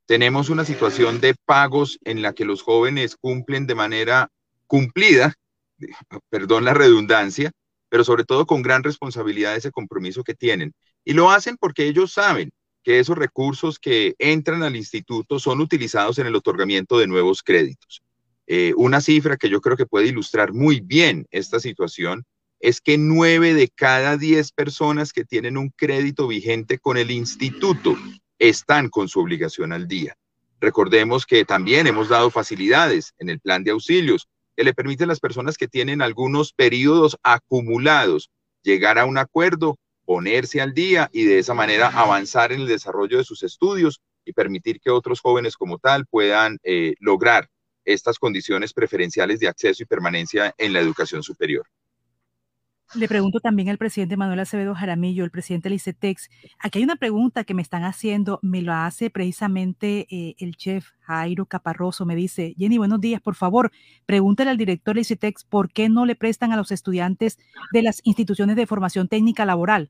Tenemos una situación de pagos en la que los jóvenes cumplen de manera cumplida, perdón la redundancia, pero sobre todo con gran responsabilidad ese compromiso que tienen. Y lo hacen porque ellos saben que esos recursos que entran al instituto son utilizados en el otorgamiento de nuevos créditos. Eh, una cifra que yo creo que puede ilustrar muy bien esta situación es que nueve de cada diez personas que tienen un crédito vigente con el instituto están con su obligación al día. Recordemos que también hemos dado facilidades en el plan de auxilios que le permiten a las personas que tienen algunos periodos acumulados llegar a un acuerdo, ponerse al día y de esa manera avanzar en el desarrollo de sus estudios y permitir que otros jóvenes como tal puedan eh, lograr estas condiciones preferenciales de acceso y permanencia en la educación superior. Le pregunto también al presidente Manuel Acevedo Jaramillo, el presidente del ICETEX. Aquí hay una pregunta que me están haciendo, me lo hace precisamente eh, el chef Jairo Caparroso. Me dice, Jenny, buenos días, por favor, pregúntale al director del ICETEX por qué no le prestan a los estudiantes de las instituciones de formación técnica laboral.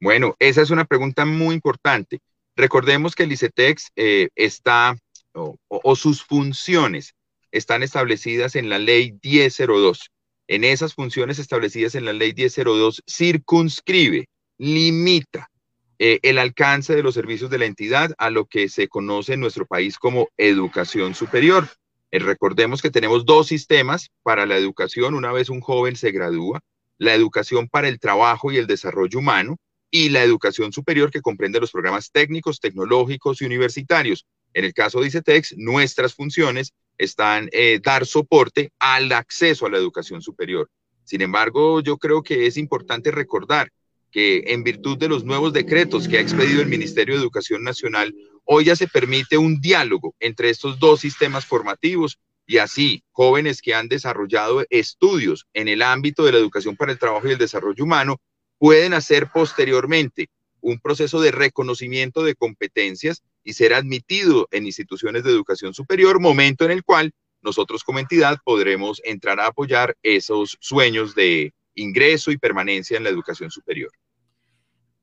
Bueno, esa es una pregunta muy importante. Recordemos que el ICETEX eh, está, o sus funciones están establecidas en la ley 1002 en esas funciones establecidas en la ley 1002 circunscribe, limita eh, el alcance de los servicios de la entidad a lo que se conoce en nuestro país como educación superior. Eh, recordemos que tenemos dos sistemas para la educación una vez un joven se gradúa, la educación para el trabajo y el desarrollo humano y la educación superior que comprende los programas técnicos, tecnológicos y universitarios. En el caso de ICETEX, nuestras funciones están eh, dar soporte al acceso a la educación superior. Sin embargo, yo creo que es importante recordar que en virtud de los nuevos decretos que ha expedido el Ministerio de Educación Nacional, hoy ya se permite un diálogo entre estos dos sistemas formativos y así jóvenes que han desarrollado estudios en el ámbito de la educación para el trabajo y el desarrollo humano pueden hacer posteriormente un proceso de reconocimiento de competencias y ser admitido en instituciones de educación superior, momento en el cual nosotros como entidad podremos entrar a apoyar esos sueños de ingreso y permanencia en la educación superior.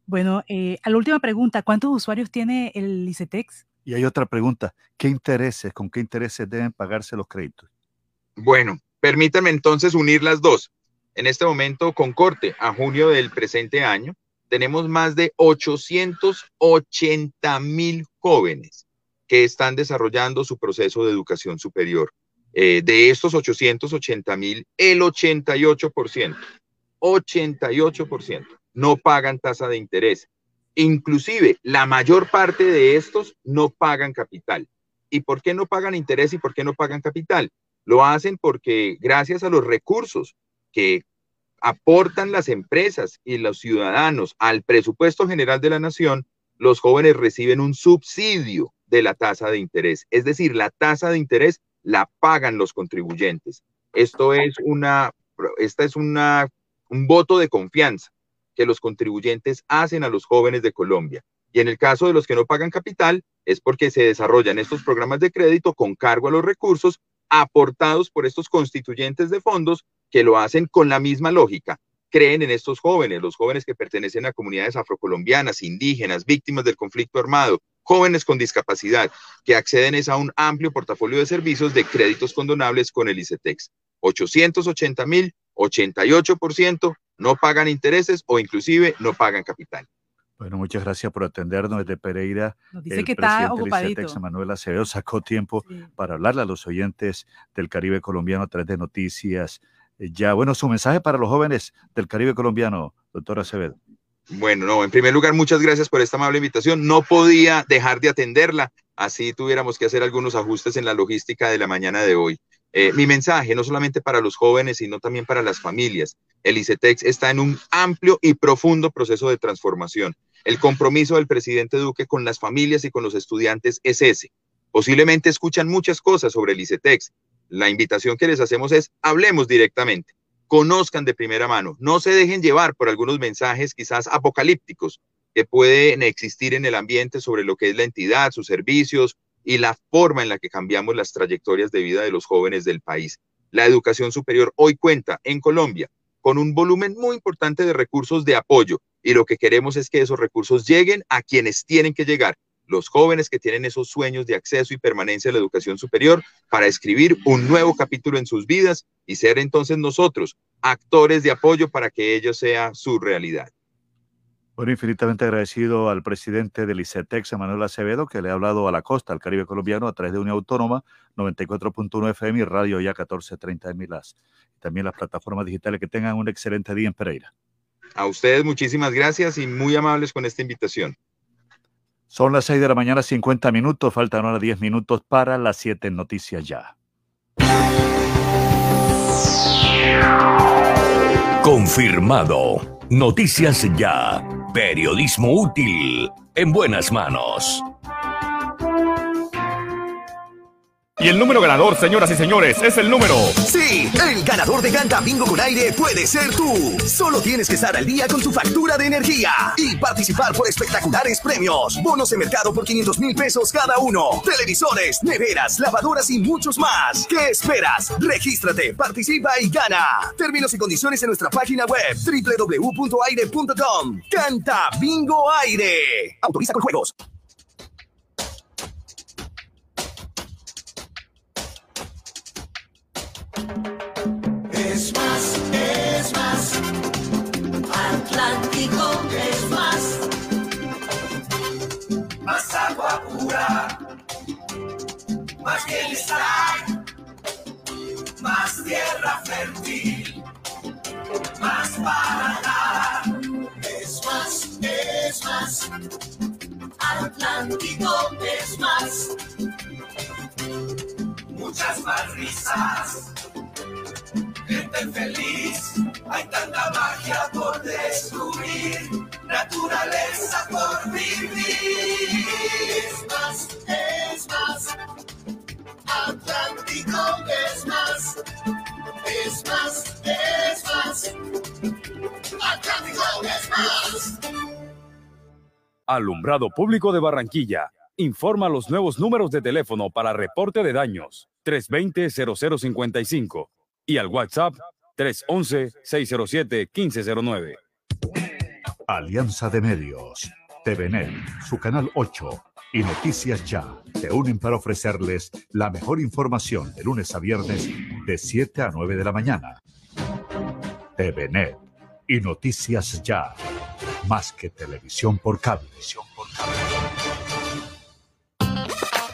Bueno, eh, a la última pregunta, ¿cuántos usuarios tiene el ICETEX? Y hay otra pregunta, ¿qué intereses, con qué intereses deben pagarse los créditos? Bueno, permítanme entonces unir las dos. En este momento, con corte a junio del presente año, tenemos más de 880 mil jóvenes que están desarrollando su proceso de educación superior. Eh, de estos 880 mil, el 88%, 88% no pagan tasa de interés. Inclusive, la mayor parte de estos no pagan capital. ¿Y por qué no pagan interés y por qué no pagan capital? Lo hacen porque gracias a los recursos que aportan las empresas y los ciudadanos al presupuesto general de la nación, los jóvenes reciben un subsidio de la tasa de interés. Es decir, la tasa de interés la pagan los contribuyentes. Esto es una, esta es una, un voto de confianza que los contribuyentes hacen a los jóvenes de Colombia. Y en el caso de los que no pagan capital, es porque se desarrollan estos programas de crédito con cargo a los recursos aportados por estos constituyentes de fondos que lo hacen con la misma lógica. Creen en estos jóvenes, los jóvenes que pertenecen a comunidades afrocolombianas, indígenas, víctimas del conflicto armado, jóvenes con discapacidad, que acceden a un amplio portafolio de servicios de créditos condonables con el ICETEX. 880 mil, 88% no pagan intereses o inclusive no pagan capital. Bueno, muchas gracias por atendernos desde Pereira. Nos dice que está ocupadito. Manuel Acevedo sacó tiempo para hablarle a los oyentes del Caribe colombiano a través de noticias. Eh, ya, bueno, su mensaje para los jóvenes del Caribe colombiano, doctor Acevedo. Bueno, no, en primer lugar, muchas gracias por esta amable invitación. No podía dejar de atenderla, así tuviéramos que hacer algunos ajustes en la logística de la mañana de hoy. Eh, mi mensaje, no solamente para los jóvenes, sino también para las familias. El ICETEX está en un amplio y profundo proceso de transformación. El compromiso del presidente Duque con las familias y con los estudiantes es ese. Posiblemente escuchan muchas cosas sobre el ICETEX. La invitación que les hacemos es, hablemos directamente. conozcan de primera mano, no se dejen llevar por algunos mensajes quizás apocalípticos que pueden existir en el ambiente sobre lo que es la entidad, sus servicios y la forma en la que cambiamos las trayectorias de vida de los jóvenes del país. La educación superior hoy cuenta en Colombia con un volumen muy importante de recursos de apoyo y lo que queremos es que esos recursos lleguen a quienes tienen que llegar, los jóvenes que tienen esos sueños de acceso y permanencia a la educación superior para escribir un nuevo capítulo en sus vidas y ser entonces nosotros actores de apoyo para que ello sea su realidad. Bueno, infinitamente agradecido al presidente del ICETEX, Manuel Acevedo, que le ha hablado a la costa, al Caribe colombiano, a través de Unión Autónoma, 94.1 FM y Radio Ya 1430 de Milas. También las plataformas digitales. Que tengan un excelente día en Pereira. A ustedes muchísimas gracias y muy amables con esta invitación. Son las 6 de la mañana, 50 minutos. Faltan ahora 10 minutos para las 7 noticias ya. Confirmado. Noticias ya. Periodismo útil. En buenas manos. Y el número ganador, señoras y señores, es el número. Sí, el ganador de Canta Bingo con aire puede ser tú. Solo tienes que estar al día con tu factura de energía y participar por espectaculares premios. Bonos de mercado por 500 mil pesos cada uno. Televisores, neveras, lavadoras y muchos más. ¿Qué esperas? Regístrate, participa y gana. Términos y condiciones en nuestra página web www.aire.com. Canta Bingo Aire. Autoriza con juegos. Atlántico es más. Más agua pura. Más bienestar. Más tierra fértil. Más para dar. Es más, es más. Atlántico es más. Muchas más risas gente feliz. Hay tanta magia por descubrir, naturaleza por vivir. Es más, es más. Atlántico es más. Es más, es más. Atlántico es más. Alumbrado Público de Barranquilla. Informa los nuevos números de teléfono para reporte de daños 320-0055 y al WhatsApp 311-607-1509. Alianza de Medios, TVNet, su canal 8 y Noticias Ya te unen para ofrecerles la mejor información de lunes a viernes de 7 a 9 de la mañana. TVNet y Noticias Ya, más que televisión por cable.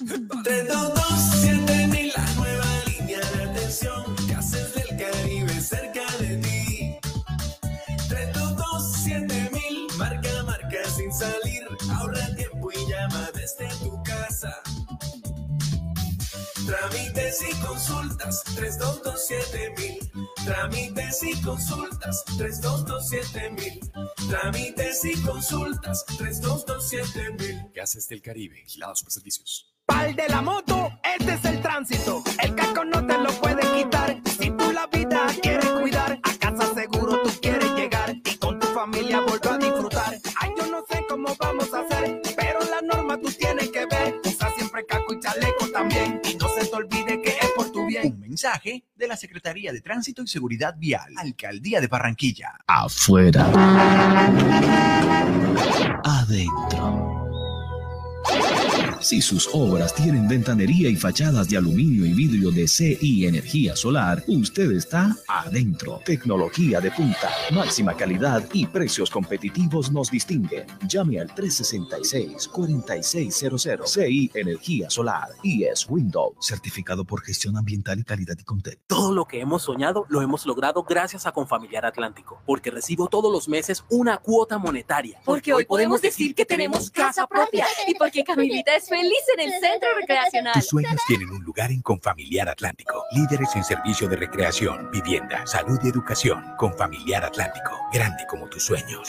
Vigilamos su subsidio. 322-7000, la nueva línea de atención que haces del Caribe cerca de ti. 322-7000, marca, marca sin salir, ahorra tiempo y llama desde tu casa. Trámites y consultas 3227 Trámites y consultas 3227 mil. Y consultas 3227 mil. Gases del Caribe, vigilados por servicios. Pal de la moto, este es el tránsito. El casco no te lo puede quitar. Si tú la vida quieres cuidar, a casa seguro tú quieres llegar y con tu familia volver a disfrutar. Ay, yo no sé cómo vamos a hacer, pero la norma tú tienes que ver. Usa siempre casco y chaleco también. Y no se te olvide que es por tu bien. Un mensaje de la Secretaría de Tránsito y Seguridad Vial, Alcaldía de Barranquilla. Afuera. Adentro. Si sus obras tienen ventanería y fachadas de aluminio y vidrio de CI Energía Solar, usted está adentro. Tecnología de punta, máxima calidad y precios competitivos nos distinguen. Llame al 366-4600 CI Energía Solar y es Windows, certificado por gestión ambiental y calidad y contexto. Todo lo que hemos soñado lo hemos logrado gracias a Confamiliar Atlántico, porque recibo todos los meses una cuota monetaria. Porque hoy podemos decir que tenemos casa propia y porque Camilita es feliz en el centro recreacional. Tus sueños tienen un lugar en Confamiliar Atlántico. Líderes en servicio de recreación, vivienda, salud y educación. Confamiliar Atlántico. Grande como tus sueños.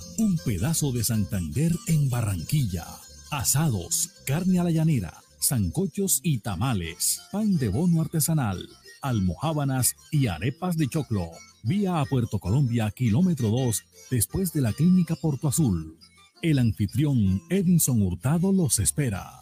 un pedazo de Santander en Barranquilla. Asados, carne a la llanera, zancochos y tamales, pan de bono artesanal, almohábanas y arepas de choclo. Vía a Puerto Colombia, kilómetro 2, después de la clínica Porto Azul. El anfitrión Edinson Hurtado los espera.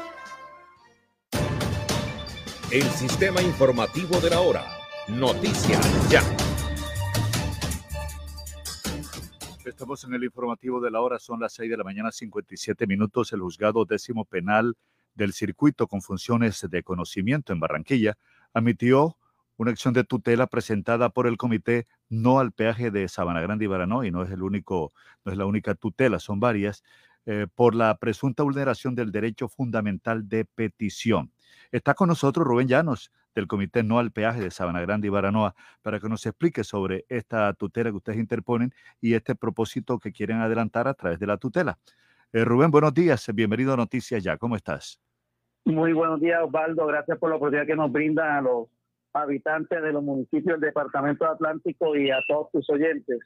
El sistema informativo de la hora. Noticias ya. Estamos en el informativo de la hora, son las 6 de la mañana, 57 minutos. El juzgado décimo penal del circuito con funciones de conocimiento en Barranquilla admitió una acción de tutela presentada por el comité no al peaje de Sabana Grande y Baranoa, y no es el único, no es la única tutela, son varias, eh, por la presunta vulneración del derecho fundamental de petición. Está con nosotros Rubén Llanos, del Comité No al Peaje de Sabana Grande y Baranoa, para que nos explique sobre esta tutela que ustedes interponen y este propósito que quieren adelantar a través de la tutela. Eh, Rubén, buenos días, bienvenido a Noticias Ya, ¿cómo estás? Muy buenos días, Osvaldo. Gracias por la oportunidad que nos brinda a los habitantes de los municipios del Departamento Atlántico y a todos tus oyentes.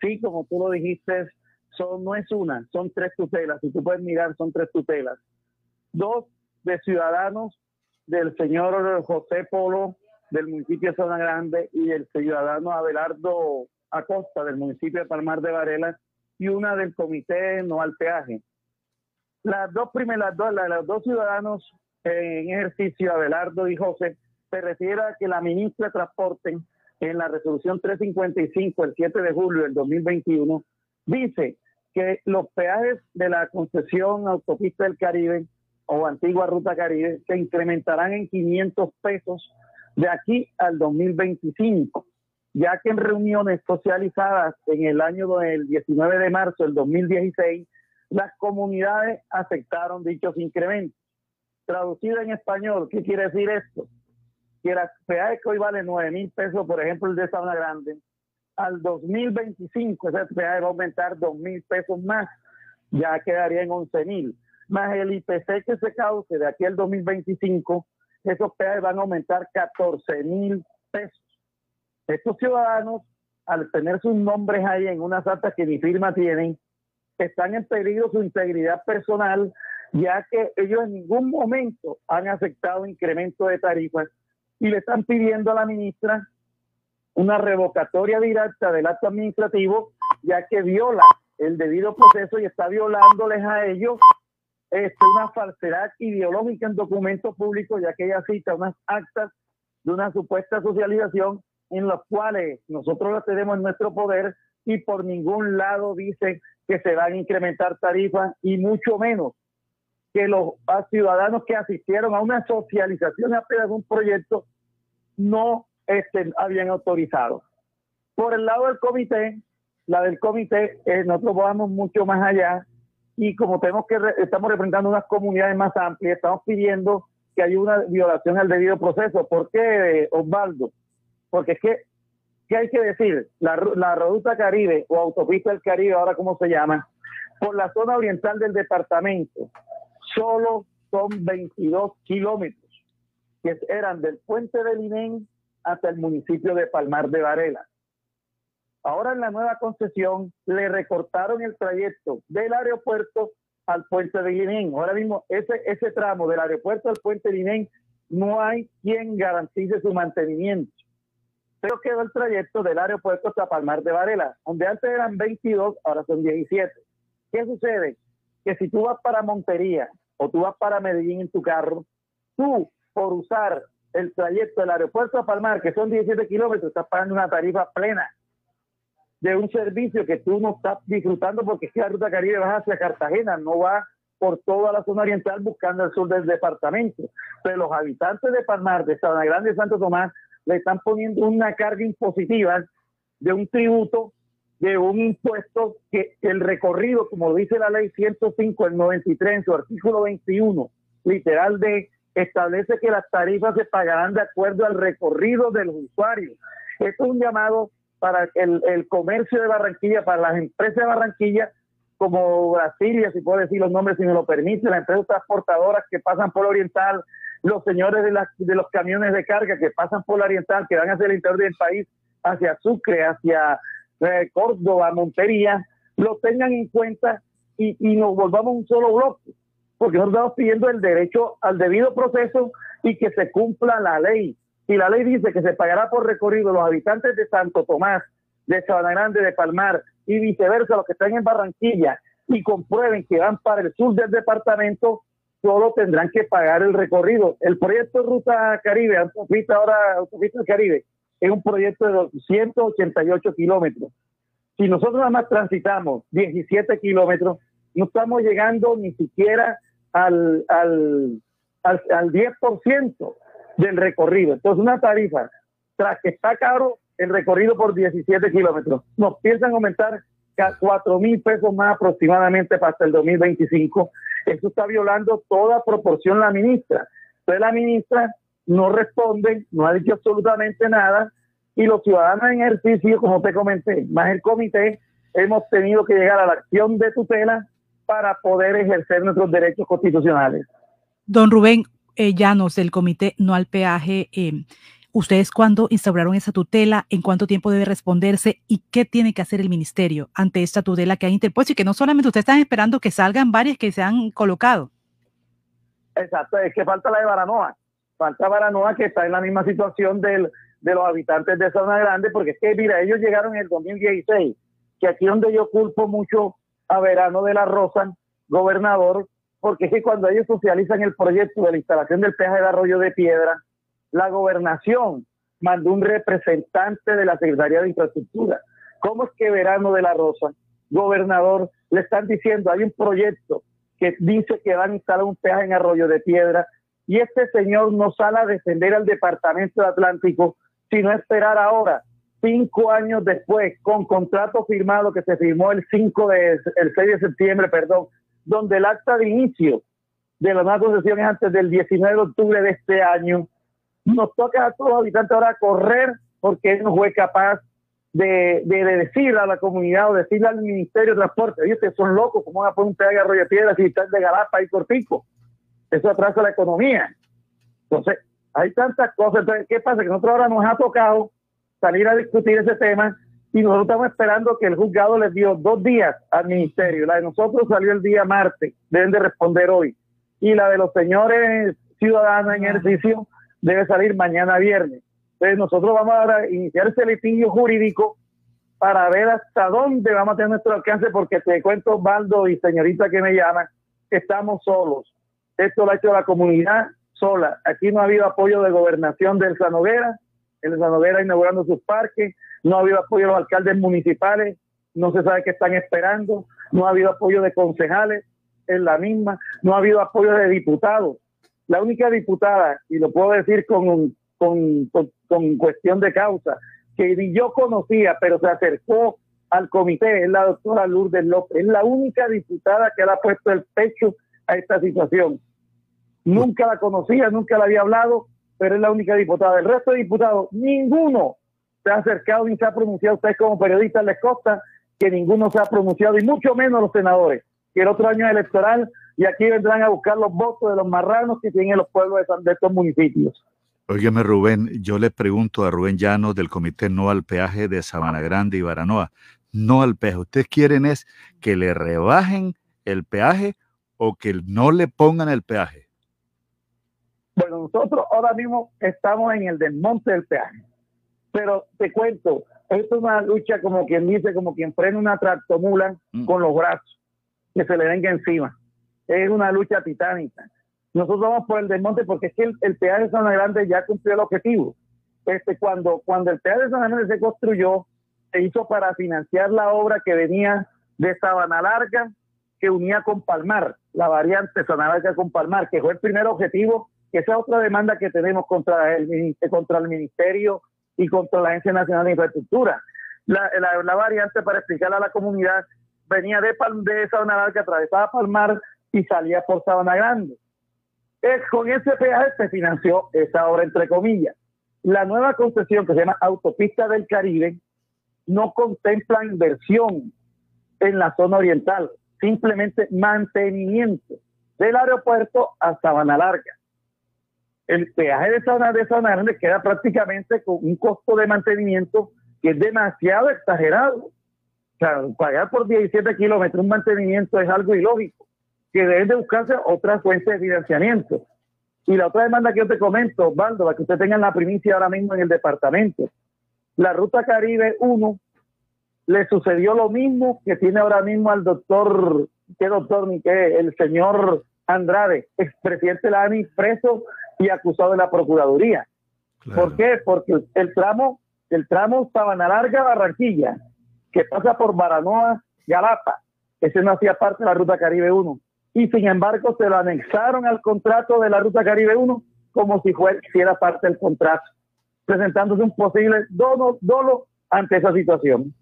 Sí, como tú lo dijiste, son, no es una, son tres tutelas. Si tú puedes mirar, son tres tutelas. Dos de ciudadanos del señor José Polo del municipio de Zona Grande y del ciudadano Abelardo Acosta del municipio de Palmar de Varela y una del comité no al peaje. Las dos primeras, dos, los dos ciudadanos en ejercicio, Abelardo y José, se refiere a que la ministra de Transporte en la resolución 355 el 7 de julio del 2021 dice que los peajes de la concesión autopista del Caribe o antigua Ruta Caribe se incrementarán en 500 pesos de aquí al 2025, ya que en reuniones socializadas en el año del 19 de marzo del 2016, las comunidades aceptaron dichos incrementos. Traducido en español, ¿qué quiere decir esto? Que la peaje que hoy vale 9 mil pesos, por ejemplo, el de Sabana Grande, al 2025 ese peaje va a aumentar 2 mil pesos más, ya quedaría en 11 mil más el IPC que se cause de aquí al 2025, esos peajes van a aumentar 14 mil pesos. Estos ciudadanos, al tener sus nombres ahí en unas actas que ni firma tienen, están en peligro su integridad personal ya que ellos en ningún momento han aceptado incremento de tarifas y le están pidiendo a la ministra una revocatoria directa del acto administrativo, ya que viola el debido proceso y está violándoles a ellos este, una falsedad ideológica en documentos públicos, ya que ella cita unas actas de una supuesta socialización en las cuales nosotros las tenemos en nuestro poder y por ningún lado dicen que se van a incrementar tarifas y mucho menos que los ciudadanos que asistieron a una socialización apenas un proyecto no estén, habían autorizado. Por el lado del comité, la del comité, eh, nosotros vamos mucho más allá y como tenemos que estamos representando unas comunidades más amplias, estamos pidiendo que haya una violación al debido proceso. ¿Por qué, Osvaldo? Porque es que, ¿qué hay que decir? La, la ruta Caribe o autopista del Caribe, ahora cómo se llama, por la zona oriental del departamento, solo son 22 kilómetros, que eran del puente de Linén hasta el municipio de Palmar de Varela. Ahora en la nueva concesión le recortaron el trayecto del aeropuerto al puente de Linén. Ahora mismo ese, ese tramo del aeropuerto al puente de Linén no hay quien garantice su mantenimiento. Pero quedó el trayecto del aeropuerto hasta Palmar de Varela, donde antes eran 22, ahora son 17. ¿Qué sucede? Que si tú vas para Montería o tú vas para Medellín en tu carro, tú por usar el trayecto del aeropuerto a Palmar, que son 17 kilómetros, estás pagando una tarifa plena de un servicio que tú no estás disfrutando porque es que la ruta Caribe va hacia Cartagena, no va por toda la zona oriental buscando el sur del departamento. Pero los habitantes de Palmar, de Sabana Grande Santo Tomás, le están poniendo una carga impositiva de un tributo, de un impuesto que el recorrido, como dice la ley 105, el 93, en su artículo 21, literal de establece que las tarifas se pagarán de acuerdo al recorrido del usuario. Esto es un llamado para el, el comercio de Barranquilla, para las empresas de Barranquilla, como Brasilia, si puedo decir los nombres si me lo permite, las empresas transportadoras que pasan por Oriental, los señores de, de los camiones de carga que pasan por Oriental, que van hacia el interior del país, hacia Sucre, hacia eh, Córdoba, Montería, lo tengan en cuenta y, y nos volvamos un solo bloque, porque nosotros estamos pidiendo el derecho al debido proceso y que se cumpla la ley y la ley dice que se pagará por recorrido los habitantes de Santo Tomás, de Sabana Grande, de Palmar y viceversa, los que están en Barranquilla y comprueben que van para el sur del departamento, solo tendrán que pagar el recorrido. El proyecto Ruta Caribe, autopista ahora, autopista del Caribe, es un proyecto de 288 kilómetros. Si nosotros nada más transitamos 17 kilómetros, no estamos llegando ni siquiera al, al, al, al 10% del recorrido. Entonces, una tarifa, tras que está caro el recorrido por 17 kilómetros, nos piensan aumentar 4 mil pesos más aproximadamente para hasta el 2025. Eso está violando toda proporción la ministra. Entonces, la ministra no responde, no ha dicho absolutamente nada, y los ciudadanos en ejercicio, como te comenté, más el comité, hemos tenido que llegar a la acción de tutela para poder ejercer nuestros derechos constitucionales. Don Rubén, eh, Llanos del Comité No al Peaje, eh, ¿ustedes cuándo instauraron esa tutela? ¿En cuánto tiempo debe responderse? ¿Y qué tiene que hacer el ministerio ante esta tutela que ha interpuesto? Y que no solamente ustedes están esperando que salgan varias que se han colocado. Exacto, es que falta la de Baranoa. Falta Baranoa que está en la misma situación del, de los habitantes de Zona Grande, porque es que, mira, ellos llegaron en el 2016, que aquí donde yo culpo mucho a Verano de la Rosa, gobernador, porque es que cuando ellos socializan el proyecto de la instalación del peaje de Arroyo de Piedra, la gobernación mandó un representante de la Secretaría de Infraestructura. ¿Cómo es que Verano de la Rosa, gobernador, le están diciendo, hay un proyecto que dice que van a instalar un peaje en Arroyo de Piedra y este señor no sale a defender al Departamento de Atlántico, sino esperar ahora, cinco años después, con contrato firmado que se firmó el 5 de, el 6 de septiembre, perdón, donde el acta de inicio de la nueva concesión es antes del 19 de octubre de este año, nos toca a todos los habitantes ahora correr porque él no fue capaz de, de, decir a la comunidad o decirle al Ministerio de Transporte, oye, ustedes son locos, ¿cómo van a poner un peaje a Arroyo Piedra si están de Galapa y Corpico? Eso atrasa la economía. Entonces, hay tantas cosas. Entonces, ¿qué pasa? Que nosotros ahora nos ha tocado salir a discutir ese tema y nosotros estamos esperando que el juzgado les dio dos días al ministerio. La de nosotros salió el día martes, deben de responder hoy. y la de los señores ciudadanos en ejercicio debe salir mañana viernes. Entonces nosotros vamos a iniciar ese litigio jurídico para ver hasta dónde vamos a tener nuestro alcance, porque te cuento, Osvaldo y señorita que me llaman, que estamos solos. Esto lo ha hecho la comunidad sola. Aquí no ha habido apoyo de gobernación del Sanoguera, el Sanoguera inaugurando sus parques, no ha habido apoyo de los alcaldes municipales, no se sabe qué están esperando, no ha habido apoyo de concejales en la misma, no ha habido apoyo de diputados. La única diputada, y lo puedo decir con, con, con, con cuestión de causa, que ni yo conocía, pero se acercó al comité, es la doctora Lourdes López. Es la única diputada que le ha puesto el pecho a esta situación. Nunca la conocía, nunca la había hablado, pero es la única diputada. El resto de diputados, ninguno se ha acercado ni se ha pronunciado. Ustedes como periodistas les consta que ninguno se ha pronunciado, y mucho menos los senadores, que el otro año es electoral y aquí vendrán a buscar los votos de los marranos que tienen los pueblos de, de estos municipios. Óigame, Rubén, yo le pregunto a Rubén Llanos del Comité No al Peaje de Sabana Grande y Baranoa. No al peaje. ¿Ustedes quieren es que le rebajen el peaje o que no le pongan el peaje? Bueno, nosotros ahora mismo estamos en el desmonte del peaje. Pero te cuento, esto es una lucha como quien dice, como quien frena una tractomula con los brazos, que se le venga encima. Es una lucha titánica. Nosotros vamos por el desmonte porque es que el, el peaje de Zona Grande ya cumplió el objetivo. Este, cuando, cuando el peaje de Zona Grande se construyó, se hizo para financiar la obra que venía de Sabana Larga, que unía con Palmar, la variante Sabana Larga con Palmar, que fue el primer objetivo, que esa es otra demanda que tenemos contra el, contra el Ministerio y contra la Agencia Nacional de Infraestructura. La, variante, para explicarle a la comunidad, venía de, de Sabana Larga, atravesaba Palmar y salía por Sabana Grande. Es, con ese peaje se financió esa obra, entre comillas. La nueva concesión que se llama Autopista del Caribe no contempla inversión en la zona oriental, simplemente mantenimiento del aeropuerto a Sabana Larga. El peaje de Sabana, de Sabana Grande queda prácticamente con un costo de mantenimiento que es demasiado exagerado. O sea, pagar por 17 kilómetros un mantenimiento es algo ilógico que deben de buscarse otras fuentes de financiamiento. Y la otra demanda que yo te comento, Osvaldo, para que usted tenga la primicia ahora mismo en el departamento. La Ruta Caribe 1 le sucedió lo mismo que tiene ahora mismo al doctor, ¿qué doctor ni qué? El señor Andrade, expresidente de la ANI, preso y acusado de la Procuraduría. Claro. ¿Por qué? Porque el tramo, el tramo Sabana Larga Barranquilla, que pasa por Baranoa, Galapa, ese no hacía parte de la Ruta Caribe 1 y sin embargo se lo anexaron al contrato de la Ruta Caribe 1 como si fuera parte del contrato, presentándose un posible dolo, dolo ante esa situación.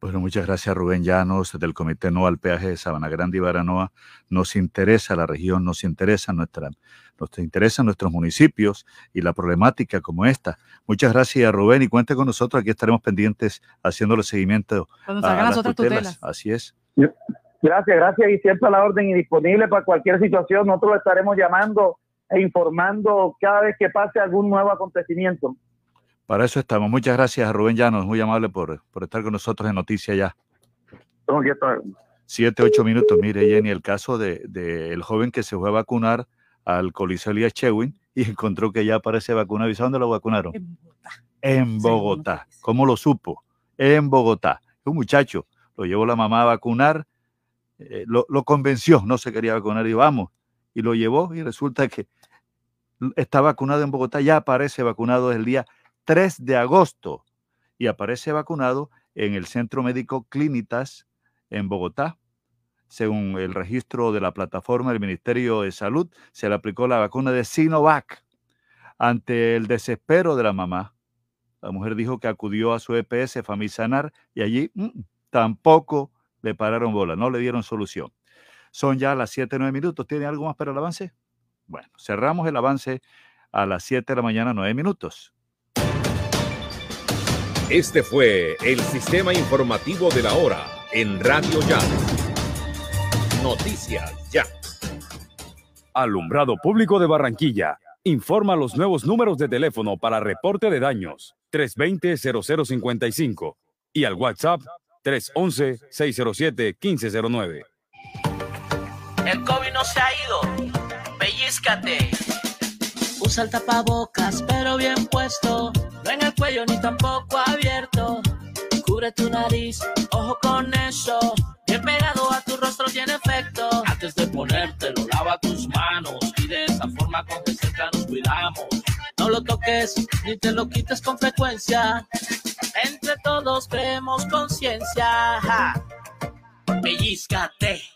Bueno, muchas gracias Rubén Llanos del Comité No al Peaje de Sabana Grande y Baranoa. Nos interesa la región, nos interesa nuestra, nos interesan nuestros municipios y la problemática como esta. Muchas gracias Rubén y cuente con nosotros, aquí estaremos pendientes haciéndole seguimiento Cuando a las, las tutelas. tutelas. Así es. Gracias, gracias y siempre a la orden y disponible para cualquier situación. Nosotros lo estaremos llamando e informando cada vez que pase algún nuevo acontecimiento. Para eso estamos. Muchas gracias a Rubén Llanos, muy amable por, por estar con nosotros en Noticias Ya. Siete, ocho minutos. Mire, Jenny, el caso de, de, el joven que se fue a vacunar al Coliseo Elías Chewin y encontró que ya aparece vacunado. ¿Y sabe dónde lo vacunaron? En Bogotá. En Bogotá. ¿Cómo lo supo? En Bogotá. Un muchacho lo llevó la mamá a vacunar eh, lo, lo, convenció, no se quería vacunar y vamos, y lo llevó y resulta que está vacunado en Bogotá, ya aparece vacunado el día 3 de agosto y aparece vacunado en el Centro Médico Clínitas en Bogotá. Según el registro de la plataforma del Ministerio de Salud, se le aplicó la vacuna de Sinovac. Ante el desespero de la mamá, la mujer dijo que acudió a su EPS Famisanar y allí mmm, tampoco le pararon bola, no le dieron solución. Son ya las 7, 9 minutos. ¿Tiene algo más para el avance? Bueno, cerramos el avance a las 7 de la mañana, 9 minutos. Este fue el sistema informativo de la hora en Radio Ya. Noticias Ya. Alumbrado Público de Barranquilla. Informa los nuevos números de teléfono para reporte de daños 320-0055 y al WhatsApp 311-607-1509. El COVID no se ha ido pellizcate. Usa el tapabocas, pero bien puesto. No en el cuello ni tampoco abierto. Cubre tu nariz, ojo con eso. Pegado a tu rostro tiene efecto. Antes de ponértelo, lava tus manos. Y de esa forma con que cerca nos cuidamos. No lo toques ni te lo quites con frecuencia. Entre todos creemos conciencia. Pellizcate.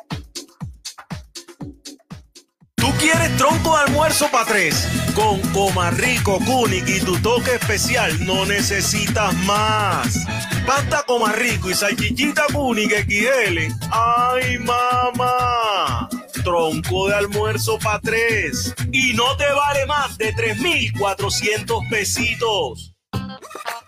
Quieres tronco de almuerzo para tres? Con Comarrico, Kunik y tu toque especial no necesitas más. Pasta Comarrico y salchichita Kunik XL. ¡Ay, mamá! Tronco de almuerzo para tres. Y no te vale más de 3,400 pesitos.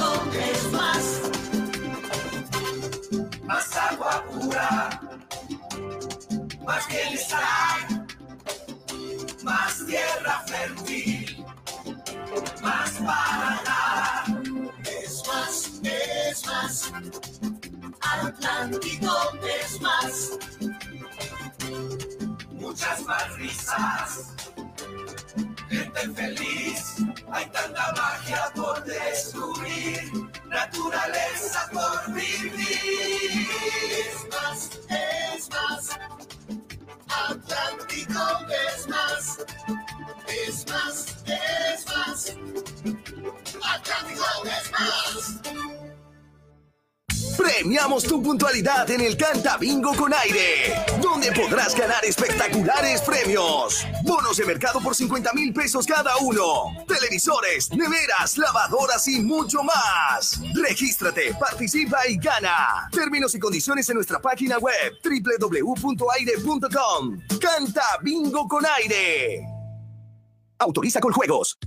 Atlántico es más. Más agua pura. Más bienestar. Más tierra fértil. Más para dar. Es más, es más. Atlántico es más. Muchas más risas gente feliz. Hay tanta magia por descubrir, naturaleza por vivir. Es más, es más. Atlántico es más. Es más, es más. Atlántico es más. Premiamos tu puntualidad en el Canta Bingo con aire, donde podrás ganar espectaculares premios. Bonos de mercado por 50 mil pesos cada uno. Televisores, neveras, lavadoras y mucho más. Regístrate, participa y gana. Términos y condiciones en nuestra página web www.aire.com. Canta Bingo con aire. Autoriza con juegos.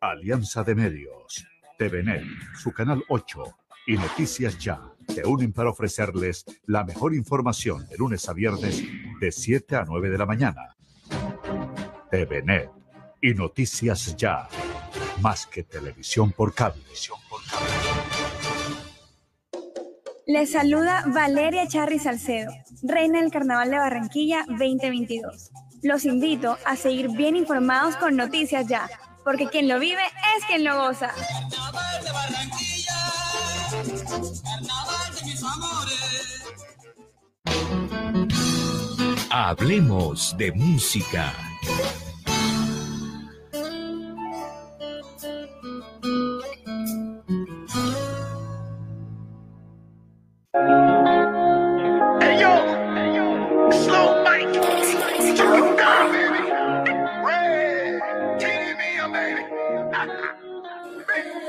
Alianza de Medios, TVNet, su canal 8 y Noticias Ya se unen para ofrecerles la mejor información de lunes a viernes de 7 a 9 de la mañana. TVNet y Noticias Ya, más que televisión por cable. Les saluda Valeria Charri Salcedo, reina del Carnaval de Barranquilla 2022. Los invito a seguir bien informados con Noticias Ya, porque quien lo vive es quien lo goza. Hablemos de música. Hey yo, slow Mike, slow down, baby. Red, TV, baby.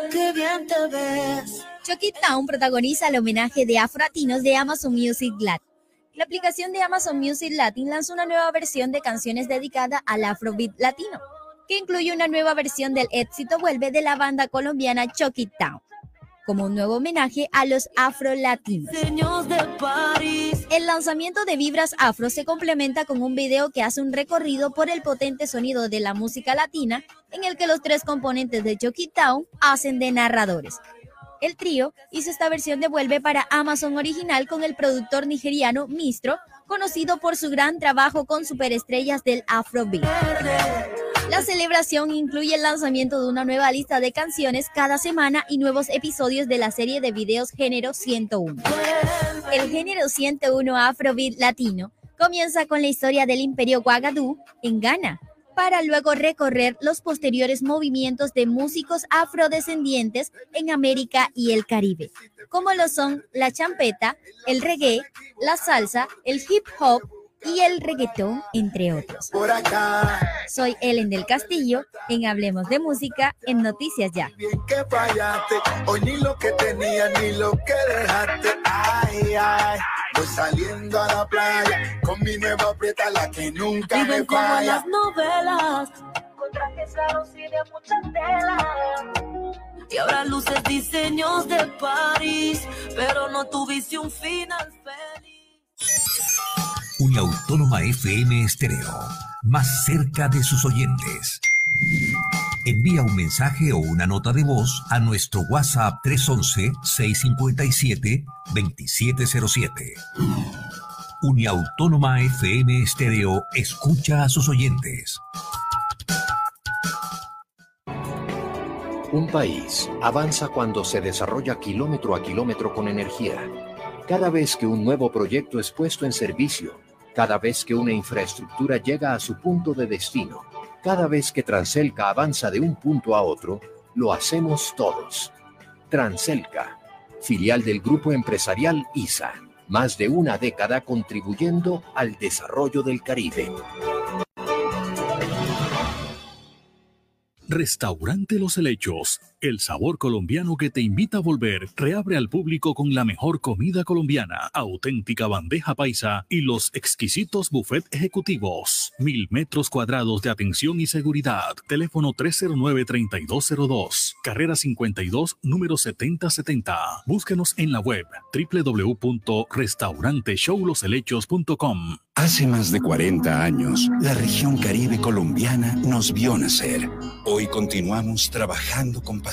Qué bien te ves. Chucky Town protagoniza el homenaje de afrolatinos de Amazon Music Latin. La aplicación de Amazon Music Latin lanzó una nueva versión de canciones dedicada al Afrobeat latino, que incluye una nueva versión del éxito Vuelve de la banda colombiana Chucky Town, como un nuevo homenaje a los afro-latinos. El lanzamiento de Vibras Afro se complementa con un video que hace un recorrido por el potente sonido de la música latina, en el que los tres componentes de Chucky Town hacen de narradores. El trío hizo esta versión de Vuelve para Amazon original con el productor nigeriano Mistro, conocido por su gran trabajo con superestrellas del Afrobeat. La celebración incluye el lanzamiento de una nueva lista de canciones cada semana y nuevos episodios de la serie de videos Género 101. El Género 101 Afrobeat Latino comienza con la historia del Imperio Ouagadougou en Ghana, para luego recorrer los posteriores movimientos de músicos afrodescendientes en América y el Caribe, como lo son la champeta, el reggae, la salsa, el hip hop y el reggaetón, entre otros. Por acá. Soy Ellen del Castillo en Hablemos de Música en Noticias Ya. hoy ni lo que tenía ni lo que dejaste. Ay, ay, voy saliendo a la playa con mi nueva prieta, la que nunca me Viven como en falla. las novelas, con trajes caros y de mucha tela. Y ahora luces diseños de París, pero no tuviste un final feliz. Uniautónoma FM Estéreo, más cerca de sus oyentes. Envía un mensaje o una nota de voz a nuestro WhatsApp 311-657-2707. Uniautónoma FM Estéreo escucha a sus oyentes. Un país avanza cuando se desarrolla kilómetro a kilómetro con energía. Cada vez que un nuevo proyecto es puesto en servicio, cada vez que una infraestructura llega a su punto de destino, cada vez que Transelca avanza de un punto a otro, lo hacemos todos. Transelca, filial del grupo empresarial ISA, más de una década contribuyendo al desarrollo del Caribe. Restaurante Los Helechos, el sabor colombiano que te invita a volver, reabre al público con la mejor comida colombiana, auténtica bandeja paisa y los exquisitos buffet ejecutivos. Mil metros cuadrados de atención y seguridad. Teléfono 309-3202, carrera 52, número 7070. Búsquenos en la web www.restauranteshowloshelechos.com. Hace más de 40 años, la región caribe colombiana nos vio nacer. Hoy continuamos trabajando con pasión,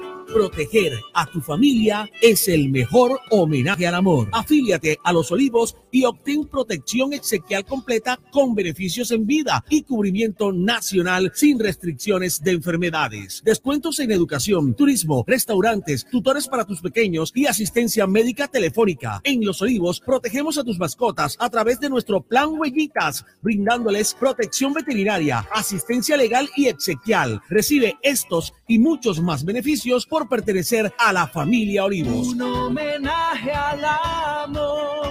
Proteger a tu familia es el mejor homenaje al amor. Afíliate a Los Olivos y obtén protección exequial completa con beneficios en vida y cubrimiento nacional sin restricciones de enfermedades. Descuentos en educación, turismo, restaurantes, tutores para tus pequeños y asistencia médica telefónica. En Los Olivos protegemos a tus mascotas a través de nuestro plan Huellitas, brindándoles protección veterinaria, asistencia legal y exequial. Recibe estos y muchos más beneficios por pertenecer a la familia Olivos. Un homenaje al amor.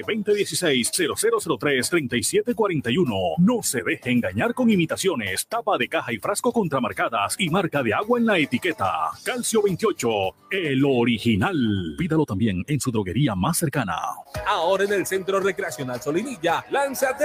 2016-0003-3741. No se deje engañar con imitaciones, tapa de caja y frasco contramarcadas y marca de agua en la etiqueta. Calcio 28, el original. Pídalo también en su droguería más cercana. Ahora en el Centro Recreacional Solinilla, lánzate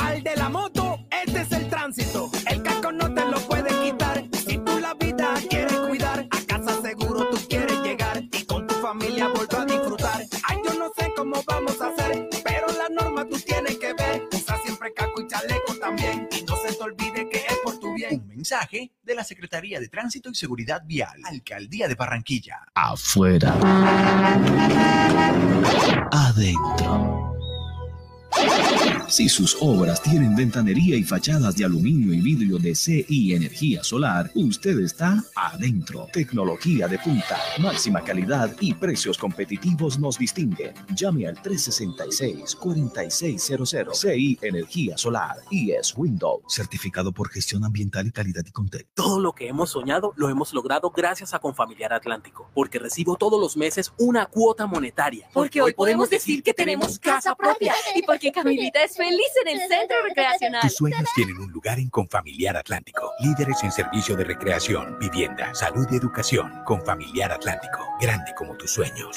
Pal de la moto, este es el tránsito. El casco no te lo puede quitar. Si tú la vida quieres cuidar, a casa seguro tú quieres llegar y con tu familia volver a disfrutar. Ay, yo no sé cómo vamos a hacer, pero la norma tú tienes que ver. Usa siempre casco y chaleco también. Y no se te olvide que es por tu bien. Un mensaje de la Secretaría de Tránsito y Seguridad Vial, Alcaldía de Barranquilla. Afuera. Adentro. Si sus obras tienen ventanería y fachadas de aluminio y vidrio de CI Energía Solar, usted está adentro. Tecnología de punta, máxima calidad y precios competitivos nos distinguen. Llame al 366-4600 CI Energía Solar y es Windows, certificado por gestión ambiental y calidad y contexto. Todo lo que hemos soñado lo hemos logrado gracias a Confamiliar Atlántico, porque recibo todos los meses una cuota monetaria. Porque hoy podemos decir que tenemos casa propia y porque Camilita es feliz en el centro recreacional. Tus sueños tienen un lugar en Confamiliar Atlántico. Líderes en servicio de recreación, vivienda, salud y educación. Confamiliar Atlántico. Grande como tus sueños.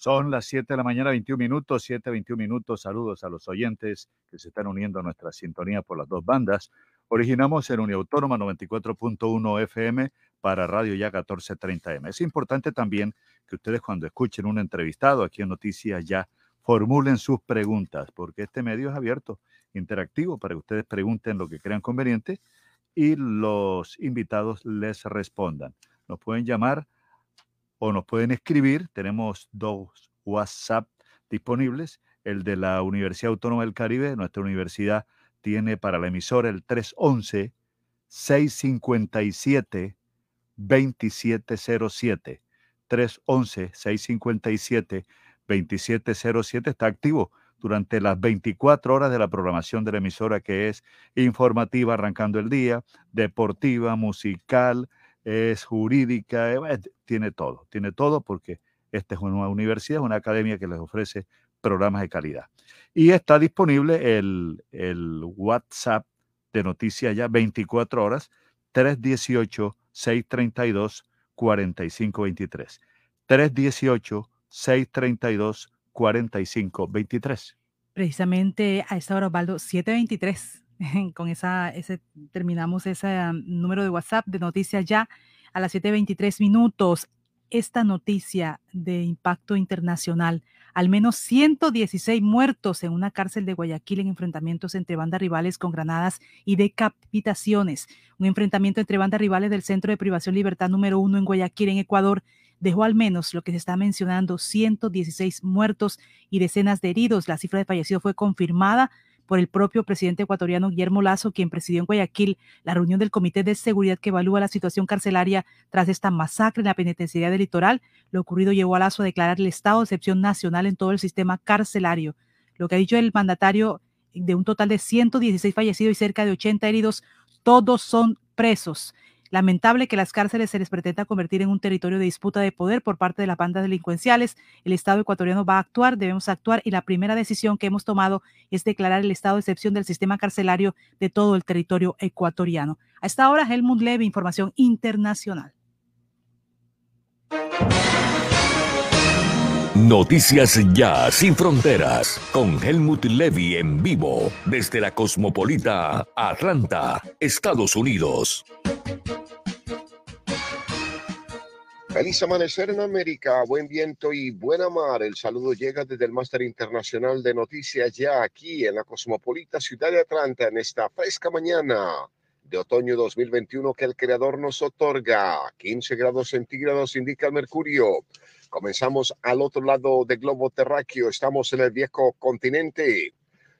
Son las 7 de la mañana, 21 minutos, 7, 21 minutos. Saludos a los oyentes que se están uniendo a nuestra sintonía por las dos bandas. Originamos en Uniautónoma 94.1 FM para Radio Ya 1430M. Es importante también que ustedes cuando escuchen un entrevistado aquí en Noticias Ya formulen sus preguntas, porque este medio es abierto, interactivo, para que ustedes pregunten lo que crean conveniente y los invitados les respondan. Nos pueden llamar o nos pueden escribir. Tenemos dos WhatsApp disponibles. El de la Universidad Autónoma del Caribe, nuestra universidad tiene para la emisora el 311 657 2707. 311 657 2707 está activo durante las 24 horas de la programación de la emisora que es informativa arrancando el día, deportiva, musical, es jurídica, eh, tiene todo, tiene todo porque esta es una universidad, una academia que les ofrece programas de calidad. Y está disponible el, el WhatsApp de Noticias Ya 24 horas, 318-632-4523. 318-632-4523. Precisamente a esta hora, Osvaldo, 723. Con esa, ese, terminamos ese um, número de WhatsApp de Noticias Ya a las 7.23 minutos. Esta noticia de impacto internacional, al menos 116 muertos en una cárcel de Guayaquil en enfrentamientos entre bandas rivales con granadas y decapitaciones. Un enfrentamiento entre bandas rivales del Centro de Privación Libertad número uno en Guayaquil, en Ecuador, dejó al menos lo que se está mencionando, 116 muertos y decenas de heridos. La cifra de fallecidos fue confirmada por el propio presidente ecuatoriano Guillermo Lazo, quien presidió en Guayaquil la reunión del Comité de Seguridad que evalúa la situación carcelaria tras esta masacre en la penitenciaría del litoral. Lo ocurrido llevó a Lazo a declarar el estado de excepción nacional en todo el sistema carcelario. Lo que ha dicho el mandatario de un total de 116 fallecidos y cerca de 80 heridos, todos son presos. Lamentable que las cárceles se les pretenda convertir en un territorio de disputa de poder por parte de las bandas delincuenciales. El Estado ecuatoriano va a actuar, debemos actuar y la primera decisión que hemos tomado es declarar el estado de excepción del sistema carcelario de todo el territorio ecuatoriano. A esta hora, Helmut Leve, información internacional. Noticias Ya Sin Fronteras con Helmut Levy en vivo desde la Cosmopolita Atlanta, Estados Unidos. Feliz amanecer en América, buen viento y buena mar. El saludo llega desde el Máster Internacional de Noticias ya aquí en la cosmopolita ciudad de Atlanta en esta fresca mañana de otoño 2021 que el creador nos otorga. 15 grados centígrados indica el mercurio. Comenzamos al otro lado del globo terráqueo. Estamos en el viejo continente.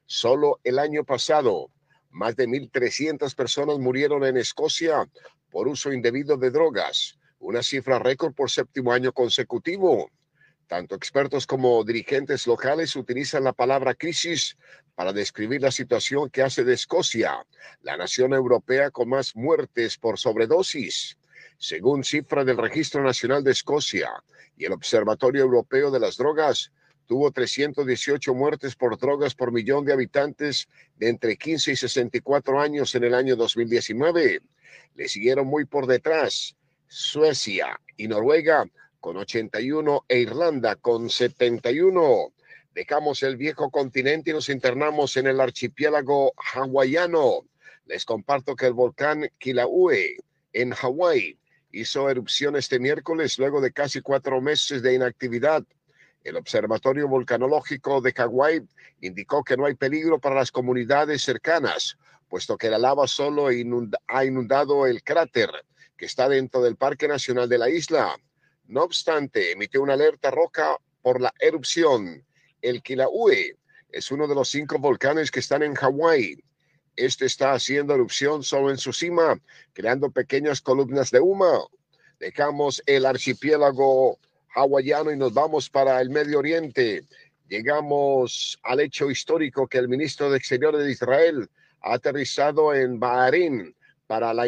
Solo el año pasado, más de 1.300 personas murieron en Escocia por uso indebido de drogas, una cifra récord por séptimo año consecutivo. Tanto expertos como dirigentes locales utilizan la palabra crisis para describir la situación que hace de Escocia la nación europea con más muertes por sobredosis. Según cifra del Registro Nacional de Escocia y el Observatorio Europeo de las Drogas, tuvo 318 muertes por drogas por millón de habitantes de entre 15 y 64 años en el año 2019. Le siguieron muy por detrás Suecia y Noruega con 81 e Irlanda con 71. Dejamos el viejo continente y nos internamos en el archipiélago hawaiano. Les comparto que el volcán Kilauea en Hawái hizo erupción este miércoles luego de casi cuatro meses de inactividad. El Observatorio Volcanológico de Hawái indicó que no hay peligro para las comunidades cercanas, puesto que la lava solo ha inundado el cráter que está dentro del Parque Nacional de la isla. No obstante, emitió una alerta roja por la erupción. El Kilauea es uno de los cinco volcanes que están en Hawái. Este está haciendo erupción solo en su cima, creando pequeñas columnas de humo. Dejamos el archipiélago hawaiano y nos vamos para el Medio Oriente. Llegamos al hecho histórico que el ministro de Exteriores de Israel ha aterrizado en Bahrein para la,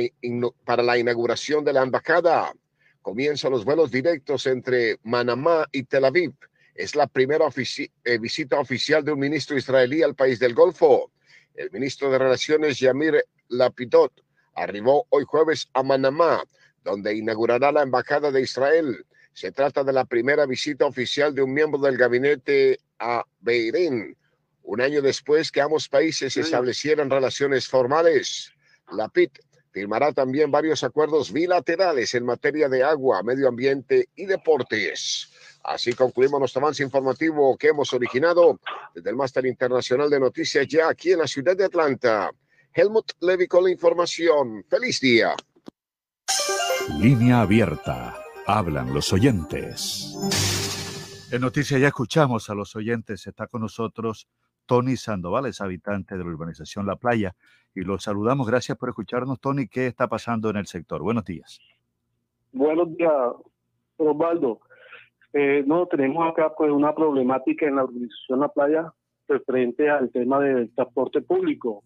para la inauguración de la embajada comienzan los vuelos directos entre Manamá y Tel Aviv. Es la primera eh, visita oficial de un ministro israelí al país del Golfo. El ministro de Relaciones, Yamir Lapidot, arribó hoy jueves a Manamá, donde inaugurará la Embajada de Israel. Se trata de la primera visita oficial de un miembro del gabinete a Beirén, un año después que ambos países establecieran relaciones formales. Lapid firmará también varios acuerdos bilaterales en materia de agua, medio ambiente y deportes. Así concluimos nuestro avance informativo que hemos originado desde el Máster Internacional de Noticias ya aquí en la ciudad de Atlanta. Helmut Levy con la información. Feliz día. Línea abierta. Hablan los oyentes. En Noticias ya escuchamos a los oyentes. Está con nosotros Tony Sandoval, es habitante de la urbanización La Playa y los saludamos. Gracias por escucharnos, Tony. ¿Qué está pasando en el sector? Buenos días. Buenos días, Osvaldo. Eh, no, tenemos acá pues una problemática en la organización La Playa referente al tema del transporte público,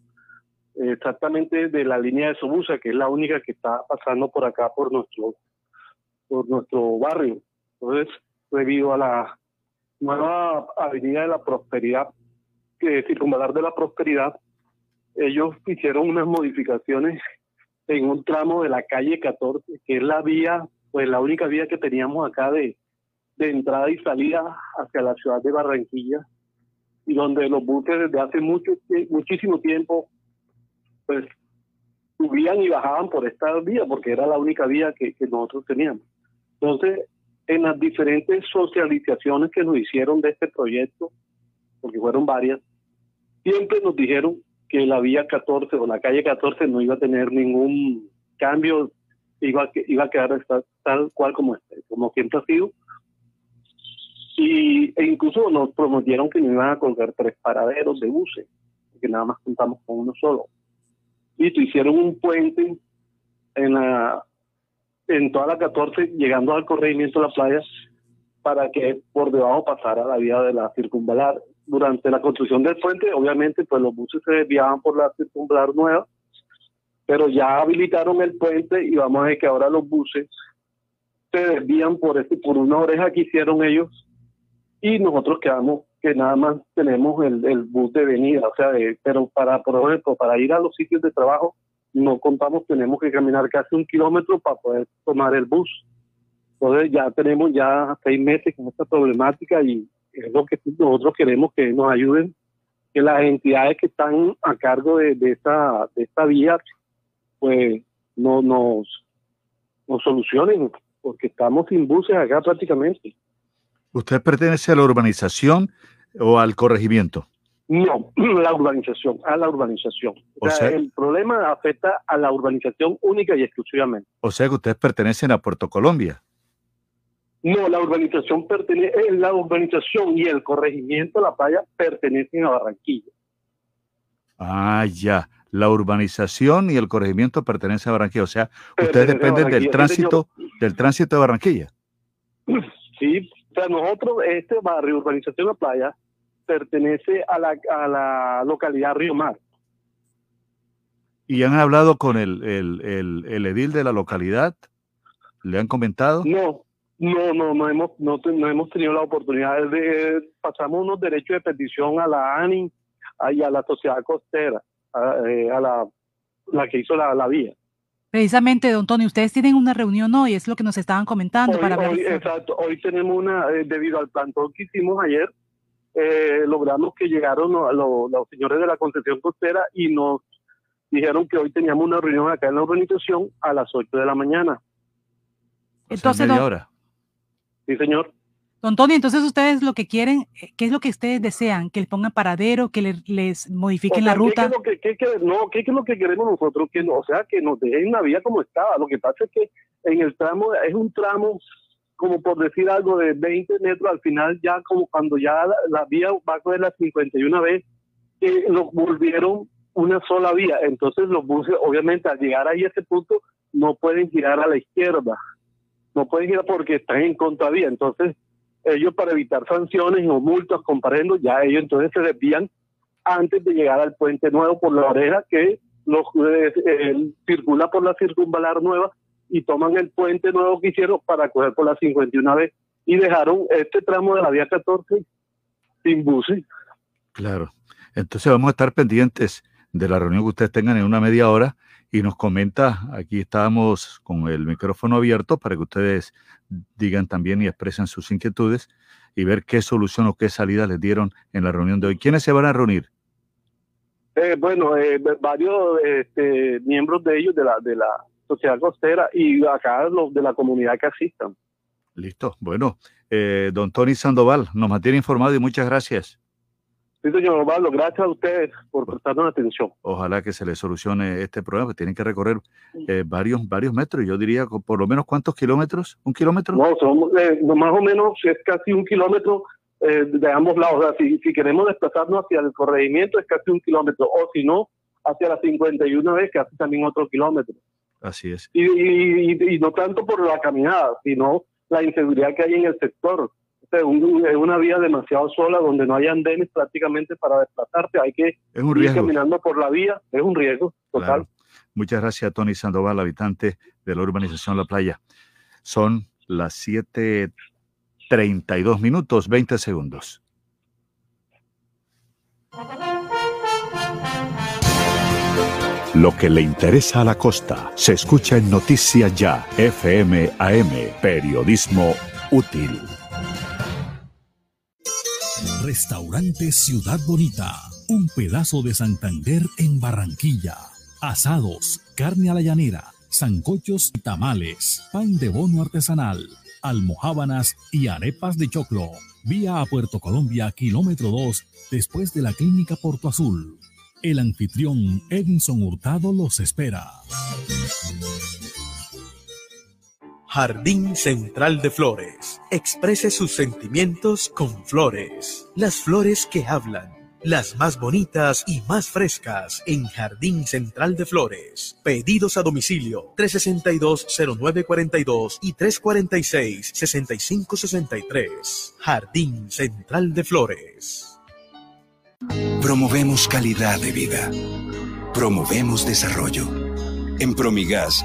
exactamente de la línea de Sobusa, que es la única que está pasando por acá por nuestro por nuestro barrio. Entonces, debido a la nueva avenida de la prosperidad, que circunvalar de la prosperidad, ellos hicieron unas modificaciones en un tramo de la calle 14, que es la vía, pues la única vía que teníamos acá de, de entrada y salida hacia la ciudad de Barranquilla, y donde los buses desde hace mucho, muchísimo tiempo, pues subían y bajaban por esta vía, porque era la única vía que, que nosotros teníamos. Entonces, en las diferentes socializaciones que nos hicieron de este proyecto, porque fueron varias, siempre nos dijeron que la vía 14 o la calle 14 no iba a tener ningún cambio, iba iba a quedar tal cual como, este, como siempre ha sido. Y, e incluso nos prometieron que nos iban a colgar tres paraderos de buses, que nada más contamos con uno solo. Y hicieron un puente en la en toda la 14, llegando al corregimiento de la playa, para que por debajo pasara la vía de la circunvalar durante la construcción del puente, obviamente, pues los buses se desviaban por la circunvalar nueva, pero ya habilitaron el puente y vamos a ver que ahora los buses se desvían por este, por una oreja que hicieron ellos y nosotros quedamos que nada más tenemos el, el bus de venida, o sea, pero para, por ejemplo, para ir a los sitios de trabajo no contamos, tenemos que caminar casi un kilómetro para poder tomar el bus. Entonces ya tenemos ya seis meses con esta problemática y es lo que nosotros queremos que nos ayuden, que las entidades que están a cargo de, esta, de esta vía, pues no nos, nos solucionen, porque estamos sin buses acá prácticamente. ¿Usted pertenece a la urbanización o al corregimiento? No, la urbanización, a la urbanización. O, O sea, sea- el problema afecta a la urbanización única y exclusivamente. O sea que ustedes pertenecen a Puerto Colombia. No, la urbanización pertenece, eh, la urbanización y el corregimiento de la playa pertenecen a Barranquilla. Ah, ya. La urbanización y el corregimiento pertenecen a Barranquilla. O sea, ustedes dependen del tránsito, del tránsito de Barranquilla. Sí, o sea, nosotros, este barrio, urbanización La Playa, pertenece a la, a la localidad Río Mar. ¿Y han hablado con el, el, el, el edil de la localidad? ¿Le han comentado? No, no, no, no hemos, no, no hemos tenido la oportunidad de, pasamos unos derechos de petición a la ANI y a la sociedad costera, a, eh, a la, la que hizo la, la vía. Precisamente, don Tony, ustedes tienen una reunión hoy, es lo que nos estaban comentando Hoy, para hoy, exacto, hoy tenemos una, eh, debido al plantón que hicimos ayer, eh, logramos que llegaron lo- lo- los señores de la concesión costera y nos dijeron que hoy teníamos una reunión acá en la organización a las 8 de la mañana. Entonces, media hora. Sí, señor. don Tony, entonces ustedes lo que quieren, eh, ¿qué es lo que ustedes desean? ¿Que les pongan paradero, que le- les modifiquen O sea, la ruta? ¿qué, es lo que, qué- qué- no, ¿qué, es lo que queremos nosotros? Que, o sea, que nos dejen la vía como estaba. Lo que pasa es que en el tramo, es un tramo, como por decir algo, de 20 metros, al final ya como cuando ya la, la vía va a coger la 51 vez, que nos volvieron una sola vía. Entonces los buses, obviamente, al llegar ahí a ese punto, no pueden girar a la izquierda. No pueden girar porque están en contravía. Entonces, ellos para evitar sanciones o multas, comparando, ya ellos entonces se desvían antes de llegar al puente nuevo por la oreja que los eh, circula por la circunvalar nueva y toman el puente nuevo que hicieron para coger por la 51 vez y dejaron este tramo de la vía 14 sin buses. Claro. Entonces vamos a estar pendientes de la reunión que ustedes tengan en una media hora y nos comenta, aquí estábamos con el micrófono abierto para que ustedes digan también y expresen sus inquietudes y ver qué solución o qué salida les dieron en la reunión de hoy. ¿Quiénes se van a reunir? Eh, bueno, eh, varios este, miembros de ellos de la de la sociedad costera y acá los de la comunidad que asistan. Listo. Bueno, eh, don Tony Sandoval nos mantiene informado y muchas gracias. Sí, señor Osvaldo, gracias a ustedes por prestarnos atención. Ojalá que se le solucione este problema, porque tienen que recorrer eh, varios, varios metros. Yo diría por lo menos cuántos kilómetros, un kilómetro. No, somos eh, más o menos es casi un kilómetro eh, de ambos lados. O sea, si, si queremos desplazarnos hacia el corregimiento es casi un kilómetro, o si no, hacia la 51 vez, que hace también otro kilómetro. Así es. Y, y, y- y no tanto por la caminada, sino la inseguridad que hay en el sector. Un- es una vía demasiado sola donde no hay andenes prácticamente para desplazarse. Hay que Es un ir riesgo. caminando por la vía. Es un riesgo total. Claro. Muchas gracias, Tony Sandoval, habitante de la urbanización La Playa. Son las 7:32 minutos, 20 segundos. Lo que le interesa a la costa se escucha en Noticias Ya, FM AM, periodismo útil. Restaurante Ciudad Bonita, un pedazo de Santander en Barranquilla. Asados, carne a la llanera, sancochos y tamales, pan de bono artesanal, almohábanas y arepas de choclo. Vía a Puerto Colombia, kilómetro 2, después de la clínica Porto Azul. El anfitrión Edinson Hurtado los espera. Jardín Central de Flores. Exprese sus sentimientos con flores. Las flores que hablan. Las más bonitas y más frescas en Jardín Central de Flores. Pedidos a domicilio 362-0942 y 346-6563. Jardín Central de Flores. Promovemos calidad de vida. Promovemos desarrollo. En Promigas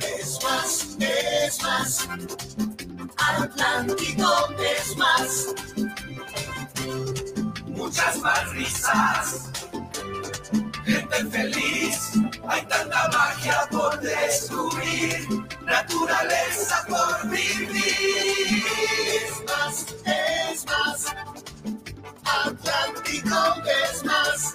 Es más, es más, Atlántico es más, muchas más risas, gente feliz, hay tanta magia por descubrir, naturaleza por vivir. Es más, es más, Atlántico es más,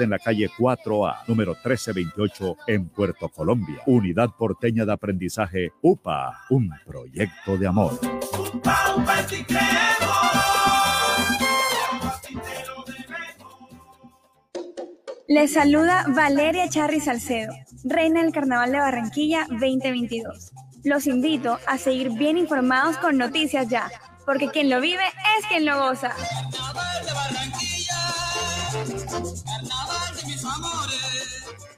en la calle 4A, número 1328, en Puerto Colombia. Unidad Porteña de Aprendizaje UPA, un proyecto de amor. Les saluda Valeria Charri Salcedo, reina del Carnaval de Barranquilla 2022. Los invito a seguir bien informados con Noticias Ya, porque quien lo vive es quien lo goza carnaval de mis amores.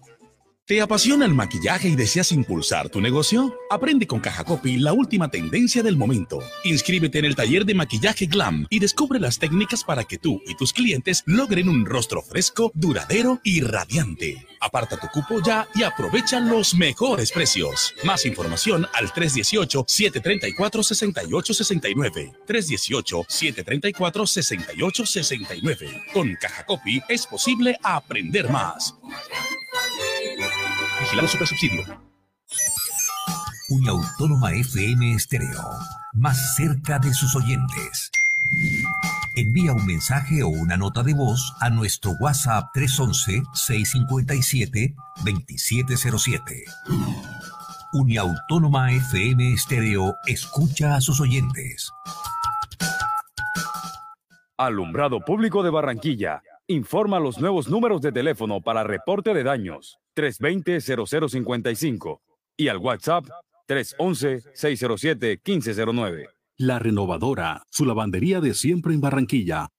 ¿Te apasiona el maquillaje y deseas impulsar tu negocio? Aprende con Caja Copy la última tendencia del momento. Inscríbete en el taller de maquillaje Glam y descubre las técnicas para que tú y tus clientes logren un rostro fresco, duradero y radiante. Aparta tu cupo ya y aprovecha los mejores precios. Más información al 318-734-6869. 318-734-6869. Con Caja Copy es posible aprender más. Vigilado Supersubsidio. Uniautónoma FM Estéreo, más cerca de sus oyentes. Envía un mensaje o una nota de voz a nuestro WhatsApp 311-657-2707. Uniautónoma FM Estéreo escucha a sus oyentes. Alumbrado Público de Barranquilla. Informa los nuevos números de teléfono para reporte de daños 320-0055 y al WhatsApp 311-607-1509. La Renovadora, su lavandería de siempre en Barranquilla,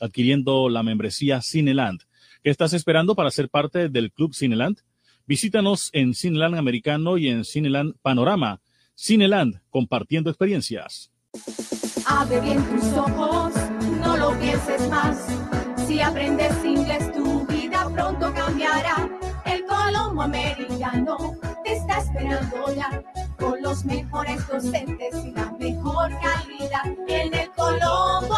adquiriendo la membresía Cineland. ¿Qué estás esperando para ser parte del Club Cineland? Visítanos en Cineland Americano y en Cineland Panorama. Cineland, compartiendo experiencias. Abre bien tus ojos, no lo pienses más. Si aprendes inglés, tu vida pronto cambiará. El Colombo Americano te está esperando ya con los mejores docentes y la mejor calidad en el Colombo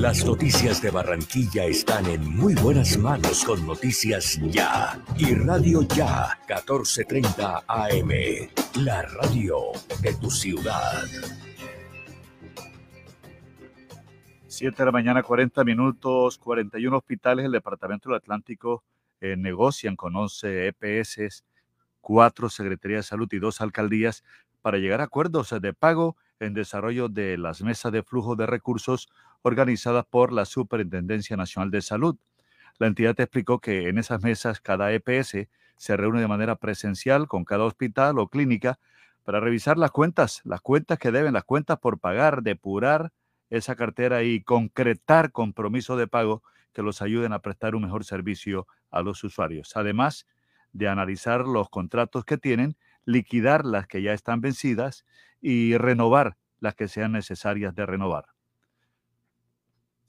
Las noticias de Barranquilla están en muy buenas manos con Noticias Ya y Radio Ya 1430 AM, la radio de tu ciudad. 7 de la mañana, 40 minutos, 41 hospitales del Departamento del Atlántico eh, negocian con 11 EPS, 4 Secretarías de Salud y 2 alcaldías para llegar a acuerdos de pago en desarrollo de las mesas de flujo de recursos organizadas por la Superintendencia Nacional de Salud. La entidad explicó que en esas mesas cada EPS se reúne de manera presencial con cada hospital o clínica para revisar las cuentas, las cuentas que deben, las cuentas por pagar, depurar esa cartera y concretar compromisos de pago que los ayuden a prestar un mejor servicio a los usuarios. Además de analizar los contratos que tienen, liquidar las que ya están vencidas y renovar las que sean necesarias de renovar.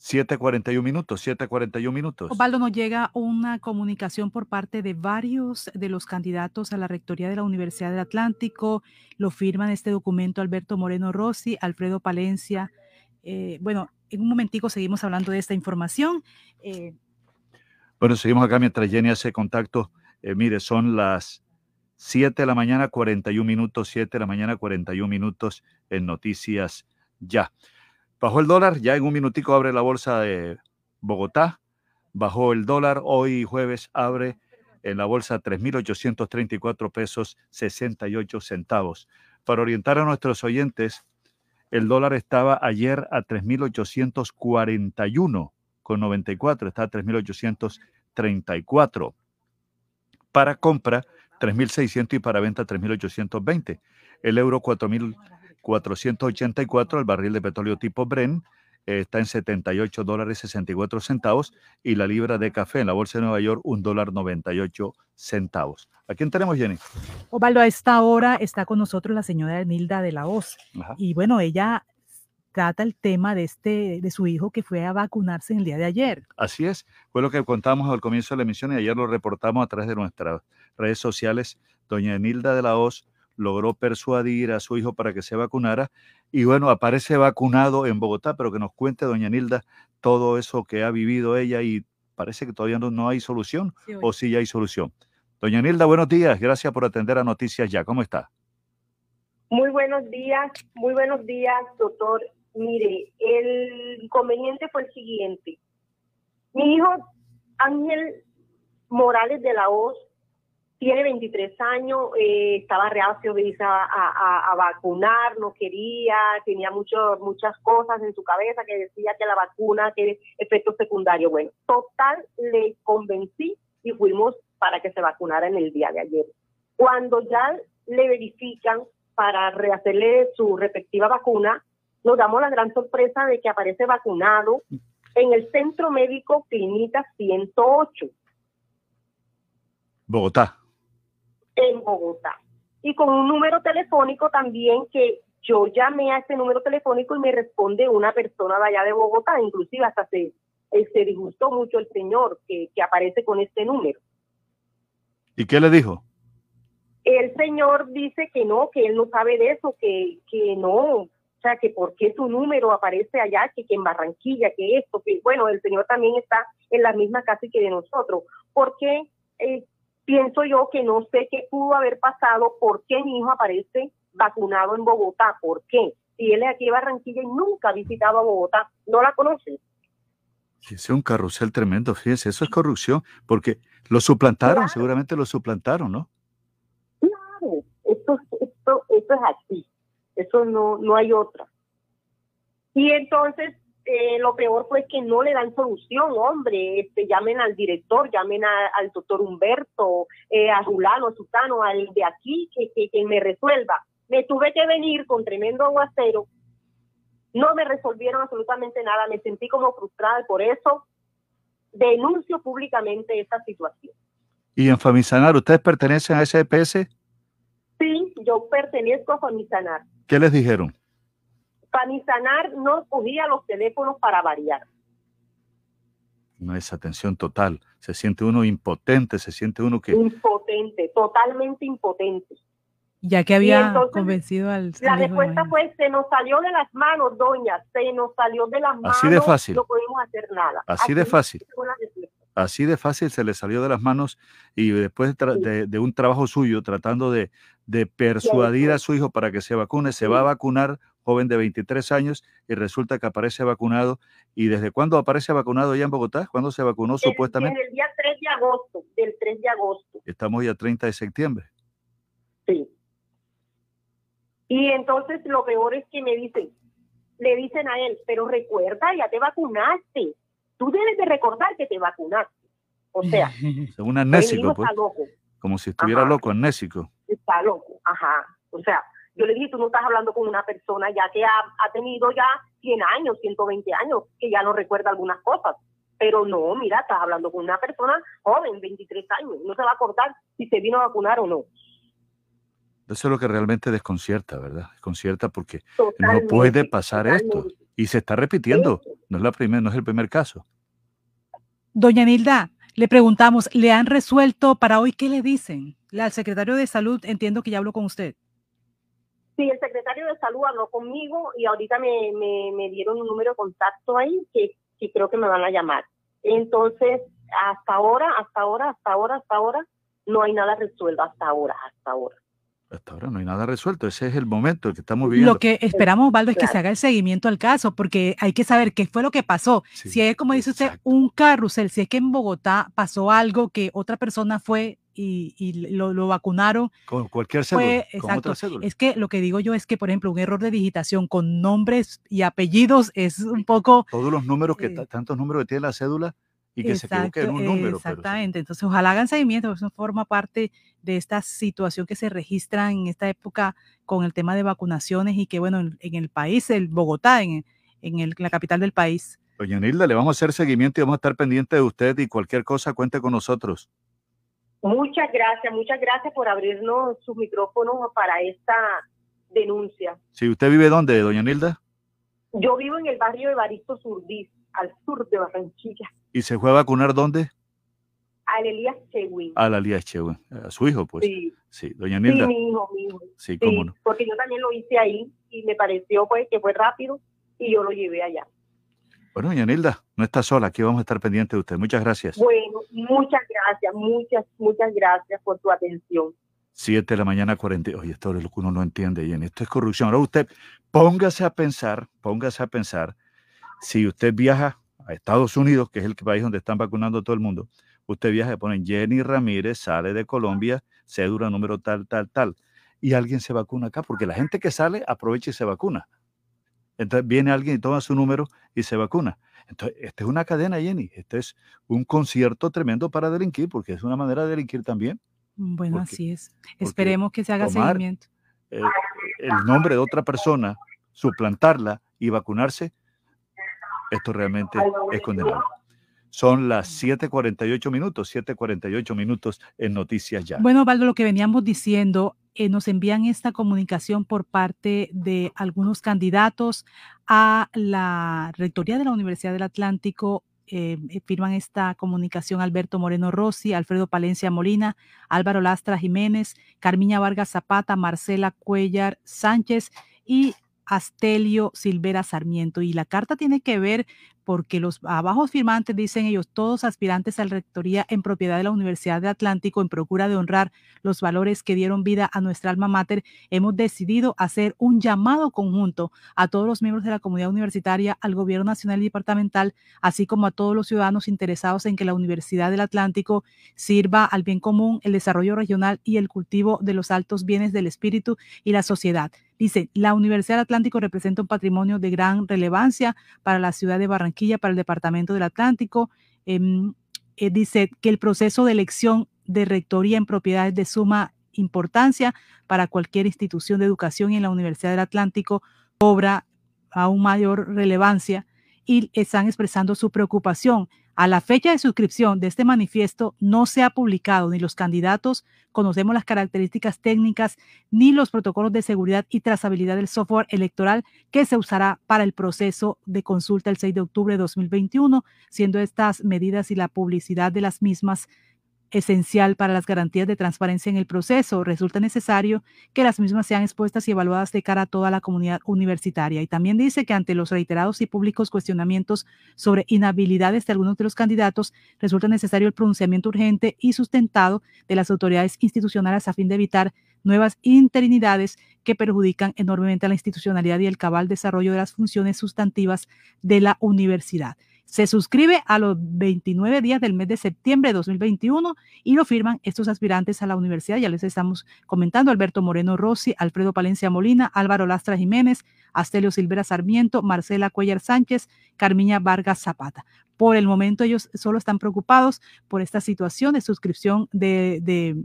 7.41 minutos, 7.41 minutos. Osvaldo, nos llega una comunicación por parte de varios de los candidatos a la rectoría de la Universidad del Atlántico. Lo firman este documento Alberto Moreno Rossi, Alfredo Palencia. Eh, bueno, en un momentico seguimos hablando de esta información. Eh, bueno, seguimos acá mientras Jenny hace contacto. Eh, mire, son las 7 de la mañana, 41 minutos, 7 de la mañana, 41 minutos en Noticias Ya. Bajó el dólar, ya en un minutico abre la bolsa de Bogotá. Bajó el dólar, hoy jueves abre en la bolsa 3.834 pesos 68 centavos. Para orientar a nuestros oyentes, el dólar estaba ayer a 3.841 con 94, está a 3.834. Para compra, 3.600 y para venta, 3.820. El euro, 4.000 484 el barril de petróleo tipo Bren está en 78 dólares 64 centavos y la libra de café en la bolsa de Nueva York un dólar 98 centavos. ¿A quién tenemos, Jenny? Ovaldo, a esta hora está con nosotros la señora Nilda de la Hoz. Y bueno, ella trata el tema de este de su hijo que fue a vacunarse en el día de ayer. Así es, fue lo que contamos al comienzo de la emisión y ayer lo reportamos a través de nuestras redes sociales. Doña Nilda de la Hoz logró persuadir a su hijo para que se vacunara y bueno, aparece vacunado en Bogotá, pero que nos cuente doña Nilda todo eso que ha vivido ella y parece que todavía no, no hay solución o sí ya hay solución. Doña Nilda, buenos días, gracias por atender a Noticias Ya, ¿cómo está? Muy buenos días, muy buenos días, doctor. Mire, el inconveniente fue el siguiente. Mi hijo Ángel Morales de la Hoz tiene 23 años, eh, estaba reacio a, a, vacunar, no quería, tenía mucho, muchas cosas en su cabeza que decía que la vacuna tiene efectos secundarios. Bueno, total, le convencí y fuimos para que se vacunara en el día de ayer. Cuando ya le verifican para rehacerle su respectiva vacuna, nos damos la gran sorpresa de que aparece vacunado en el Centro Médico Clínica 108. Bogotá en Bogotá. Y con un número telefónico también que yo llamé a ese número telefónico y me responde una persona de allá de Bogotá, inclusive hasta se, eh, se disgustó mucho el señor que, que aparece con este número. ¿Y qué le dijo? El señor dice que no, que él no sabe de eso, que, que no, o sea, que por qué su número aparece allá, que, que en Barranquilla, que esto, que bueno, el señor también está en la misma casa que de nosotros. porque eh, pienso yo que no sé qué pudo haber pasado, por qué mi hijo aparece vacunado en Bogotá, ¿por qué? Si él es aquí de Barranquilla y nunca ha visitado a Bogotá, no la conoce. Es un carrusel tremendo, fíjese, eso es corrupción, porque lo suplantaron, seguramente lo suplantaron, ¿no? Claro, esto, esto, esto es así, eso no, no hay otra. Y entonces eh, lo peor fue que no le dan solución, hombre, este, llamen al director, llamen al doctor Humberto, eh, a Julano, a Sutano, al de aquí, que, que, me resuelva. Me tuve que venir con tremendo aguacero, no me resolvieron absolutamente nada, me sentí como frustrada y por eso denuncio públicamente esta situación. ¿Y en Famisanar ustedes pertenecen a ese Sí, yo pertenezco a Famisanar. ¿Qué les dijeron? Panisanar no cogía los teléfonos para variar. No es atención total. Se siente uno impotente, se siente uno que... Impotente, totalmente impotente. Ya que había convencido al... La respuesta fue, se nos salió de las manos, doña, se nos salió de las manos. Así de fácil. No podemos hacer nada. Así, de fácil. Así de fácil se le salió de las manos y después de, un trabajo suyo tratando de, persuadir a su hijo para que se vacune, se va a vacunar, joven de 23 años, y resulta que aparece vacunado. ¿Y desde cuándo aparece vacunado ya en Bogotá? ¿Cuándo se vacunó supuestamente? el día 3 de agosto, del 3 de agosto. Estamos ya 30 de septiembre. Sí. Y entonces lo peor es que me dicen, le dicen a él, pero recuerda, ya te vacunaste. Tú debes de recordar que te vacunaste. O sea, según amnésico, pues, como si estuviera loco, amnésico. Está loco, ajá. O sea, yo le dije, tú no estás hablando con una persona ya que ha, ha tenido ya 100 años, 120 años, que ya no recuerda algunas cosas. Pero no, mira, estás hablando con una persona joven, 23 años, no se va a acordar si se vino a vacunar o no. Eso es lo que realmente desconcierta, ¿verdad? Desconcierta porque no puede pasar esto y se está repitiendo. No es la primera, no es el primer caso. Doña Nilda, le preguntamos, ¿le han resuelto para hoy qué le dicen? Al secretario de Salud entiendo que ya habló con usted. Sí, el secretario de Salud habló conmigo y ahorita me, me, dieron un número de contacto ahí que, que creo que me van a llamar. Entonces, hasta ahora, hasta ahora, hasta ahora, hasta ahora, no hay nada resuelto, hasta ahora, hasta ahora. Hasta ahora no hay nada resuelto. Ese es el momento que estamos viviendo. Lo que esperamos, Valdo, es que se haga el seguimiento al caso, porque hay que saber qué fue lo que pasó. si es, como dice usted, un carrusel, si es que en Bogotá pasó algo que otra persona fue y, lo, vacunaron. Con cualquier cédula. exacto. Es que lo que digo yo es que, por ejemplo, un error de digitación con nombres y apellidos es un poco. Todos los números que, eh, tantos números que tiene la cédula y que se equivoque en un número. Exactamente, entonces ojalá hagan seguimiento, eso forma parte de esta situación que se registra en esta época con el tema de vacunaciones y que bueno, en, el país, el Bogotá, en, en la capital del país. Doña Nilda, le vamos a hacer seguimiento y vamos a estar pendientes de usted y cualquier cosa cuente con nosotros. Muchas gracias, muchas gracias por abrirnos su micrófono para esta denuncia. Sí, ¿usted vive dónde, doña Nilda? Yo vivo en el barrio de Baristo Surdís, al sur de Barranquilla. ¿Y se fue a vacunar dónde? Al Elías Chewin. Al Elías Chewin, a su hijo, pues. Sí. Sí, doña Nilda. Sí, mi hijo, mi hijo. Sí, cómo no. Porque yo también lo hice ahí y me pareció pues que fue rápido y yo lo llevé allá. Bueno, doña Nilda, no está sola, aquí vamos a estar pendientes de usted. Muchas gracias. Bueno, muchas gracias, muchas, muchas gracias por tu atención. Siete de la mañana, 40. Oye, esto es lo que uno no entiende, Jenny. Esto es corrupción. Ahora usted, póngase a pensar, póngase a pensar, si usted viaja a Estados Unidos, que es el país donde están vacunando a todo el mundo, usted viaja y ponen Jenny Ramírez, sale de Colombia, cédula número tal, tal, tal, y alguien se vacuna acá, porque la gente que sale aprovecha y se vacuna. Entonces viene alguien y toma su número y se vacuna. Entonces, esta es una cadena, Jenny. Este es un concierto tremendo para delinquir, porque es una manera de delinquir también. Bueno, así es. Esperemos que se haga seguimiento. el nombre de otra persona, suplantarla y vacunarse esto realmente es condenable. Son las 7:48 minutos, 7:48 minutos en Noticias Ya. Bueno, Valdo, lo que veníamos diciendo, eh, nos envían esta comunicación por parte de algunos candidatos a la rectoría de la Universidad del Atlántico. Eh, eh, firman esta comunicación Alberto Moreno Rossi, Alfredo Palencia Molina, Álvaro Lastra Jiménez, Carmiña Vargas Zapata, Marcela Cuellar Sánchez y Astelio Silvera Sarmiento. Y la carta tiene que ver porque los abajo firmantes dicen ellos, todos aspirantes a la rectoría en propiedad de la Universidad de Atlántico, en procura de honrar los valores que dieron vida a nuestra alma mater, hemos decidido hacer un llamado conjunto a todos los miembros de la comunidad universitaria, al gobierno nacional y departamental, así como a todos los ciudadanos interesados en que la Universidad del Atlántico sirva al bien común, el desarrollo regional y el cultivo de los altos bienes del espíritu y la sociedad. Dice, la Universidad del Atlántico representa un patrimonio de gran relevancia para la ciudad de Barranquilla, para el Departamento del Atlántico. Em, eh, dice que el proceso de elección de rectoría en propiedad es de suma importancia para cualquier institución de educación y en la Universidad del Atlántico cobra aún mayor relevancia y están expresando su preocupación. A la fecha de suscripción de este manifiesto no se ha publicado ni los candidatos, conocemos las características técnicas, ni los protocolos de seguridad y trazabilidad del software electoral que se usará para el proceso de consulta el 6 de octubre de 2021, siendo estas medidas y la publicidad de las mismas esencial para las garantías de transparencia en el proceso, resulta necesario que las mismas sean expuestas y evaluadas de cara a toda la comunidad universitaria. Y también dice que ante los reiterados y públicos cuestionamientos sobre inhabilidades de algunos de los candidatos, resulta necesario el pronunciamiento urgente y sustentado de las autoridades institucionales a fin de evitar nuevas interinidades que perjudican enormemente a la institucionalidad y el cabal desarrollo de las funciones sustantivas de la universidad. Se suscribe a los 29 días del mes de septiembre de 2021 y lo firman estos aspirantes a la universidad. Ya les estamos comentando, Alberto Moreno Rossi, Alfredo Palencia Molina, Álvaro Lastra Jiménez, Astelio Silvera Sarmiento, Marcela Cuellar Sánchez, Carmiña Vargas Zapata. Por el momento ellos solo están preocupados por esta situación de suscripción de, de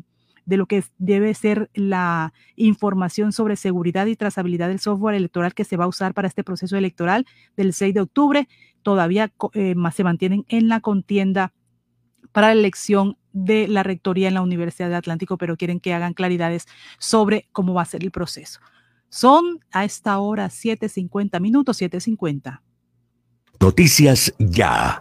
de lo que debe ser la información sobre seguridad y trazabilidad del software electoral que se va a usar para este proceso electoral del 6 de octubre. Todavía eh, se mantienen en la contienda para la elección de la rectoría en la Universidad de Atlántico, pero quieren que hagan claridades sobre cómo va a ser el proceso. Son a esta hora 7.50 minutos, 7.50. Noticias ya.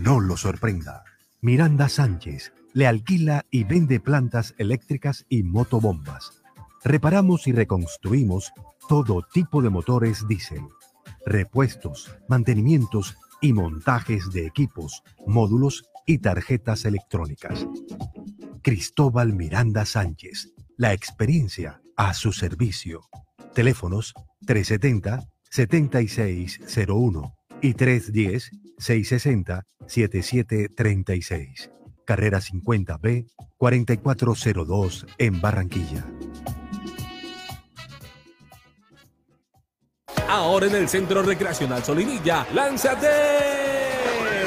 no lo sorprenda. Miranda Sánchez le alquila y vende plantas eléctricas y motobombas. Reparamos y reconstruimos todo tipo de motores diésel, repuestos, mantenimientos y montajes de equipos, módulos y tarjetas electrónicas. Cristóbal Miranda Sánchez, la experiencia a su servicio. Teléfonos 370-7601 y 310-660-7736 carrera 50B, 4402 en Barranquilla. Ahora en el Centro Recreacional Solinilla, lánzate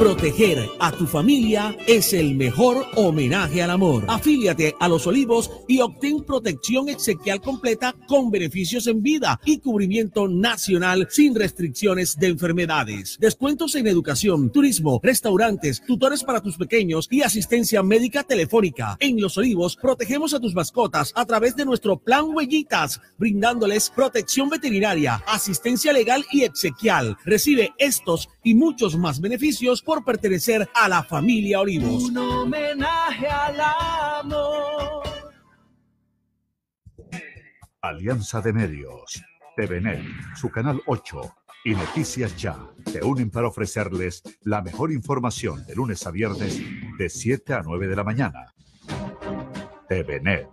Proteger a tu familia es el mejor homenaje al amor. Afíliate a Los Olivos y obtén protección exequial completa con beneficios en vida y cubrimiento nacional sin restricciones de enfermedades. Descuentos en educación, turismo, restaurantes, tutores para tus pequeños y asistencia médica telefónica. En Los Olivos protegemos a tus mascotas a través de nuestro plan Huellitas, brindándoles protección veterinaria, asistencia legal y exequial. Recibe estos y muchos más beneficios por pertenecer a la familia Olivos. Un homenaje al amor. Alianza de Medios, TVNet, su canal 8 y Noticias Ya se unen para ofrecerles la mejor información de lunes a viernes de 7 a 9 de la mañana. TVNet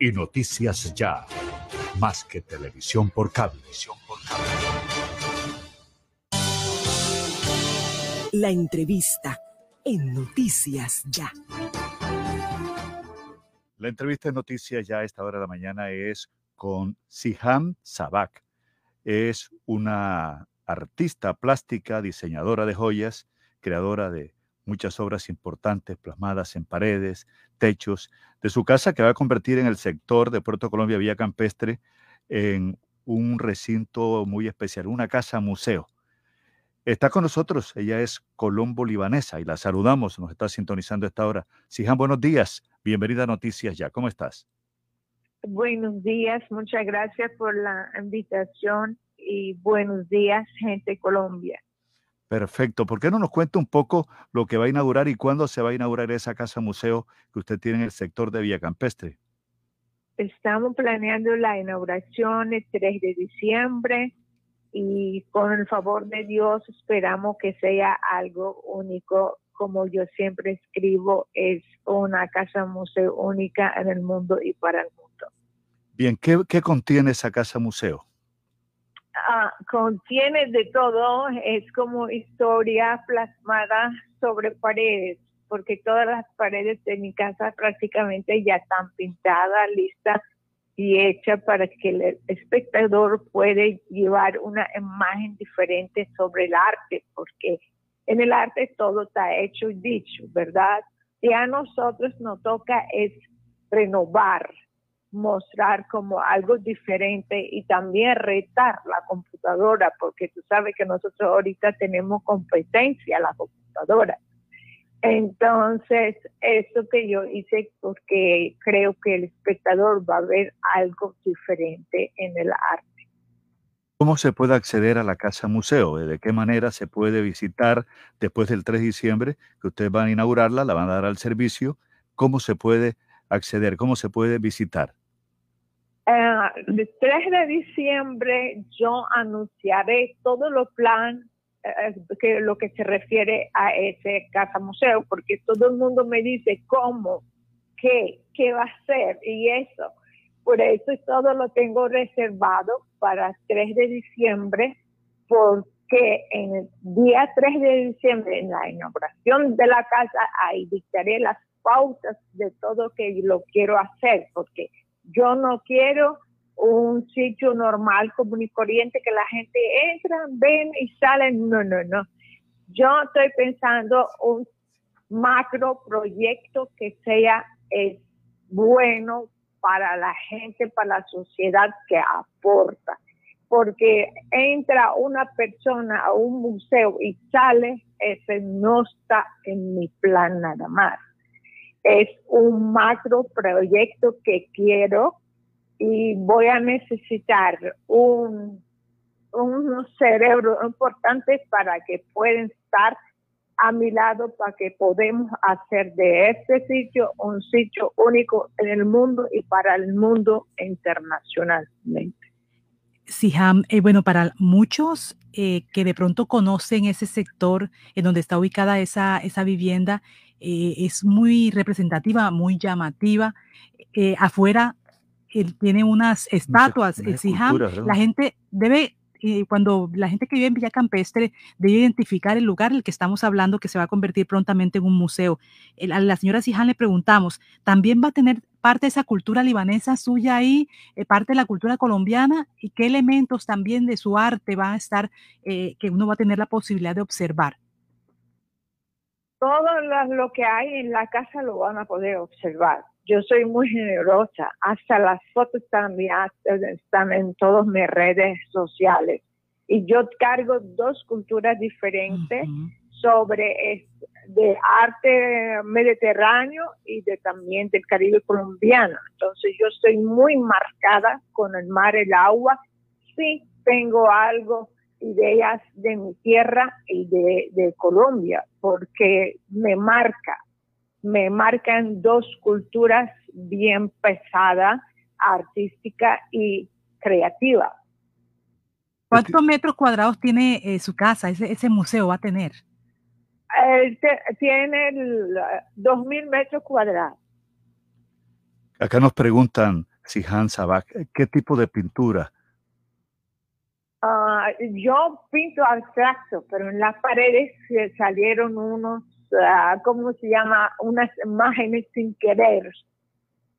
y Noticias Ya. Más que televisión por cable. La entrevista en Noticias Ya. La entrevista en Noticias Ya a esta hora de la mañana es con Siham Sabak. Es una artista plástica, diseñadora de joyas, creadora de muchas obras importantes plasmadas en paredes, techos de su casa que va a convertir en el sector de Puerto Colombia Vía Campestre en un recinto muy especial, una casa museo. Está con nosotros, ella es colombo libanesa y la saludamos, nos está sintonizando a esta hora. Sijan, buenos días, bienvenida a Noticias Ya, ¿cómo estás? Buenos días, muchas gracias por la invitación y buenos días, gente Colombia. Perfecto. ¿Por qué no nos cuenta un poco lo que va a inaugurar y cuándo se va a inaugurar esa casa museo que usted tiene en el sector de Villa Campestre? Estamos planeando la inauguración el 3 de diciembre y con el favor de Dios esperamos que sea algo único. Como yo siempre escribo, es una casa museo única en el mundo y para el mundo. Bien, ¿qué, qué contiene esa casa museo? Ah, contiene de todo, es como historia plasmada sobre paredes, porque todas las paredes de mi casa prácticamente ya están pintadas, listas y hechas para que el espectador puede llevar una imagen diferente sobre el arte, porque en el arte todo está hecho y dicho, ¿verdad? Y a nosotros nos toca es renovar, mostrar como algo diferente y también retar la computadora, porque tú sabes que nosotros ahorita tenemos competencia la computadora. Entonces, eso que yo hice porque creo que el espectador va a ver algo diferente en el arte. ¿Cómo se puede acceder a la Casa Museo? ¿De qué manera se puede visitar después del 3 de diciembre, que ustedes van a inaugurarla, la van a dar al servicio? ¿Cómo se puede acceder? ¿Cómo se puede visitar? el 3 de diciembre yo anunciaré todo lo plan eh, que lo que se refiere a ese casa museo, porque todo el mundo me dice cómo, qué, qué va a ser y eso. Por eso todo lo tengo reservado para el 3 de diciembre, porque en el día 3 de diciembre, en la inauguración de la casa, ahí dictaré las pautas de todo que lo quiero hacer, porque yo no quiero un sitio normal, común y corriente, que la gente entra, ven y salen. No, no, no. Yo estoy pensando un macro proyecto que sea eh, bueno para la gente, para la sociedad que aporta. Porque entra una persona a un museo y sale, ese no está en mi plan nada más es un macro proyecto que quiero y voy a necesitar un, un cerebro importante para que puedan estar a mi lado para que podamos hacer de este sitio un sitio único en el mundo y para el mundo internacionalmente. Sí, eh, bueno, para muchos eh, que de pronto conocen ese sector en donde está ubicada esa, esa vivienda, eh, es muy representativa, muy llamativa. Eh, afuera tiene unas estatuas, el La gente debe, eh, cuando la gente que vive en Villa Campestre debe identificar el lugar en el que estamos hablando, que se va a convertir prontamente en un museo. a la señora Siján le preguntamos, ¿también va a tener parte de esa cultura libanesa suya ahí, parte de la cultura colombiana? ¿Y qué elementos también de su arte van a estar, que uno va a tener la posibilidad de observar? todo lo, que hay en la casa lo van a poder observar. Yo soy muy generosa, hasta las fotos también están en todas mis redes sociales. Y yo cargo dos culturas diferentes sobre de arte mediterráneo y de también del Caribe colombiano. Entonces yo estoy muy marcada con el mar, el agua. Sí tengo algo ideas de mi tierra y de, Colombia, porque me marca, me marcan dos culturas bien pesadas, artística y creativa. ¿Cuántos metros cuadrados tiene eh, su casa? Ese, museo va a tener. tiene dos mil metros cuadrados. Acá nos preguntan, Sihan Sabak, ¿qué tipo de pintura? Ah, yo pinto abstracto, pero en las paredes salieron unos, ah, ¿cómo se llama? Unas imágenes sin querer,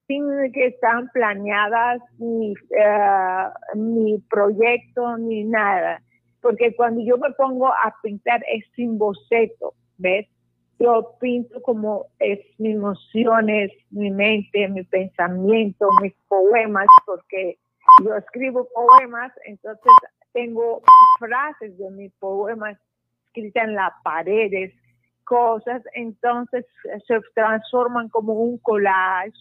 sin que están planeadas ni, ah, ni proyecto ni nada. Porque cuando yo me pongo a pintar es sin boceto, ¿ves? Yo pinto como es mis emociones, mi mente, mi pensamiento, mis poemas, porque yo escribo poemas, entonces tengo frases de mis poemas escritas en las paredes, cosas, entonces se transforman como un collage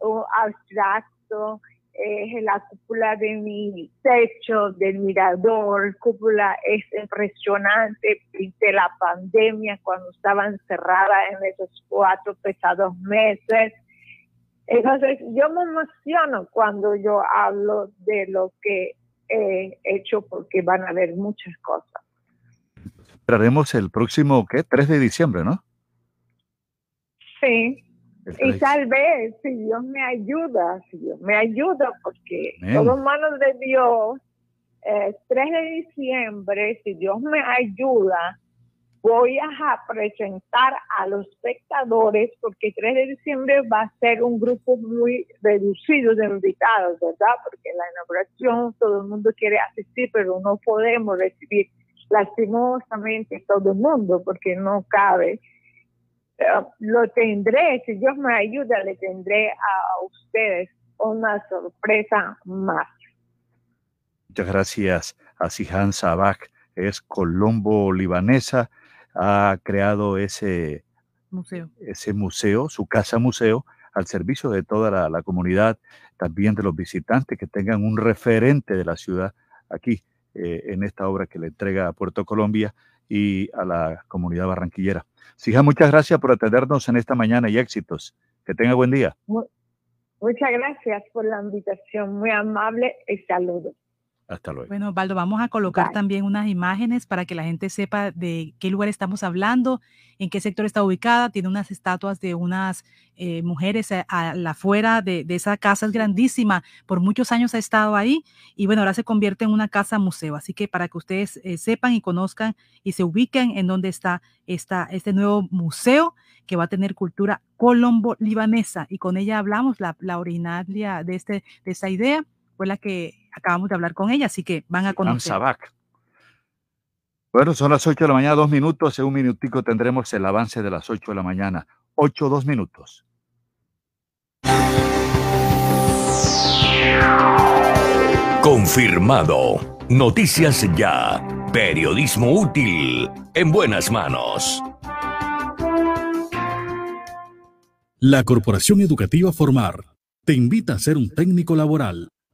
o abstracto, eh, la cúpula de mi techo, del mirador, cúpula es impresionante, pinté la pandemia cuando estaba encerrada en esos cuatro pesados meses. Entonces yo me emociono cuando yo hablo de lo que he hecho porque van a haber muchas cosas. Esperaremos el próximo, ¿qué? 3 de diciembre, ¿no? Sí. Y tal vez, si Dios me ayuda, si Dios me ayuda, porque todo manos de Dios, 3 eh, de diciembre, si Dios me ayuda, voy a presentar a los espectadores, porque 3 de diciembre va a ser un grupo muy reducido de invitados, ¿verdad? Porque la inauguración todo el mundo quiere asistir, pero no podemos recibir lastimosamente todo el mundo, porque no cabe. Eh, lo tendré, si Dios me ayuda, le tendré a ustedes una sorpresa más. Muchas gracias a Sihan Sabak, es colombo libanesa ha creado ese museo. ese museo, su casa museo, al servicio de toda la, comunidad, también de los visitantes que tengan un referente de la ciudad aquí eh, en esta obra que le entrega a Puerto Colombia y a la comunidad barranquillera. Sija, muchas gracias por atendernos en esta mañana y éxitos. Que tenga buen día. Muchas gracias por la invitación, muy amable y saludos. Hasta luego. Bueno, Valdo, vamos a colocar también unas imágenes para que la gente sepa de qué lugar estamos hablando, en qué sector está ubicada. Tiene unas estatuas de unas eh, mujeres a, la afuera de, esa casa, es grandísima. Por muchos años ha estado ahí y bueno, ahora se convierte en una casa museo. Así que para que ustedes eh, sepan y conozcan y se ubiquen en dónde está esta, este nuevo museo que va a tener cultura colombo-libanesa. Y con ella hablamos, la, la originaria de, este, de esta idea fue la que acabamos de hablar con ella, así que van a conocer. Bueno, son las 8 de la mañana, dos minutos. En un minutico tendremos el avance de las 8 de la mañana. 8, dos minutos. Confirmado. Noticias ya. Periodismo útil. En buenas manos. La Corporación Educativa Formar te invita a ser un técnico laboral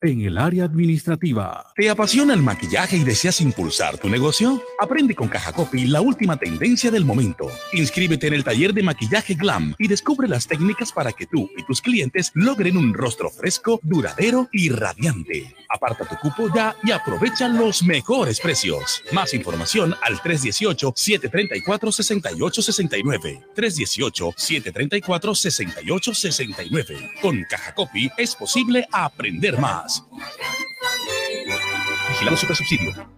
en el área administrativa. ¿Te apasiona el maquillaje y deseas impulsar tu negocio? Aprende con Caja Copy la última tendencia del momento. Inscríbete en el taller de maquillaje Glam y descubre las técnicas para que tú y tus clientes logren un rostro fresco, duradero y radiante. Aparta tu cupo ya y aprovecha los mejores precios. Más información al 318-734-6869. 318-734-6869. Con Caja Copy es posible aprender más. Vigilado Super Subsidio.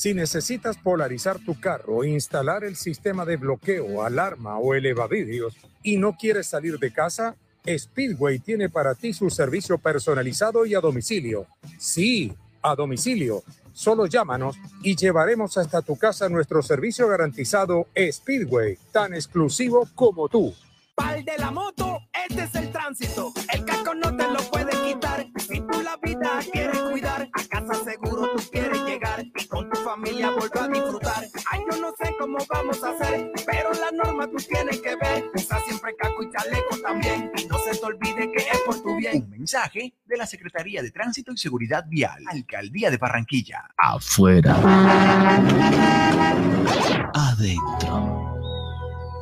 Si necesitas polarizar tu carro, instalar el sistema de bloqueo, alarma o elevavidrios y no quieres salir de casa, Speedway tiene para ti su servicio personalizado y a domicilio. Sí, a domicilio. Solo llámanos y llevaremos hasta tu casa nuestro servicio garantizado Speedway, tan exclusivo como tú. Pal de la moto, este es el tránsito. El casco no te lo puede quitar. Si tú la vida quieres cuidar, a casa seguro tú quieres llegar familia volver a disfrutar. Ay, yo no sé cómo vamos a hacer, pero la norma tú tienes que ver. Usa siempre casco y chaleco también. Y no se te olvide que es por tu bien. Un mensaje de la Secretaría de Tránsito y Seguridad Vial, Alcaldía de Barranquilla. Afuera. Adentro.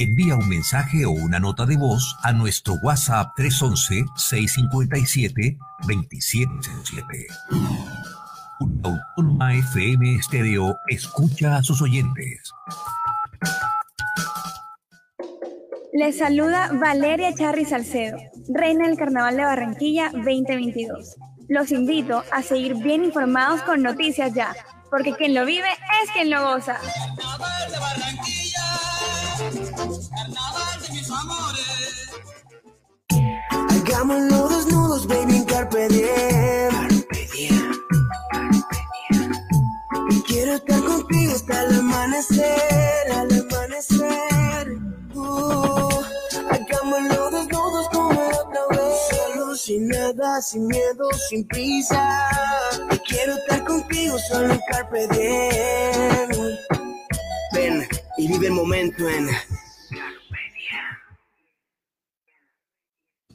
Envía un mensaje o una nota de voz a nuestro WhatsApp 311-657-2707. Autónoma FM Estéreo escucha a sus oyentes. Les saluda Valeria Charri Salcedo, reina del Carnaval de Barranquilla 2022. Los invito a seguir bien informados con Noticias Ya, porque quien lo vive es quien lo goza. Carnaval de mis amores. Hagámoslo desnudos, baby, en carpe diem. Carpe diem. Quiero estar contigo hasta el amanecer, al amanecer. Uh, hagámoslo desnudos como otra vez. Solo sin nada, sin miedo, sin prisa. Quiero estar contigo solo en carpe diem. Ven y vive el momento en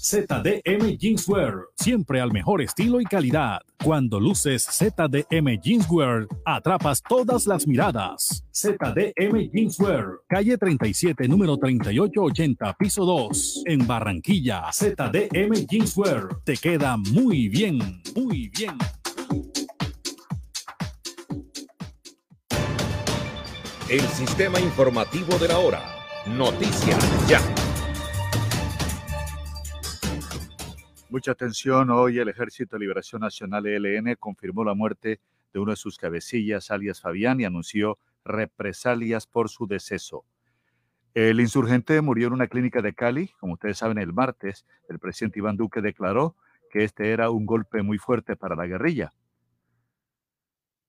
ZDM Jeanswear, siempre al mejor estilo y calidad. Cuando luces ZDM Jeanswear, atrapas todas las miradas. ZDM Jeanswear, calle 37, número 3880, piso 2, en Barranquilla. ZDM Jeanswear, te queda muy bien, muy bien. El sistema informativo de la hora. Noticias ya. Mucha atención, hoy el Ejército de Liberación Nacional ELN confirmó la muerte de uno de sus cabecillas, alias Fabián, y anunció represalias por su deceso. El insurgente murió en una clínica de Cali, como ustedes saben, el martes. El presidente Iván Duque declaró que este era un golpe muy fuerte para la guerrilla.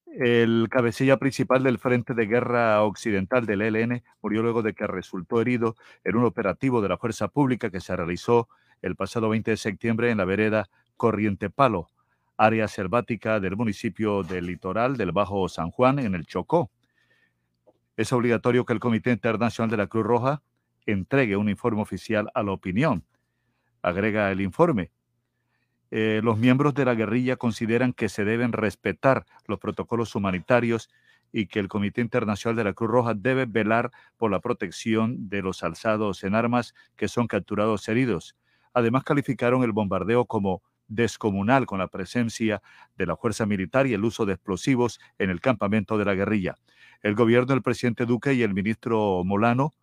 El cabecilla principal del Frente de Guerra Occidental del ELN murió luego de que resultó herido en un operativo de la Fuerza Pública que se realizó el pasado 20 de septiembre en la vereda Corriente Palo, área selvática del municipio del litoral del Bajo San Juan, en el Chocó. Es obligatorio que el Comité Internacional de la Cruz Roja entregue un informe oficial a la opinión. Agrega el informe. Eh, los miembros de la guerrilla consideran que se deben respetar los protocolos humanitarios y que el Comité Internacional de la Cruz Roja debe velar por la protección de los alzados en armas que son capturados heridos. Además, calificaron el bombardeo como descomunal con la presencia de la fuerza militar y el uso de explosivos en el campamento de la guerrilla. El gobierno del presidente Duque y el ministro Molano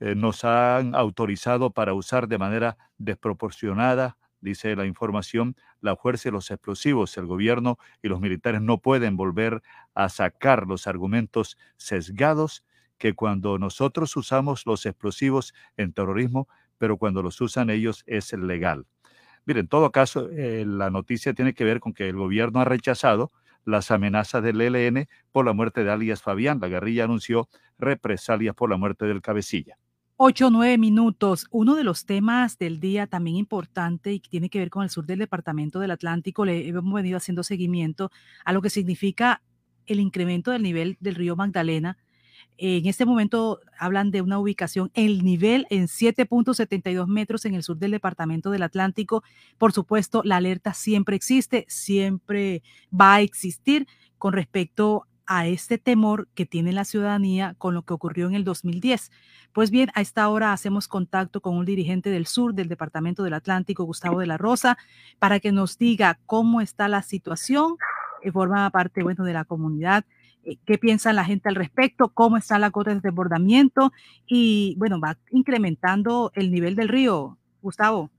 eh, nos han autorizado para usar de manera desproporcionada, dice la información, la fuerza y los explosivos. El gobierno y los militares no pueden volver a sacar los argumentos sesgados que cuando nosotros usamos los explosivos en terrorismo, pero cuando los usan ellos es legal. Mire, en todo caso, eh, la noticia tiene que ver con que el gobierno ha rechazado las amenazas del ELN por la muerte de alias Fabián. La guerrilla anunció represalias por la muerte del cabecilla. Ocho, nueve minutos. Uno de los temas del día también importante y que tiene que ver con el sur del departamento del Atlántico, le hemos venido haciendo seguimiento a lo que significa el incremento del nivel del río Magdalena. En este momento hablan de una ubicación, el nivel en 7.72 metros en el sur del departamento del Atlántico. Por supuesto, la alerta siempre existe, siempre va a existir con respecto a este temor que tiene la ciudadanía con lo que ocurrió en el 2010. Pues bien, a esta hora hacemos contacto con un dirigente del sur del Departamento del Atlántico, Gustavo de la Rosa, para que nos diga cómo está la situación, forma parte bueno, de la comunidad, qué piensa la gente al respecto, cómo está la cota de desbordamiento y, bueno, va incrementando el nivel del río. Gustavo.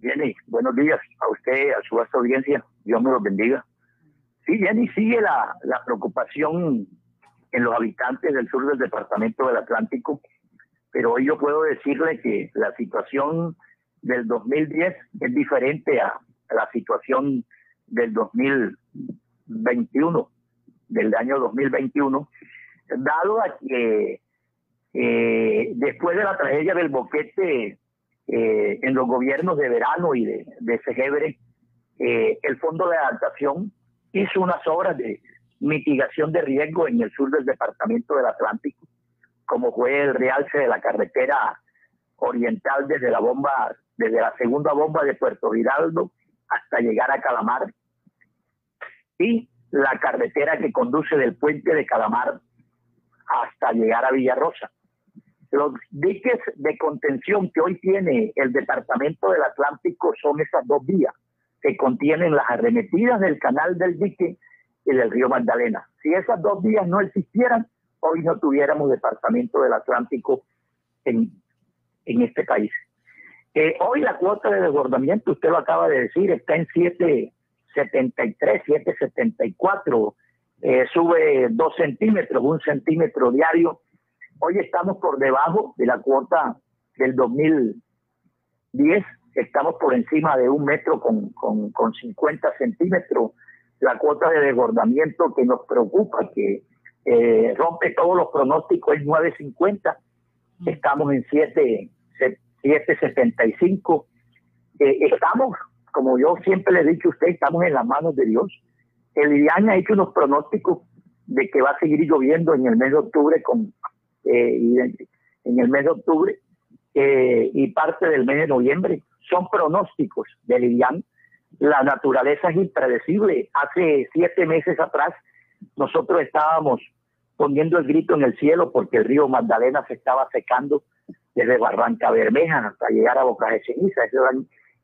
Jenny, buenos días a usted, a su vasta audiencia. Dios me los bendiga. Sí, Jenny, sigue la, la preocupación en los habitantes del sur del departamento del Atlántico, pero hoy yo puedo decirle que la situación del 2010 es diferente a la situación del 2021, del año 2021, dado a que eh, después de la tragedia del boquete eh, en los gobiernos de verano y de, de Segebre, eh, el Fondo de Adaptación hizo unas obras de mitigación de riesgo en el sur del departamento del Atlántico, como fue el realce de la carretera oriental desde la bomba, desde la segunda bomba de Puerto Giraldo hasta llegar a Calamar, y la carretera que conduce del puente de Calamar hasta llegar a Villarrosa. Los diques de contención que hoy tiene el Departamento del Atlántico son esas dos vías que contienen las arremetidas del canal del dique y del río Magdalena. Si esas dos vías no existieran, hoy no tuviéramos departamento del Atlántico en, en este país. Eh, hoy la cuota de desbordamiento, usted lo acaba de decir, está en 7,73, 7,74, eh, sube 2 centímetros, un centímetro diario. Hoy estamos por debajo de la cuota del 2010 estamos por encima de un metro con, con, 50 centímetros. La cuota de desbordamiento que nos preocupa, que eh, rompe todos los pronósticos, es 9.50. Estamos en 7.75. Eh, estamos, como yo siempre le he dicho a usted, estamos en las manos de Dios. El IAN ha hecho unos pronósticos de que va a seguir lloviendo en el mes de octubre con eh, en el mes de octubre eh, y parte del mes de noviembre son pronósticos de Lilian. La naturaleza es impredecible. Hace siete meses atrás nosotros estábamos poniendo el grito en el cielo porque el río Magdalena se estaba secando desde Barranca Bermeja hasta llegar a Boca de Ceniza.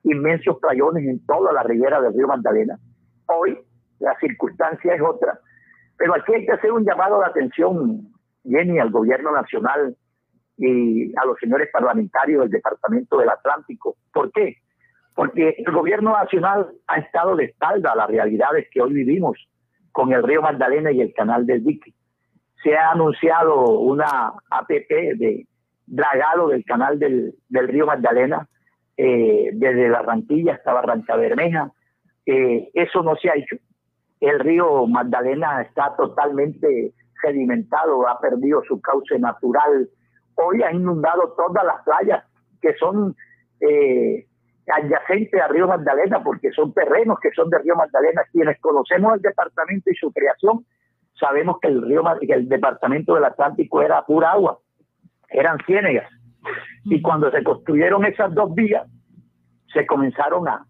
Inmensos playones en toda la ribera del río Magdalena. Hoy la circunstancia es otra. Pero aquí hay que hacer un llamado de atención, Jenny, al gobierno nacional, y a los señores parlamentarios del Departamento del Atlántico. ¿Por qué? Porque el gobierno nacional ha estado de espalda a las realidades que hoy vivimos con el río Magdalena y el canal del dique. Se ha anunciado una APP de dragado del canal del, río Magdalena eh, desde la Barranquilla hasta Barranca Bermeja. Eh, eso no se ha hecho. El río Magdalena está totalmente sedimentado, ha perdido su cauce natural, hoy ha inundado todas las playas que son eh, adyacentes a Río Magdalena, porque son terrenos que son de Río Magdalena. Quienes conocemos el departamento y su creación, sabemos que el río que el departamento del Atlántico era pura agua, eran ciénegas. Y cuando se construyeron esas dos vías, se comenzaron a,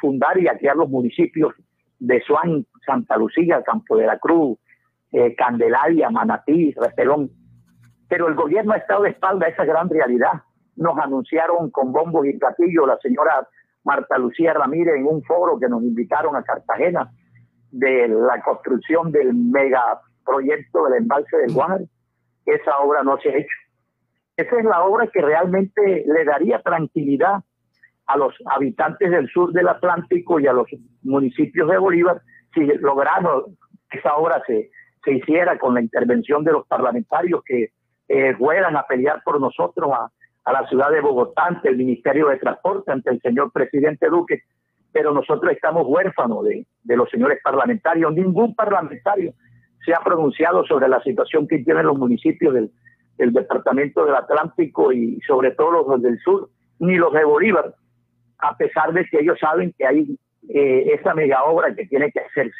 fundar y a crear los municipios de Suán, Santa Lucía, Campo de la Cruz, eh, Candelaria, Manatí, Repelón pero el gobierno ha estado de espalda a esa gran realidad. Nos anunciaron con bombos y platillos la señora Marta Lucía Ramírez en un foro que nos invitaron a Cartagena de la construcción del megaproyecto del embalse del Guadalajara. Esa obra no se ha hecho. Esa es la obra que realmente le daría tranquilidad a los habitantes del sur del Atlántico y a los municipios de Bolívar si logramos que esa obra se, se hiciera con la intervención de los parlamentarios que eh, a pelear por nosotros a, la ciudad de Bogotá, ante el Ministerio de Transporte, ante el señor presidente Duque, pero nosotros estamos huérfanos de, los señores parlamentarios. Ningún parlamentario se ha pronunciado sobre la situación que tienen los municipios del, el departamento del Atlántico y sobre todo los del sur, ni los de Bolívar, a pesar de que ellos saben que hay eh, esa mega obra que tiene que hacerse.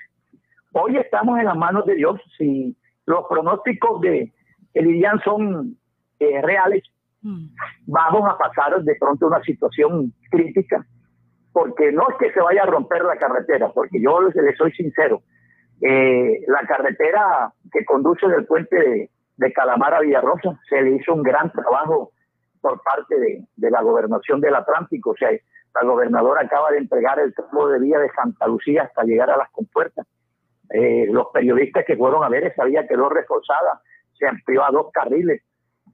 Hoy estamos en las manos de Dios. Si los pronósticos de Elidian son eh, reales, vamos a pasar de pronto una situación crítica, porque no es que se vaya a romper la carretera, porque yo les, soy sincero, eh, la carretera que conduce del puente de, de, Calamar a Villarrosa se le hizo un gran trabajo por parte de, de la gobernación del Atlántico, o sea, la gobernadora acaba de entregar el tramo de vía de Santa Lucía hasta llegar a las compuertas. Eh, los periodistas que fueron a ver esa vía quedó reforzada, se amplió a dos carriles,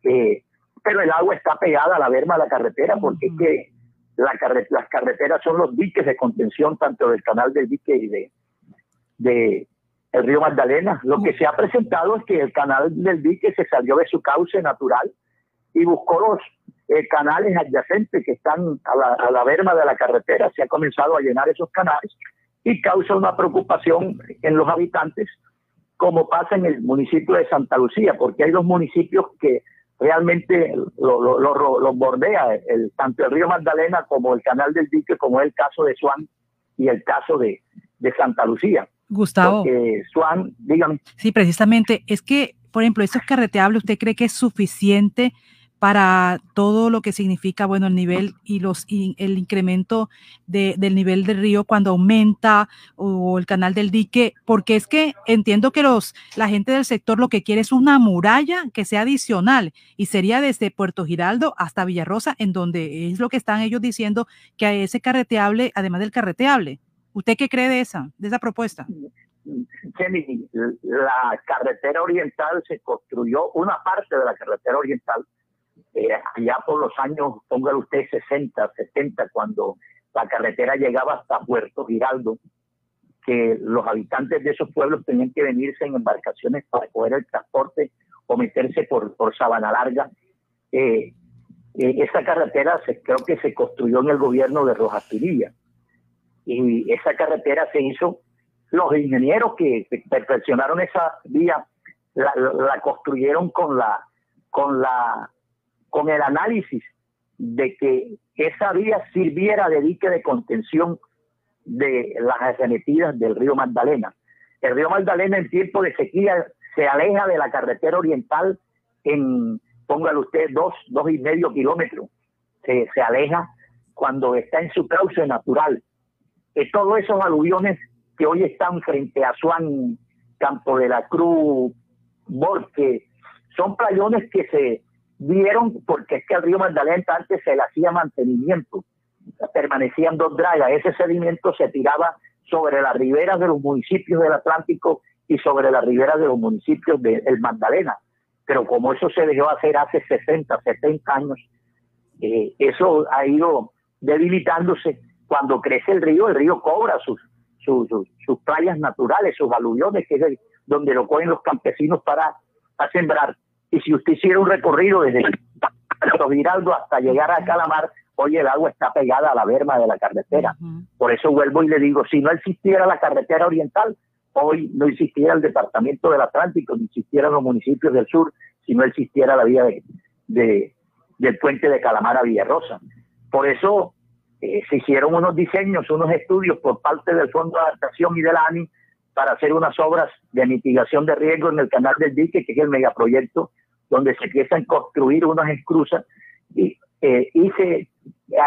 eh, pero el agua está pegada a la verma de la carretera porque es que la las carreteras son los diques de contención tanto del canal del dique y de el río Magdalena. Lo que se ha presentado es que el canal del dique se salió de su cauce natural y buscó los eh, canales adyacentes que están a la, a la verma de la carretera. Se ha comenzado a llenar esos canales y causa una preocupación en los habitantes, como pasa en el municipio de Santa Lucía, porque hay dos municipios que realmente lo, lo, bordea, el, tanto el río Magdalena como el canal del dique, como es el caso de Swan y el caso de, de Santa Lucía. Gustavo. Swan, dígame. Sí, precisamente, es que, por ejemplo, eso es carreteable, ¿usted cree que es suficiente para todo lo que significa, bueno, el nivel y los el incremento de, del nivel del río cuando aumenta o el canal del dique, porque es que entiendo que los la gente del sector lo que quiere es una muralla que sea adicional y sería desde Puerto Giraldo hasta Villarrosa, en donde es lo que están ellos diciendo que hay ese carreteable, además del carreteable. ¿Usted qué cree de esa, de esa propuesta? la carretera oriental se construyó, una parte de la carretera oriental eh, allá por los años, póngale usted 60, 70, cuando la carretera llegaba hasta Puerto Giraldo, que los habitantes de esos pueblos tenían que venirse en embarcaciones para coger el transporte o meterse por, por Sabana Larga. Eh, eh, esa carretera se, creo que se construyó en el gobierno de Rojas Pinilla. Y esa carretera se hizo, los ingenieros que perfeccionaron esa vía la, construyeron con la, con la con el análisis de que esa vía sirviera de dique de contención de las arremetidas del río Magdalena. El río Magdalena en tiempo de sequía se aleja de la carretera oriental en, póngale usted, dos, dos y medio kilómetros. Se, se aleja cuando está en su cauce natural. Es todos esos aluviones que hoy están frente a Suan, Campo de la Cruz, Borque, son playones que se vieron, porque es que al río Magdalena antes se le hacía mantenimiento, permanecían dos dragas, ese sedimento se tiraba sobre las riberas de los municipios del Atlántico y sobre las riberas de los municipios del Magdalena. Pero como eso se dejó hacer hace 60, 70 años, eh, eso ha ido debilitándose. Cuando crece el río, el río cobra sus, sus, sus, playas naturales, sus aluviones, que es donde lo cogen los campesinos para, para sembrar y si usted hiciera un recorrido desde Giraldo hasta llegar a Calamar, hoy el agua está pegada a la verma de la carretera. Por eso vuelvo y le digo, si no existiera la carretera oriental, hoy no existiera el departamento del Atlántico, ni existieran los municipios del sur, si no existiera la vía de, del puente de Calamar a Villarrosa. Por eso eh, se hicieron unos diseños, unos estudios por parte del Fondo de Adaptación y de la ANI para hacer unas obras de mitigación de riesgo en el canal del dique, que es el megaproyecto donde se empiezan a construir unas escruzas y, eh, y se,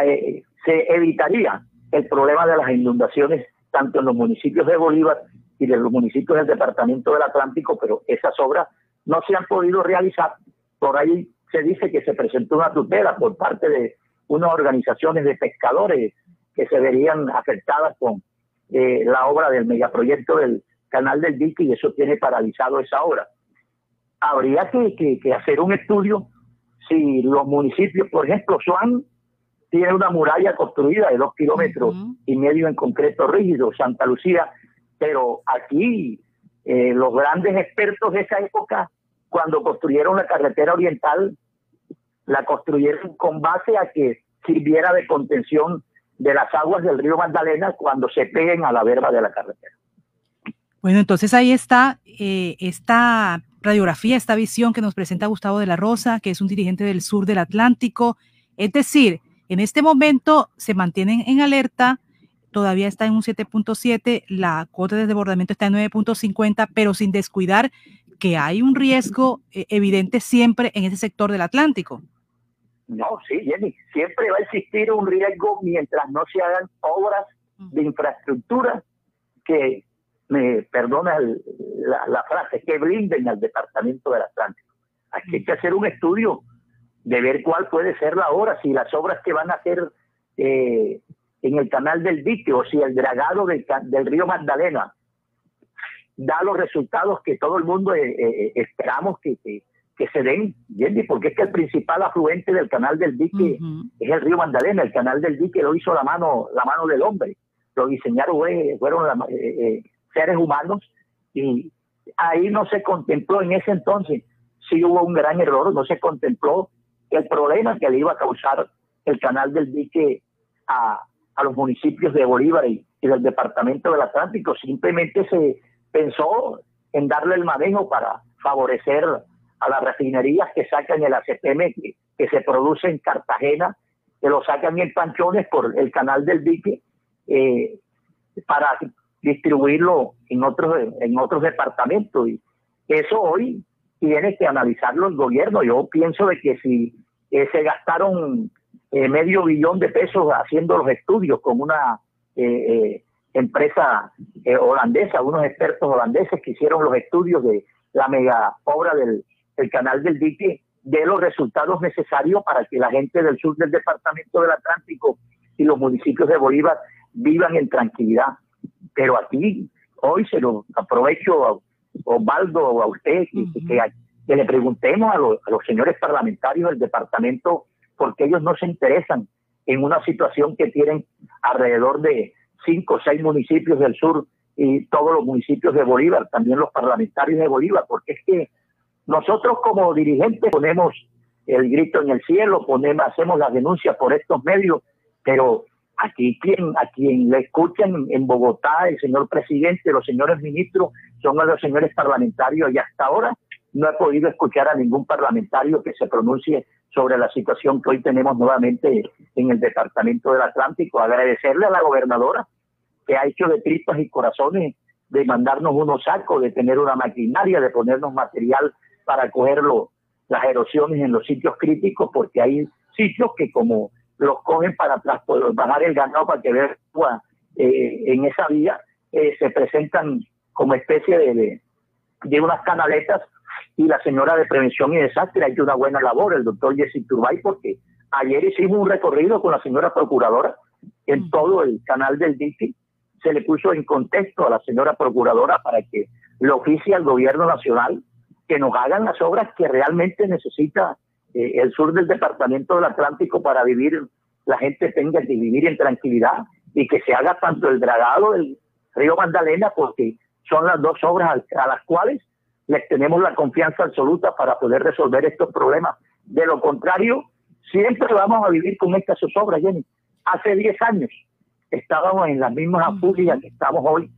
eh, se evitaría el problema de las inundaciones tanto en los municipios de Bolívar y de los municipios del departamento del Atlántico, pero esas obras no se han podido realizar. Por ahí se dice que se presentó una tutela por parte de unas organizaciones de pescadores que se verían afectadas con eh, la obra del megaproyecto del canal del dique y eso tiene paralizado esa obra. Habría que, que, hacer un estudio si los municipios, por ejemplo, Suan tiene una muralla construida de dos kilómetros y medio en concreto rígido, Santa Lucía, pero aquí eh, los grandes expertos de esa época, cuando construyeron la carretera oriental, la construyeron con base a que sirviera de contención de las aguas del río Magdalena cuando se peguen a la verba de la carretera. Bueno, entonces ahí está eh, esta radiografía, esta visión que nos presenta Gustavo de la Rosa, que es un dirigente del sur del Atlántico. Es decir, en este momento se mantienen en alerta, todavía está en un 7.7, la cuota de desbordamiento está en 9.50, pero sin descuidar que hay un riesgo eh, evidente siempre en ese sector del Atlántico. No, sí, Jenny, siempre va a existir un riesgo mientras no se hagan obras de infraestructura que, me perdona la, frase, que blinden al Departamento del Atlántico. Aquí hay que hacer un estudio de ver cuál puede ser la obra, si las obras que van a hacer eh, en el canal del dique o si el dragado del, del río Magdalena da los resultados que todo el mundo eh, eh, esperamos que, que, se den, Yendi, porque es que el principal afluente del canal del dique es el río Magdalena, el canal del dique lo hizo la mano, la mano del hombre, lo diseñaron fueron eh, seres humanos y ahí no se contempló en ese entonces, sí hubo un gran error, no se contempló el problema que le iba a causar el canal del dique a, a los municipios de Bolívar y del departamento del Atlántico, simplemente se pensó en darle el manejo para favorecer a las refinerías que sacan el ACPM que, se produce en Cartagena, que lo sacan en Panchones por el canal del dique, eh, para distribuirlo en otros, en otros departamentos. Y eso hoy tiene que analizarlo el gobierno. Yo pienso de que si eh, se gastaron eh, medio billón de pesos haciendo los estudios con una empresa holandesa, unos expertos holandeses que hicieron los estudios de la mega obra del, el canal del dique dé los resultados necesarios para que la gente del sur del departamento del Atlántico y los municipios de Bolívar vivan en tranquilidad. Pero aquí, hoy se lo aprovecho a Osvaldo o a usted, que, le preguntemos a, a los señores parlamentarios del departamento porque ellos no se interesan en una situación que tienen alrededor de cinco o seis municipios del sur y todos los municipios de Bolívar, también los parlamentarios de Bolívar, porque es que nosotros como dirigentes ponemos el grito en el cielo, ponemos, hacemos las denuncias por estos medios, pero aquí quien, a quien le escuchan en Bogotá, el señor presidente, los señores ministros, son los señores parlamentarios y hasta ahora no he podido escuchar a ningún parlamentario que se pronuncie sobre la situación que hoy tenemos nuevamente en el Departamento del Atlántico. Agradecerle a la gobernadora que ha hecho de tripas y corazones de mandarnos unos sacos, de tener una maquinaria, de ponernos material para cogerlo las erosiones en los sitios críticos, porque hay sitios que como los cogen para bajar el ganado para que vea eh, en esa vía, eh, se presentan como especie de, de, unas canaletas y la señora de prevención y desastre ha hecho una buena labor, el doctor Jesse Turbay, porque ayer hicimos un recorrido con la señora procuradora en todo el canal del DICI, se le puso en contexto a la señora procuradora para que le oficie al gobierno nacional que nos hagan las obras que realmente necesita eh, el sur del departamento del Atlántico para vivir, la gente tenga que vivir en tranquilidad y que se haga tanto el dragado del río Magdalena, porque son las dos obras a las cuales les tenemos la confianza absoluta para poder resolver estos problemas. De lo contrario, siempre vamos a vivir con estas obras, Jenny. Hace 10 años estábamos en las mismas afurias que estamos hoy,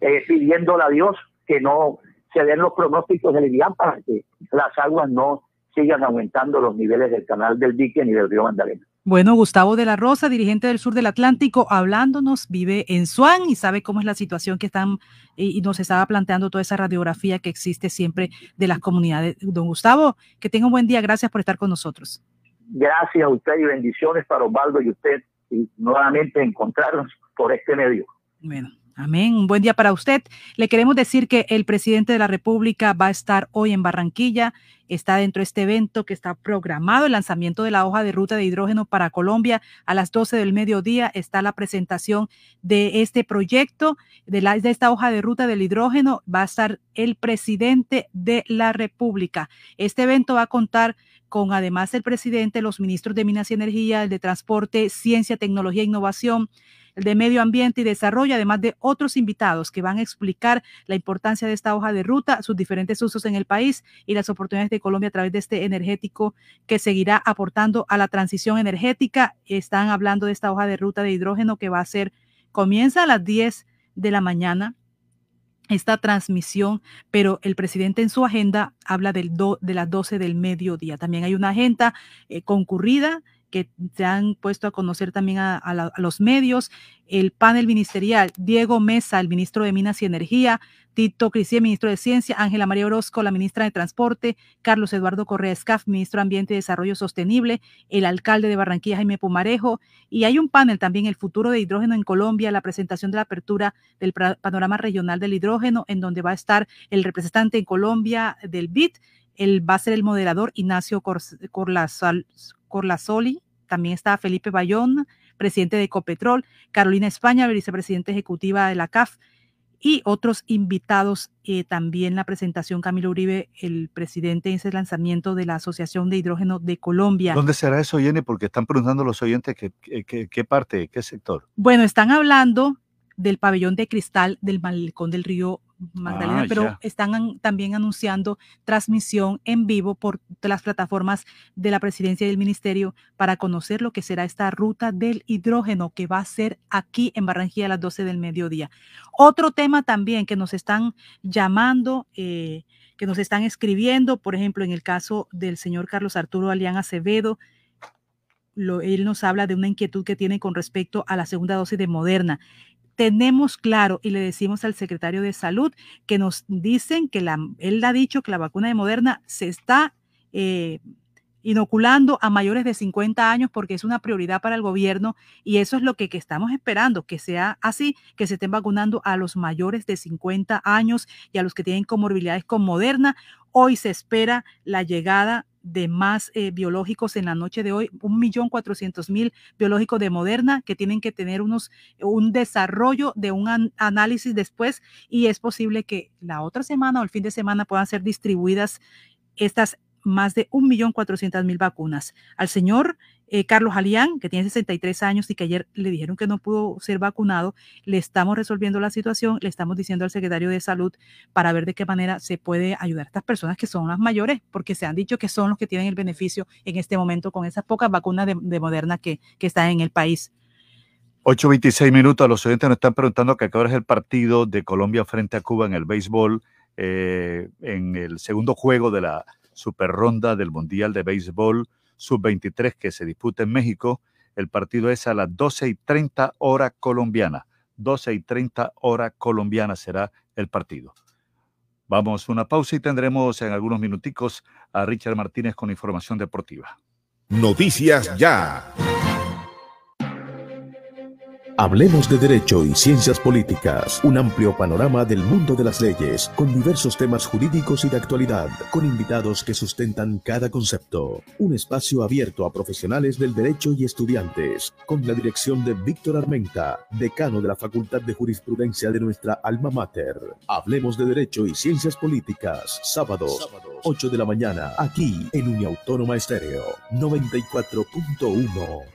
eh, pidiéndole a Dios que no se den los pronósticos del IDIAN para que las aguas no sigan aumentando los niveles del canal del dique ni del río Magdalena. Bueno, Gustavo de la Rosa, dirigente del sur del Atlántico, hablándonos, vive en Swan y sabe cómo es la situación que están y nos estaba planteando toda esa radiografía que existe siempre de las comunidades. Don Gustavo, que tenga un buen día, gracias por estar con nosotros. Gracias a usted y bendiciones para Osvaldo y usted y nuevamente encontrarnos por este medio. Bueno. Amén. Un buen día para usted. Le queremos decir que el presidente de la República va a estar hoy en Barranquilla. Está dentro de este evento que está programado, el lanzamiento de la hoja de ruta de hidrógeno para Colombia. A las 12 del mediodía está la presentación de este proyecto, de, la, esta hoja de ruta del hidrógeno. Va a estar el presidente de la República. Este evento va a contar con además el presidente, los ministros de Minas y Energía, el de Transporte, Ciencia, Tecnología e Innovación de Medio Ambiente y Desarrollo, además de otros invitados que van a explicar la importancia de esta hoja de ruta, sus diferentes usos en el país y las oportunidades de Colombia a través de este energético que seguirá aportando a la transición energética. Están hablando de esta hoja de ruta de hidrógeno que va a ser, comienza a las 10 de la mañana esta transmisión, pero el presidente en su agenda habla del de las 12 del mediodía. También hay una agenda eh, concurrida que se han puesto a conocer también a, los medios, el panel ministerial, Diego Mesa, el ministro de Minas y Energía, Tito Cristian, ministro de Ciencia, Ángela María Orozco, la ministra de Transporte, Carlos Eduardo Correa Escaf, ministro de Ambiente y Desarrollo Sostenible, el alcalde de Barranquilla, Jaime Pumarejo, y hay un panel también, el futuro de hidrógeno en Colombia, la presentación de la apertura del panorama regional del hidrógeno, en donde va a estar el representante en Colombia del BIT, el, va a ser el moderador Ignacio Corlazoli, también está Felipe Bayón, presidente de Ecopetrol, Carolina España, vicepresidenta ejecutiva de la CAF, y otros invitados. Eh, también la presentación, Camilo Uribe, el presidente en ese lanzamiento de la Asociación de Hidrógeno de Colombia. ¿Dónde será eso, Jenny? Porque están preguntando los oyentes qué parte, qué sector. Bueno, están hablando del pabellón de cristal del malecón del río Magdalena, ah, pero están también anunciando transmisión en vivo por las plataformas de la presidencia y del ministerio para conocer lo que será esta ruta del hidrógeno que va a ser aquí en Barranquilla a las 12 del mediodía. Otro tema también que nos están llamando, eh, que nos están escribiendo, por ejemplo, en el caso del señor Carlos Arturo Alián Acevedo, él nos habla de una inquietud que tiene con respecto a la segunda dosis de Moderna tenemos claro y le decimos al secretario de salud que nos dicen que la, él ha dicho que la vacuna de Moderna se está eh, inoculando a mayores de 50 años porque es una prioridad para el gobierno y eso es lo que, estamos esperando, que sea así, que se estén vacunando a los mayores de 50 años y a los que tienen comorbilidades con Moderna. Hoy se espera la llegada de más eh, biológicos en la noche de hoy, un millón cuatrocientos mil biológicos de Moderna que tienen que tener unos, un desarrollo de un análisis después y es posible que la otra semana o el fin de semana puedan ser distribuidas estas más de un millón cuatrocientas mil vacunas. Al señor eh, Carlos Alián, que tiene 63 años y que ayer le dijeron que no pudo ser vacunado, le estamos resolviendo la situación, le estamos diciendo al secretario de salud para ver de qué manera se puede ayudar a estas personas que son las mayores, porque se han dicho que son los que tienen el beneficio en este momento con esas pocas vacunas de, Moderna que, que están en el país. 8.26 minutos, los oyentes nos están preguntando que ahora es el partido de Colombia frente a Cuba en el béisbol, eh, en el segundo juego de la super ronda del Mundial de Béisbol Sub-23 que se disputa en México. El partido es a las 12 y 30 hora colombiana. 12 y 30 hora colombiana será el partido. Vamos a una pausa y tendremos en algunos minuticos a Richard Martínez con información deportiva. Noticias ya. Hablemos de Derecho y Ciencias Políticas, un amplio panorama del mundo de las leyes, con diversos temas jurídicos y de actualidad, con invitados que sustentan cada concepto. Un espacio abierto a profesionales del derecho y estudiantes, con la dirección de Víctor Armenta, decano de la Facultad de Jurisprudencia de nuestra alma mater. Hablemos de Derecho y Ciencias Políticas, sábados, 8 de la mañana, aquí en Uniautónoma Estéreo, 94.1.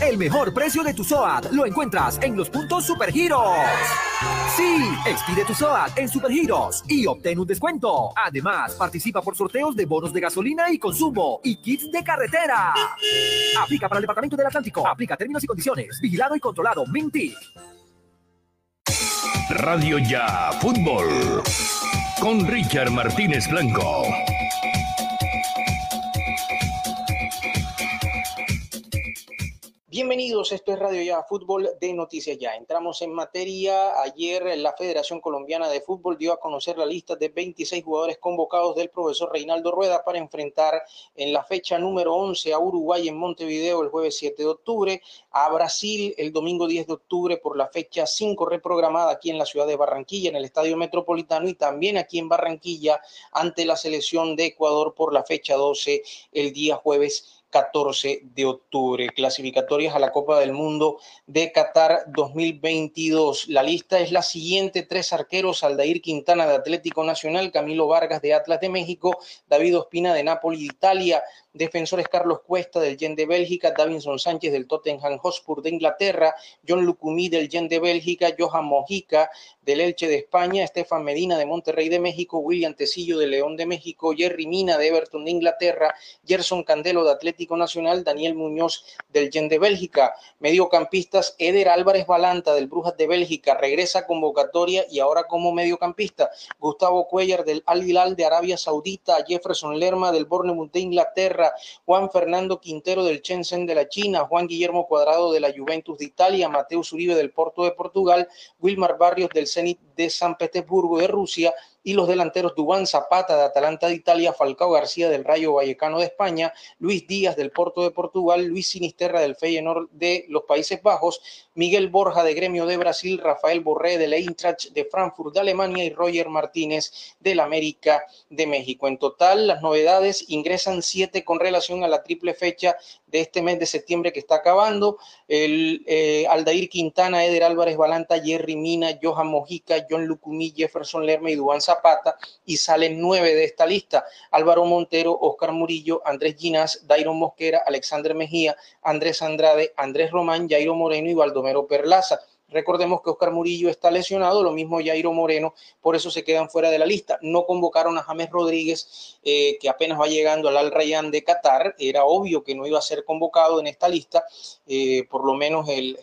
El mejor precio de tu SOAT lo encuentras en los puntos Supergiros. Sí, expide tu SOAT en Supergiros y obtén un descuento. Además, participa por sorteos de bonos de gasolina y consumo y kits de carretera. Aplica para el Departamento del Atlántico. Aplica términos y condiciones. Vigilado y controlado. Minty. Radio Ya Fútbol con Richard Martínez Blanco. Bienvenidos, esto es Radio Ya Fútbol de Noticias Ya. Entramos en materia. Ayer la Federación Colombiana de Fútbol dio a conocer la lista de 26 jugadores convocados del profesor Reinaldo Rueda para enfrentar en la fecha número 11 a Uruguay en Montevideo el jueves 7 de octubre, a Brasil el domingo 10 de octubre por la fecha 5 reprogramada aquí en la ciudad de Barranquilla, en el Estadio Metropolitano y también aquí en Barranquilla ante la selección de Ecuador por la fecha 12 el día jueves 14 de octubre. Clasificatorias a la Copa del Mundo de Qatar 2022. La lista es la siguiente. Tres arqueros, Aldair Quintana de Atlético Nacional, Camilo Vargas de Atlas de México, David Ospina de Nápoles Italia, defensores Carlos Cuesta del Gen de Bélgica, Davinson Sánchez del Tottenham Hotspur de Inglaterra, John Lucumí del Gen de Bélgica, Johan Mojica del Elche de España, Estefan Medina de Monterrey de México, William Tecillo de León de México, Jerry Mina de Everton de Inglaterra, Gerson Candelo de Atlético Nacional, Daniel Muñoz del Gen de Bélgica, mediocampistas Eder Álvarez Balanta del Brujas de Bélgica, regresa convocatoria y ahora como mediocampista, Gustavo Cuellar del Al Hilal de Arabia Saudita, Jefferson Lerma del Bournemouth de Inglaterra, Juan Fernando Quintero del Shenzhen de la China, Juan Guillermo Cuadrado de la Juventus de Italia, Mateus Uribe del Porto de Portugal, Wilmar Barrios del Zenit de San Petersburgo de Rusia, y los delanteros Dubán Zapata de Atalanta de Italia, Falcao García del Rayo Vallecano de España, Luis Díaz del Porto de Portugal, Luis Sinisterra del Feyenoord de los Países Bajos, Miguel Borja de Gremio de Brasil, Rafael Borré de la Eintracht de Frankfurt de Alemania y Roger Martínez del América de México. En total, las novedades ingresan siete con relación a la triple fecha de este mes de septiembre que está acabando. El eh, Aldair Quintana, Eder Álvarez Balanta, Jerry Mina, Johan Mojica, John Lucumí, Jefferson Lerma y Dubán Zapata. Y salen nueve de esta lista. Álvaro Montero, Oscar Murillo, Andrés Ginás, Dairon Mosquera, Alexander Mejía, Andrés Andrade, Andrés Román, Jairo Moreno y Baldomero Perlaza. Recordemos que Oscar Murillo está lesionado, lo mismo Jairo Moreno, por eso se quedan fuera de la lista. No convocaron a James Rodríguez, eh, que apenas va llegando al Al Rayyan de Qatar. Era obvio que no iba a ser convocado en esta lista, eh, por lo menos el,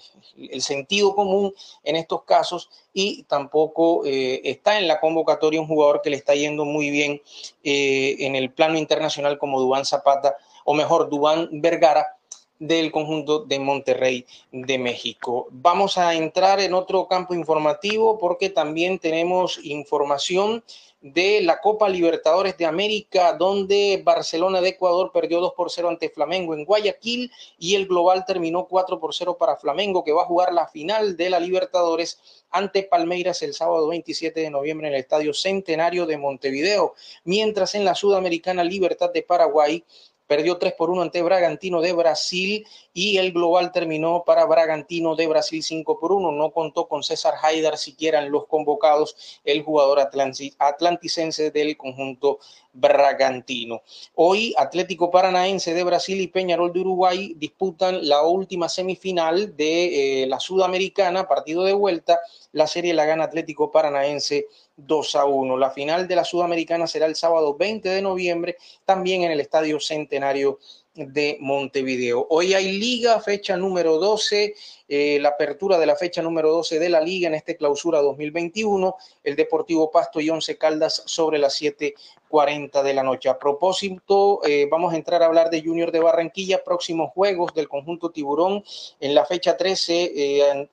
sentido común en estos casos, y tampoco eh, está en la convocatoria un jugador que le está yendo muy bien en el plano internacional como Dubán Zapata, o mejor, Dubán Vergara del conjunto de Monterrey de México. Vamos a entrar en otro campo informativo porque también tenemos información de la Copa Libertadores de América, donde Barcelona de Ecuador perdió 2 por 0 ante Flamengo en Guayaquil y el global terminó 4 por 0 para Flamengo, que va a jugar la final de la Libertadores ante Palmeiras el sábado 27 de noviembre en el Estadio Centenario de Montevideo, mientras en la Sudamericana Libertad de Paraguay perdió 3 por 1 ante Bragantino de Brasil y el global terminó para Bragantino de Brasil 5 por 1. No contó con César Haidar siquiera en los convocados, el jugador atlanticense del conjunto Bragantino. Hoy Atlético Paranaense de Brasil y Peñarol de Uruguay disputan la última semifinal de eh, la Sudamericana, partido de vuelta. La serie la gana Atlético Paranaense 2 a 1. La final de la Sudamericana será el sábado 20 de noviembre, también en el Estadio Centenario de Montevideo. Hoy hay liga, fecha número 12, eh, la apertura de la fecha número 12 de la liga en este clausura 2021, el Deportivo Pasto y Once Caldas sobre las 7 40 de la noche. A propósito, eh, vamos a entrar a hablar de Junior de Barranquilla, próximos juegos del conjunto Tiburón en la fecha 13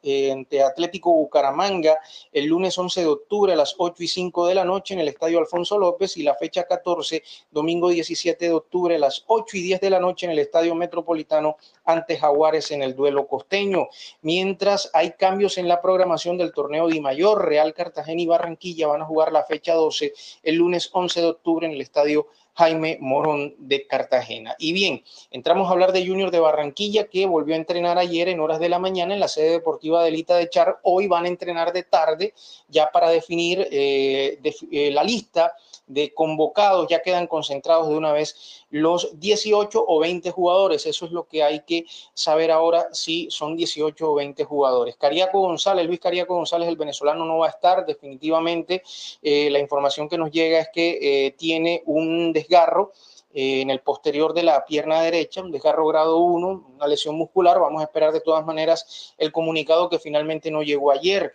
eh, ante Atlético Bucaramanga el lunes 11 de octubre a las 8 y 5 de la noche en el Estadio Alfonso López y la fecha 14, domingo 17 de octubre a las 8 y 10 de la noche en el Estadio Metropolitano ante Jaguares en el duelo costeño. Mientras hay cambios en la programación del torneo de Mayor, Real Cartagena y Barranquilla van a jugar la fecha 12 el lunes 11 de octubre en el estadio Jaime Morón de Cartagena. Y bien, entramos a hablar de Junior de Barranquilla que volvió a entrenar ayer en horas de la mañana en la sede deportiva de Elita de Char. Hoy van a entrenar de tarde ya para definir eh, eh, la lista de convocados, ya quedan concentrados de una vez los 18 o 20 jugadores. Eso es lo que hay que saber ahora si son 18 o 20 jugadores. Cariaco González, Luis Cariaco González, el venezolano, no va a estar definitivamente. Eh, la información que nos llega es que eh, tiene un desgarro eh, en el posterior de la pierna derecha, un desgarro grado 1, una lesión muscular. Vamos a esperar de todas maneras el comunicado que finalmente no llegó ayer.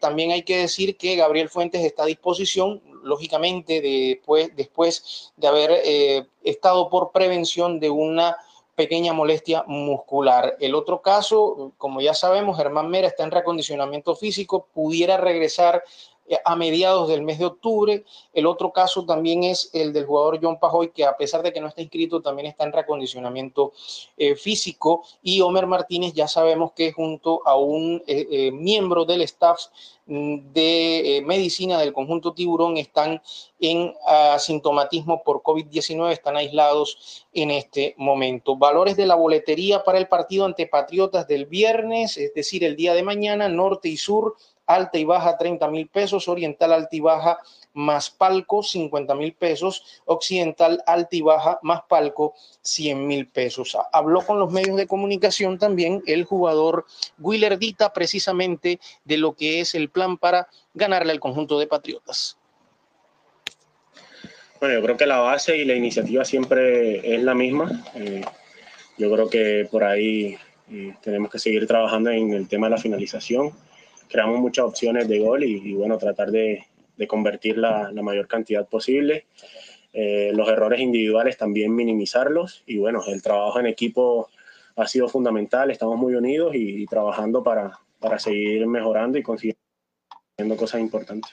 también hay que decir que Gabriel Fuentes está a disposición, lógicamente, después, después de haber eh, estado por prevención de una pequeña molestia muscular. El otro caso, como ya sabemos, Germán Mera está en recondicionamiento físico, pudiera regresar a mediados del mes de octubre. El otro caso también es el del jugador John Pajoy, que a pesar de que no está inscrito, también está en recondicionamiento eh, físico. Y Homer Martínez ya sabemos que junto a un miembro del staff de eh, medicina del conjunto tiburón están en asintomatismo por COVID-19, están aislados en este momento. Valores de la boletería para el partido ante Patriotas del viernes, es decir, el día de mañana, norte y sur alta y baja 30 mil pesos, oriental alta y baja más palco 50 mil pesos, occidental alta y baja más palco 100 mil pesos. Habló con los medios de comunicación también el jugador Dita precisamente de lo que es el plan para ganarle al conjunto de Patriotas. Bueno, yo creo que la base y la iniciativa siempre es la misma. Eh, yo creo que por ahí eh, tenemos que seguir trabajando en el tema de la finalización. Creamos muchas opciones de gol y, bueno, tratar de, convertir la, mayor cantidad posible. Eh, los errores individuales también minimizarlos y bueno, el trabajo en equipo ha sido fundamental, estamos muy unidos y, y trabajando para, para seguir mejorando y consiguiendo cosas importantes.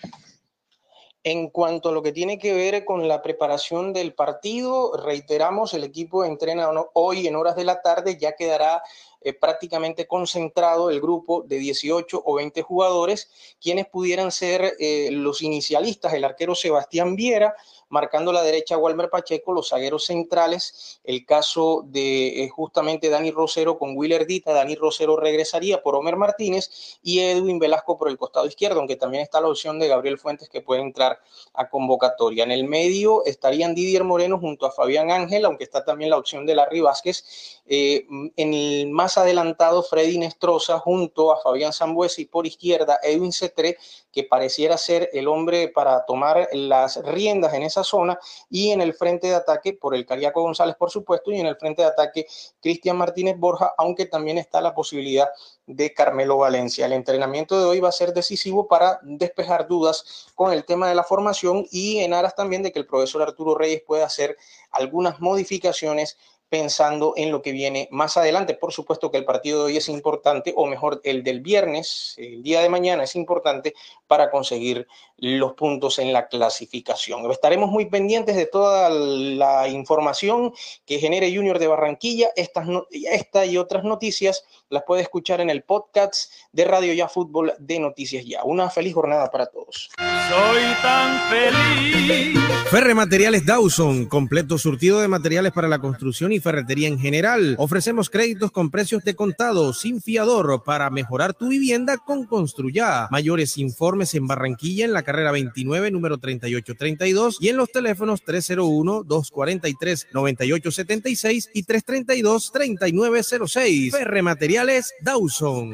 En cuanto a lo que tiene que ver con la preparación del partido, reiteramos, el equipo entrena hoy en horas de la tarde, ya quedará eh, prácticamente concentrado el grupo de 18 o 20 jugadores, quienes pudieran ser eh, los inicialistas, el arquero Sebastián Viera, marcando la derecha Walmer Pacheco, los zagueros centrales, el caso de eh, justamente Dani Rosero con Willer Dita, Dani Rosero regresaría por Homer Martínez y Edwin Velasco por el costado izquierdo, aunque también está la opción de Gabriel Fuentes que puede entrar a convocatoria. En el medio estarían Didier Moreno junto a Fabián Ángel, aunque está también la opción de Larry Vázquez. Eh, en el más adelantado, Freddy Nestroza junto a Fabián Zambuesa y por izquierda Edwin Cetré, que pareciera ser el hombre para tomar las riendas en esa zona y en el frente de ataque por el Cariaco González, por supuesto, y en el frente de ataque Cristian Martínez Borja, aunque también está la posibilidad de Carmelo Valencia. El entrenamiento de hoy va a ser decisivo para despejar dudas con el tema de la formación y en aras también de que el profesor Arturo Reyes pueda hacer algunas modificaciones pensando en lo que viene más adelante. Por supuesto que el partido de hoy es importante, o mejor, el del viernes, el día de mañana es importante para conseguir los puntos en la clasificación. Estaremos muy pendientes de toda la información que genere Junior de Barranquilla. Estas, esta y otras noticias las puede escuchar en el podcast de Radio Ya Fútbol de Noticias Ya. Una feliz jornada para todos. Soy tan feliz. Ferre Materiales Dawson, completo surtido de materiales para la construcción y ferretería en general. Ofrecemos créditos con precios de contado, sin fiador, para mejorar tu vivienda con Construya. Mayores informes en Barranquilla en la carrera 29, número 3832 y en los teléfonos 301-243-9876 y 332-3906. Ferre Materiales Dawson.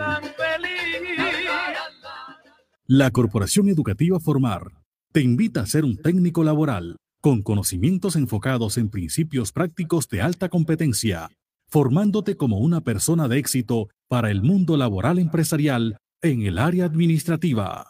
La Corporación Educativa Formar te invita a ser un técnico laboral con conocimientos enfocados en principios prácticos de alta competencia, formándote como una persona de éxito para el mundo laboral empresarial en el área administrativa.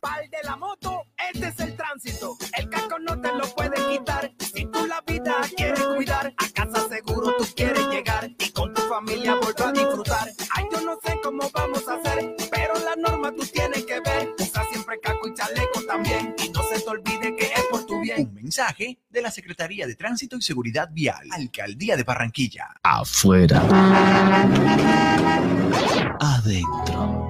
Pal de la moto, este es el tránsito. El casco no te lo puede quitar. Si tú la vida quieres cuidar, a casa seguro tú quieres llegar y con tu familia volver a disfrutar. Ay, yo no sé cómo vamos a hacer, pero la norma tú tienes que ver. Usa siempre casco y chaleco también y no se te olvide que es por tu bien. Un mensaje de la Secretaría de Tránsito y Seguridad Vial, Alcaldía de Barranquilla. Afuera. Adentro.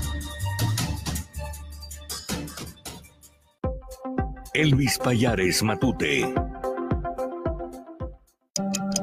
Elvis Payares Matute.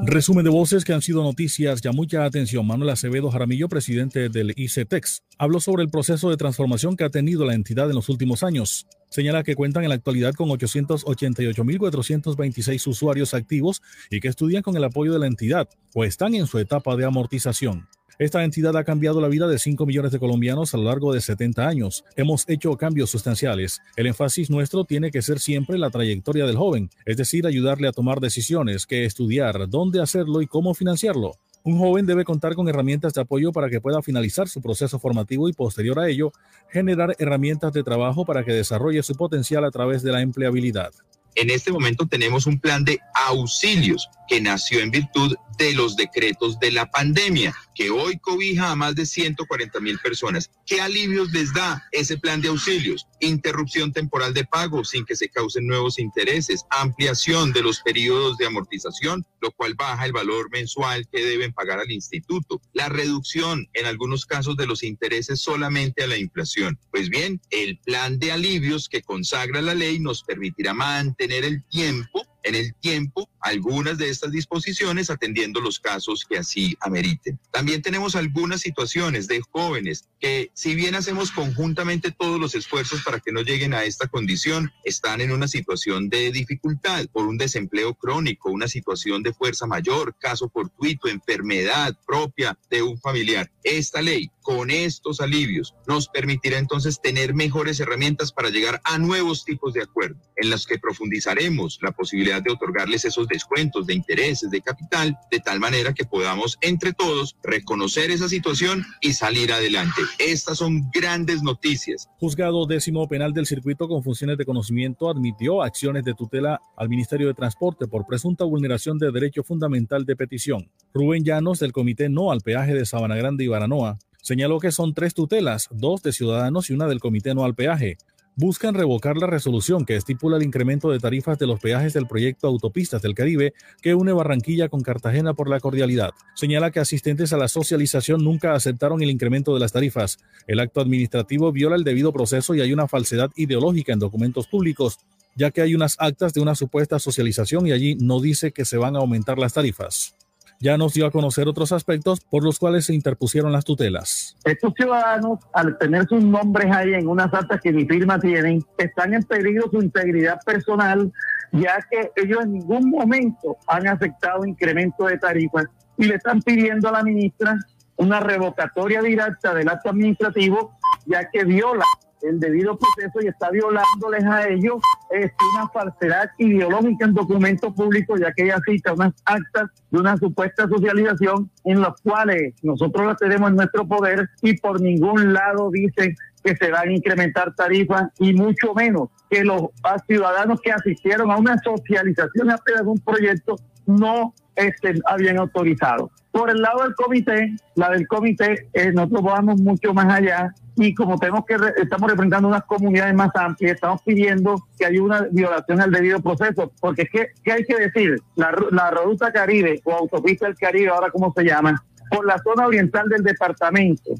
Resumen de voces que han sido noticias. Ya mucha atención. Manuel Acevedo Jaramillo, presidente del ICETEX, habló sobre el proceso de transformación que ha tenido la entidad en los últimos años. Señala que cuentan en la actualidad con 888.426 usuarios activos y que estudian con el apoyo de la entidad o están en su etapa de amortización. Esta entidad ha cambiado la vida de 5 millones de colombianos a lo largo de 70 años. Hemos hecho cambios sustanciales. El énfasis nuestro tiene que ser siempre la trayectoria del joven, es decir, ayudarle a tomar decisiones, que estudiar, dónde hacerlo y cómo financiarlo. Un joven debe contar con herramientas de apoyo para que pueda finalizar su proceso formativo y posterior a ello, generar herramientas de trabajo para que desarrolle su potencial a través de la empleabilidad. En este momento tenemos un plan de auxilios que nació en virtud de los decretos de la pandemia, que hoy cobija a más de 140 mil personas. ¿Qué alivios les da ese plan de auxilios? Interrupción temporal de pago sin que se causen nuevos intereses, ampliación de los periodos de amortización, lo cual baja el valor mensual que deben pagar al instituto, la reducción en algunos casos de los intereses solamente a la inflación. Pues bien, el plan de alivios que consagra la ley nos permitirá mantener el tiempo en el tiempo algunas de estas disposiciones atendiendo los casos que así ameriten. También tenemos algunas situaciones de jóvenes que si bien hacemos conjuntamente todos los esfuerzos para que no lleguen a esta condición, están en una situación de dificultad por un desempleo crónico, una situación de fuerza mayor, caso fortuito, enfermedad propia de un familiar. Esta ley con estos alivios nos permitirá entonces tener mejores herramientas para llegar a nuevos tipos de acuerdos en los que profundizaremos la posibilidad de otorgarles esos descuentos de intereses, de capital, de tal manera que podamos entre todos reconocer esa situación y salir adelante. Estas son grandes noticias. Juzgado décimo penal del circuito con funciones de conocimiento admitió acciones de tutela al Ministerio de Transporte por presunta vulneración de derecho fundamental de petición. Rubén Llanos del Comité No al Peaje de Sabana Grande y Baranoa señaló que son tres tutelas, dos de ciudadanos y una del Comité No al Peaje buscan revocar la resolución que estipula el incremento de tarifas de los peajes del proyecto Autopistas del Caribe que une Barranquilla con Cartagena por la cordialidad. Señala que asistentes a la socialización nunca aceptaron el incremento de las tarifas. El acto administrativo viola el debido proceso y hay una falsedad ideológica en documentos públicos, ya que hay unas actas de una supuesta socialización y allí no dice que se van a aumentar las tarifas ya nos dio a conocer otros aspectos por los cuales se interpusieron las tutelas. Estos ciudadanos, al tener sus nombres ahí en unas actas que mi firma tienen, están en peligro su integridad personal, ya que ellos en ningún momento han aceptado incremento de tarifas y le están pidiendo a la ministra una revocatoria directa del acto administrativo, ya que viola el debido proceso y está violándoles a ellos es una falsedad ideológica en documentos públicos, ya que ella cita unas actas de una supuesta socialización en las cuales nosotros las tenemos en nuestro poder y por ningún lado dicen que se van a incrementar tarifas y mucho menos que los ciudadanos que asistieron a una socialización apenas de un proyecto no estén, habían autorizado. Por el lado del comité, la del comité, eh, nosotros vamos mucho más allá y como tenemos que estamos representando unas comunidades más amplias, estamos pidiendo que haya una violación al debido proceso, porque ¿qué, qué hay que decir? La, la ruta Caribe o autopista del Caribe, ahora cómo se llama, por la zona oriental del departamento,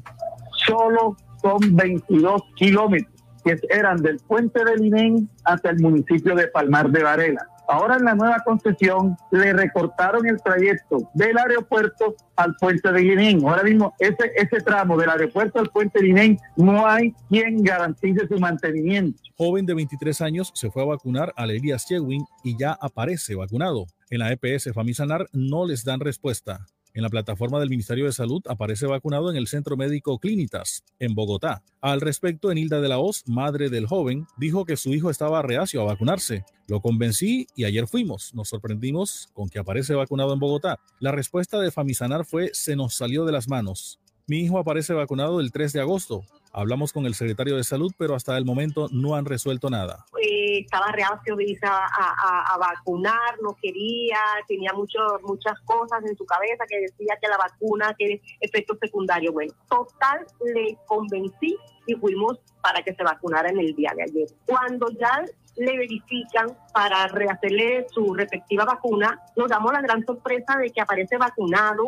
solo son 22 kilómetros, que eran del puente de Linén hasta el municipio de Palmar de Varela. Ahora en la nueva concesión le recortaron el trayecto del aeropuerto al puente de Guinén. Ahora mismo ese, ese tramo del aeropuerto al puente de Guinén no hay quien garantice su mantenimiento. Joven de 23 años se fue a vacunar a Elias Chewin y ya aparece vacunado. En la EPS Famisanar no les dan respuesta. En la plataforma del Ministerio de Salud aparece vacunado en el Centro Médico Clínitas, en Bogotá. Al respecto, Enilda de la Hoz, madre del joven, dijo que su hijo estaba reacio a vacunarse. Lo convencí y ayer fuimos. Nos sorprendimos con que aparece vacunado en Bogotá. La respuesta de Famisanar fue se nos salió de las manos. Mi hijo aparece vacunado el 3 de agosto. Hablamos con el secretario de salud, pero hasta el momento no han resuelto nada. Eh, estaba reacio a, a, vacunar, no quería, tenía mucho, muchas cosas en su cabeza que decía que la vacuna tiene efectos secundarios. Bueno, total, le convencí y fuimos para que se vacunara en el día de ayer. Cuando ya le verifican para rehacerle su respectiva vacuna, nos damos la gran sorpresa de que aparece vacunado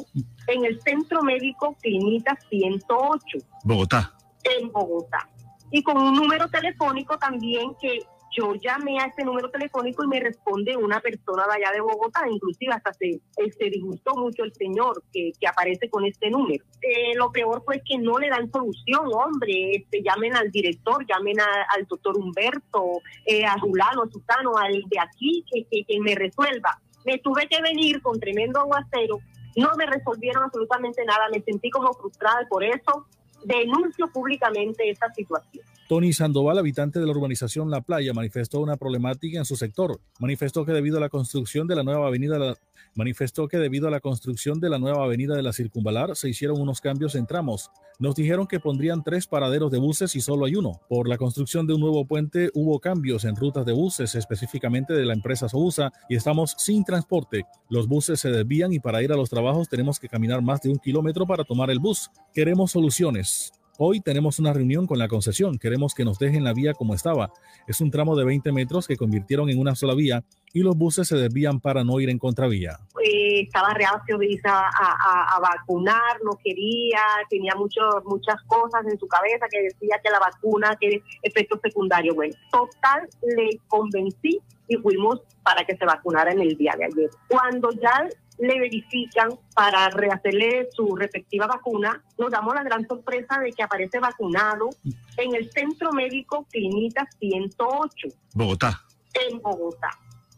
en el Centro Médico Clínica 108. Bogotá en Bogotá. Y con un número telefónico también que yo llamé a ese número telefónico y me responde una persona de allá de Bogotá, inclusive hasta se, eh, se disgustó mucho el señor que, que aparece con este número. Eh, lo peor fue que no le dan solución, hombre, este, llamen al director, llamen al doctor Humberto, eh, a Rulano, a Susano, al de aquí, que, que, que me resuelva. Me tuve que venir con tremendo aguacero, no me resolvieron absolutamente nada, me sentí como frustrada por eso denuncio públicamente esta situación. Tony Sandoval, habitante de la urbanización La Playa, manifestó una problemática en su sector. Manifestó que debido a la construcción de la nueva avenida manifestó que debido a la construcción de la nueva avenida de la Circunvalar se hicieron unos cambios en tramos. Nos dijeron que pondrían tres paraderos de buses y solo hay uno. Por la construcción de un nuevo puente hubo cambios en rutas de buses, específicamente de la empresa Sousa, y estamos sin transporte. Los buses se desvían y para ir a los trabajos tenemos que caminar más de un kilómetro para tomar el bus. Queremos soluciones. Hoy tenemos una reunión con la concesión. Queremos que nos dejen la vía como estaba. Es un tramo de 20 metros que convirtieron en una sola vía y los buses se desvían para no ir en contravía. Eh, estaba reacio a, a, a, vacunar, no quería, tenía mucho, muchas cosas en su cabeza que decía que la vacuna tiene efectos secundarios. Bueno, total, le convencí y fuimos para que se vacunara en el día de ayer. Cuando ya le verifican para rehacerle su respectiva vacuna, nos damos la gran sorpresa de que aparece vacunado en el Centro Médico Clínica 108. Bogotá. En Bogotá.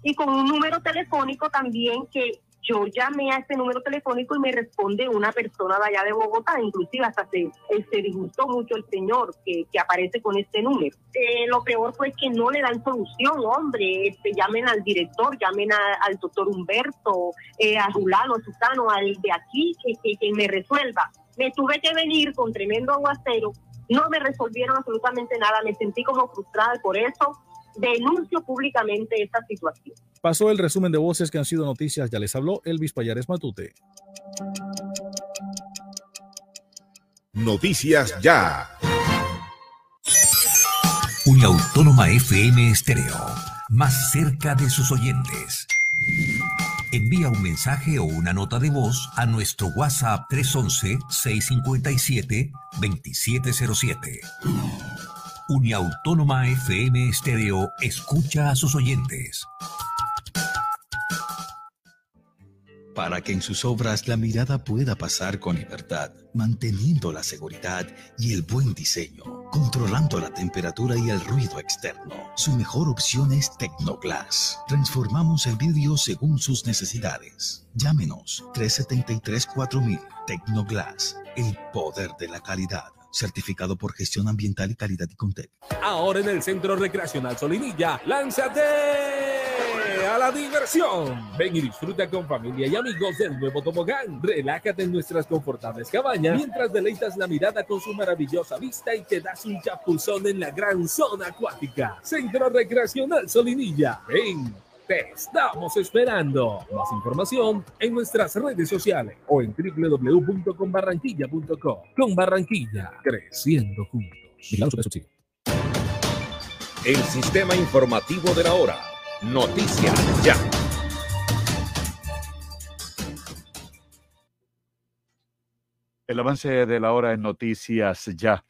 Y con un número telefónico también que yo llamé a ese número telefónico y me responde una persona de allá de Bogotá, inclusive hasta se, eh, se disgustó mucho el señor que, que aparece con este número. Eh, lo peor fue que no le dan solución, hombre, este, llamen al director, llamen al doctor Humberto, eh, a Rulano, a Susano, al de aquí, que, que, me resuelva. Me tuve que venir con tremendo aguacero, no me resolvieron absolutamente nada, me sentí como frustrada por eso denuncio públicamente esta situación. Pasó el resumen de voces que han sido noticias. Ya les habló Elvis Payares Matute. Noticias ya. Una autónoma FM estéreo. Más cerca de sus oyentes. Envía un mensaje o una nota de voz a nuestro WhatsApp 311-657-2707. Uniautónoma FM Estéreo escucha a sus oyentes. Para que en sus obras la mirada pueda pasar con libertad, manteniendo la seguridad y el buen diseño, controlando la temperatura y el ruido externo. Su mejor opción es Tecnoglass. Transformamos el vidrio según sus necesidades. Llámenos 373-4000 Tecnoglass, el poder de la calidad certificado por gestión ambiental y calidad y Contec. Ahora en el Centro Recreacional Solinilla, lánzate a la diversión. Ven y disfruta con familia y amigos del nuevo tobogán. Relájate en nuestras confortables cabañas mientras deleitas la mirada con su maravillosa vista y te das un chapuzón en la gran zona acuática. Centro Recreacional Solinilla. Ven te estamos esperando. Más información en nuestras redes sociales o en www.conbarranquilla.com. Con Barranquilla, creciendo juntos. El sistema informativo de la hora. Noticias ya. El avance de la hora en noticias ya.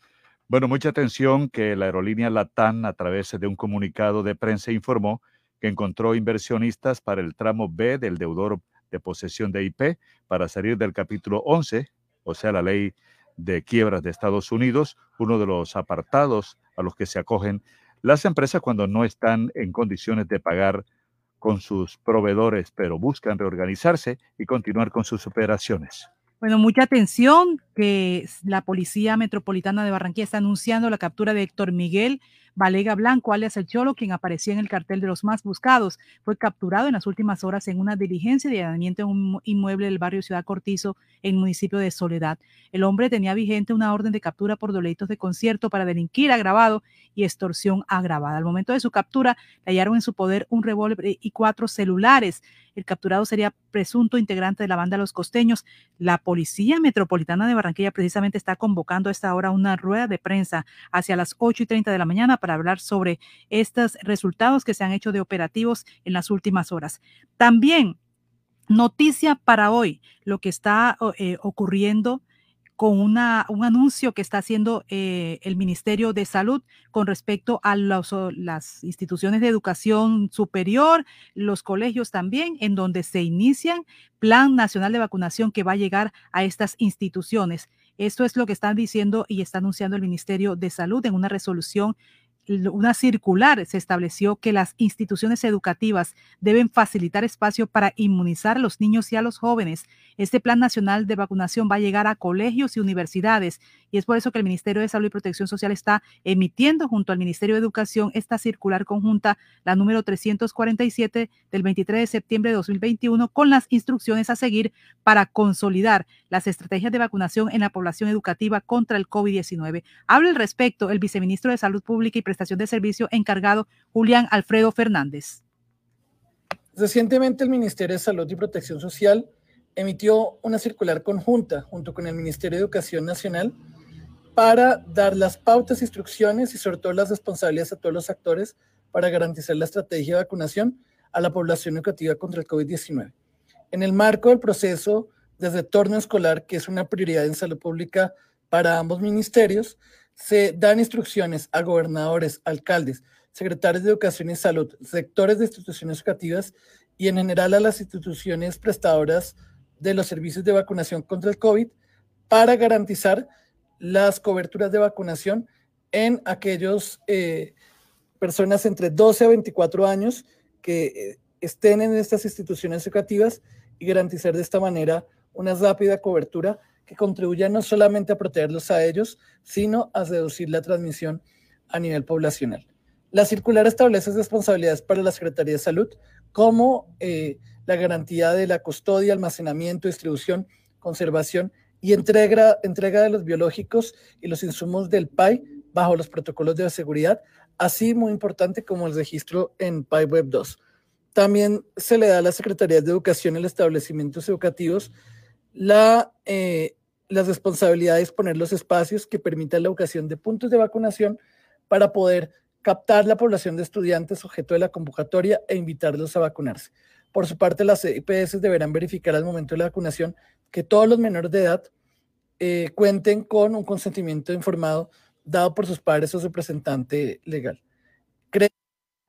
Bueno, mucha atención que la aerolínea Latam, a través de un comunicado de prensa, informó que encontró inversionistas para el tramo B del deudor de posesión de IP para salir del capítulo 11, o sea, la ley de quiebras de Estados Unidos, uno de los apartados a los que se acogen las empresas cuando no están en condiciones de pagar con sus proveedores, pero buscan reorganizarse y continuar con sus operaciones. Bueno, mucha atención que la Policía Metropolitana de Barranquilla está anunciando la captura de Héctor Miguel Valega Blanco, alias El Cholo, quien aparecía en el cartel de los más buscados, fue capturado en las últimas horas en una diligencia de allanamiento en un inmueble del barrio Ciudad Cortizo, en el municipio de Soledad. El hombre tenía vigente una orden de captura por delitos de concierto para delinquir agravado y extorsión agravada. Al momento de su captura, le hallaron en su poder un revólver y cuatro celulares. El capturado sería presunto integrante de la banda Los Costeños. La Policía Metropolitana de Barranquilla precisamente está convocando a esta hora una rueda de prensa hacia las 8 y 30 de la mañana para hablar sobre estos resultados que se han hecho de operativos en las últimas horas. También noticia para hoy, lo que está eh, ocurriendo con una, un anuncio que está haciendo eh, el Ministerio de Salud con respecto a las instituciones de educación superior, los colegios también, en donde se inician plan nacional de vacunación que va a llegar a estas instituciones. Esto es lo que están diciendo y está anunciando el Ministerio de Salud en una resolución una circular se estableció que las instituciones educativas deben facilitar espacio para inmunizar a los niños y a los jóvenes. Este Plan Nacional de Vacunación va a llegar a colegios y universidades y es por eso que el Ministerio de Salud y Protección Social está emitiendo junto al Ministerio de Educación esta circular conjunta, la número 347 del 23 de septiembre de 2021, con las instrucciones a seguir para consolidar las estrategias de vacunación en la población educativa contra el COVID-19. Habla al respecto el viceministro de Salud Pública y prestación de servicio encargado Julián Alfredo Fernández. Recientemente el Ministerio de Salud y Protección Social emitió una circular conjunta junto con el Ministerio de Educación Nacional para dar las pautas, instrucciones y sobre todo las responsabilidades a todos los actores para garantizar la estrategia de vacunación a la población educativa contra el COVID-19. En el marco del proceso de retorno escolar, que es una prioridad en salud pública para ambos ministerios, se dan instrucciones a gobernadores, alcaldes, secretarios de Educación y Salud, sectores de instituciones educativas y en general a las instituciones prestadoras de los servicios de vacunación contra el COVID para garantizar las coberturas de vacunación en aquellos eh, personas entre 12 a 24 años que eh, estén en estas instituciones educativas y garantizar de esta manera una rápida cobertura que contribuya no solamente a protegerlos a ellos, sino a reducir la transmisión a nivel poblacional. La circular establece responsabilidades para la Secretaría de Salud, como eh, la garantía de la custodia, almacenamiento, distribución, conservación y entrega, entrega de los biológicos y los insumos del PAI bajo los protocolos de seguridad, así muy importante como el registro en PAI Web 2. También se le da a la Secretaría de Educación y los establecimientos educativos la, eh, las responsabilidades, poner los espacios que permitan la educación de puntos de vacunación para poder captar la población de estudiantes sujeto de la convocatoria e invitarlos a vacunarse. Por su parte, las IPS deberán verificar al momento de la vacunación que todos los menores de edad eh, cuenten con un consentimiento informado dado por sus padres o su representante legal.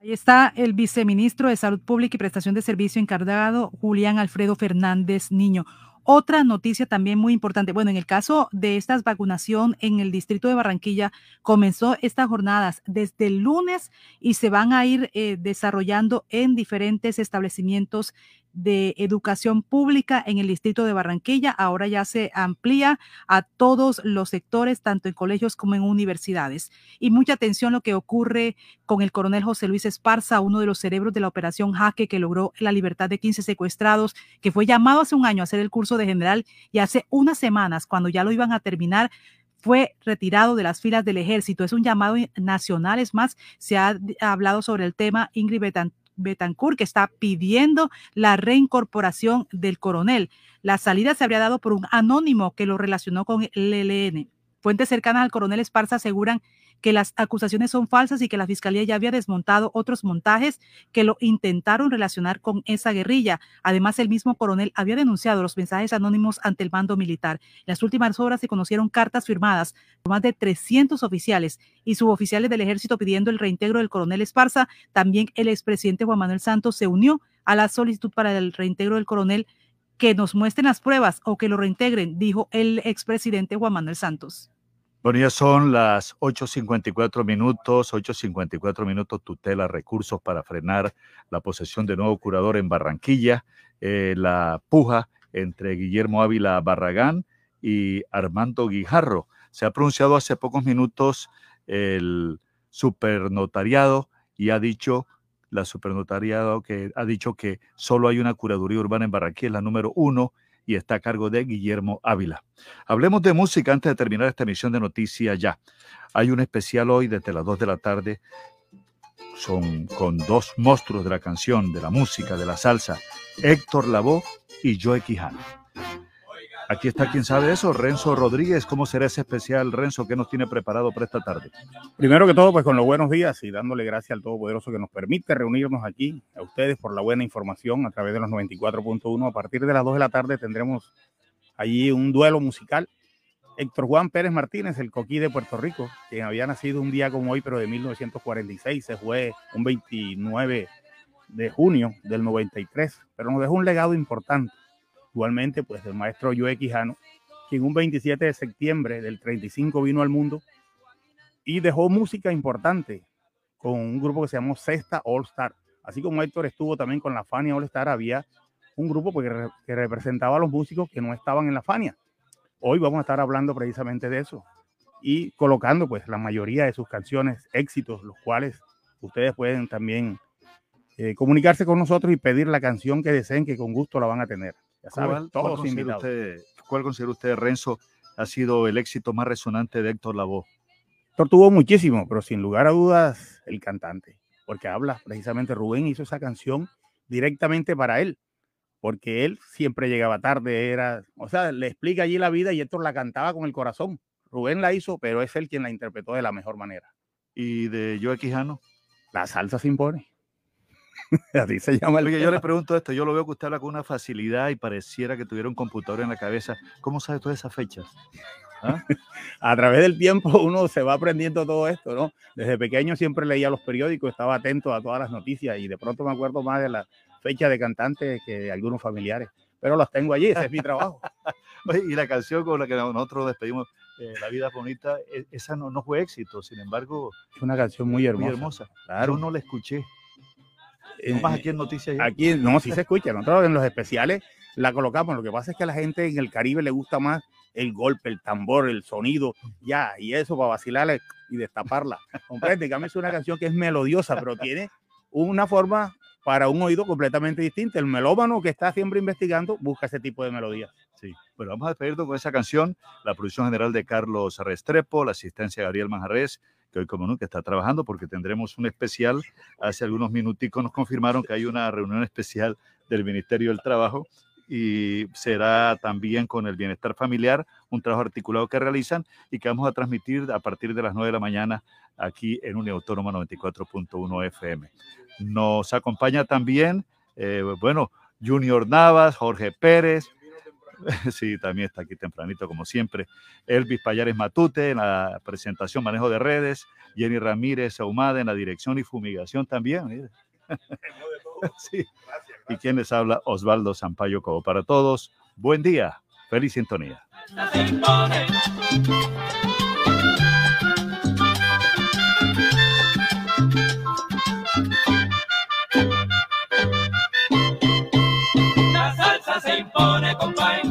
Ahí está el viceministro de Salud Pública y Prestación de Servicio encargado, Julián Alfredo Fernández Niño. Otra noticia también muy importante. Bueno, en el caso de esta vacunación en el distrito de Barranquilla, comenzó estas jornadas desde el lunes y se van a ir eh, desarrollando en diferentes establecimientos de educación pública en el distrito de Barranquilla. Ahora ya se amplía a todos los sectores, tanto en colegios como en universidades. Y mucha atención lo que ocurre con el coronel José Luis Esparza, uno de los cerebros de la operación Jaque que logró la libertad de 15 secuestrados, que fue llamado hace un año a hacer el curso de general y hace unas semanas, cuando ya lo iban a terminar, fue retirado de las filas del ejército. Es un llamado nacional, es más, se ha hablado sobre el tema Ingrid Betancourt, que está pidiendo la reincorporación del coronel. La salida se habría dado por un anónimo que lo relacionó con el ELN. Fuentes cercanas al coronel Esparza aseguran que las acusaciones son falsas y que la fiscalía ya había desmontado otros montajes que lo intentaron relacionar con esa guerrilla. Además, el mismo coronel había denunciado los mensajes anónimos ante el mando militar. En las últimas horas se conocieron cartas firmadas por más de 300 oficiales y suboficiales del ejército pidiendo el reintegro del coronel Esparza. También el expresidente Juan Manuel Santos se unió a la solicitud para el reintegro del coronel que nos muestren las pruebas o que lo reintegren, dijo el expresidente Juan Manuel Santos. Bueno, ya son las 8.54 minutos, 8.54 minutos tutela recursos para frenar la posesión de nuevo curador en Barranquilla, eh, la puja entre Guillermo Ávila Barragán y Armando Guijarro. Se ha pronunciado hace pocos minutos el supernotariado y ha dicho, la supernotariado que ha dicho que solo hay una curaduría urbana en Barranquilla, la número uno, y está a cargo de Guillermo Ávila. Hablemos de música antes de terminar esta emisión de noticias ya. Hay un especial hoy desde las 2 de la tarde. Son con dos monstruos de la canción, de la música, de la salsa, Héctor Lavoe y Joe Quijano. Aquí está quien sabe eso, Renzo Rodríguez. ¿Cómo será ese especial, Renzo? ¿Qué nos tiene preparado para esta tarde? Primero que todo, pues con los buenos días y dándole gracias al Todopoderoso que nos permite reunirnos aquí, a ustedes por la buena información a través de los 94.1. A partir de las 2 de la tarde tendremos allí un duelo musical. Héctor Juan Pérez Martínez, el coquí de Puerto Rico, quien había nacido un día como hoy, pero de 1946, se fue un 29 de junio del 93, pero nos dejó un legado importante Igualmente, pues el maestro Joe Quijano, quien un 27 de septiembre del 35 vino al mundo y dejó música importante con un grupo que se llamó Sexta All Star. Así como Héctor estuvo también con la Fania All Star, había un grupo pues, que, representaba a los músicos que no estaban en la Fania. Hoy vamos a estar hablando precisamente de eso y colocando pues la mayoría de sus canciones, éxitos, los cuales ustedes pueden también eh, comunicarse con nosotros y pedir la canción que deseen, que con gusto la van a tener. ¿Cuál, considera usted, ¿Cuál considera usted, Renzo, ha sido el éxito más resonante de Héctor Lavoe? Héctor tuvo muchísimo, pero sin lugar a dudas, el cantante, porque habla precisamente, Rubén hizo esa canción directamente para él, porque él siempre llegaba tarde, era, o sea, le explica allí la vida y Héctor la cantaba con el corazón. Rubén la hizo, pero es él quien la interpretó de la mejor manera. ¿Y de Joe Quijano? La salsa se impone. Así se llama el yo le pregunto esto, yo lo veo que usted habla con una facilidad y pareciera que tuviera un computador en la cabeza. ¿Cómo sabe todas esas fechas? ¿Ah? a través del tiempo uno se va aprendiendo todo esto, ¿no? Desde pequeño siempre leía los periódicos, estaba atento a todas las noticias y de pronto me acuerdo más de la fecha de cantantes que de algunos familiares, pero los tengo allí, ese es mi trabajo. y la canción con la que nosotros despedimos eh, La vida bonita, e, esa no, no fue éxito, sin embargo... Es una canción muy hermosa. Muy hermosa. Claro. Yo no la escuché. Eh, más aquí en Noticias. Aquí no, sí se escucha. Nosotros en los especiales la colocamos. Lo que pasa es que a la gente en el Caribe le gusta más el golpe, el tambor, el sonido, ya, y eso para vacilarla y destaparla. Comprende, es una canción que es melodiosa, pero tiene una forma para un oído completamente distinto. El melómano que está siempre investigando busca ese tipo de melodías. Sí, bueno, vamos a despedirnos con esa canción, la producción general de Carlos Restrepo, la asistencia de Gabriel Manjarres, que hoy como nunca está trabajando porque tendremos un especial. Hace algunos minuticos nos confirmaron que hay una reunión especial del Ministerio del Trabajo y será también con el bienestar familiar, un trabajo articulado que realizan y que vamos a transmitir a partir de las 9 de la mañana aquí en Uniautónoma 94.1 FM. Nos acompaña también, eh, bueno, Junior Navas, Jorge Pérez, sí, también está aquí tempranito, como siempre. Elvis Payares Matute en la presentación, manejo de redes. Jenny Ramírez Ahumada en la dirección y fumigación también. sí. Y quien les habla, Osvaldo Sampaio Como para todos, buen día, feliz sintonía. se impone, compay.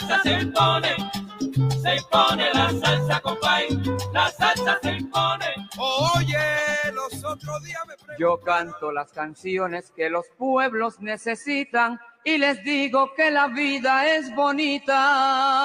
La salsa se impone. Se impone la salsa, compay. La salsa se impone. Oye, los otros días me Yo canto las canciones que los pueblos necesitan y les digo que la vida es bonita.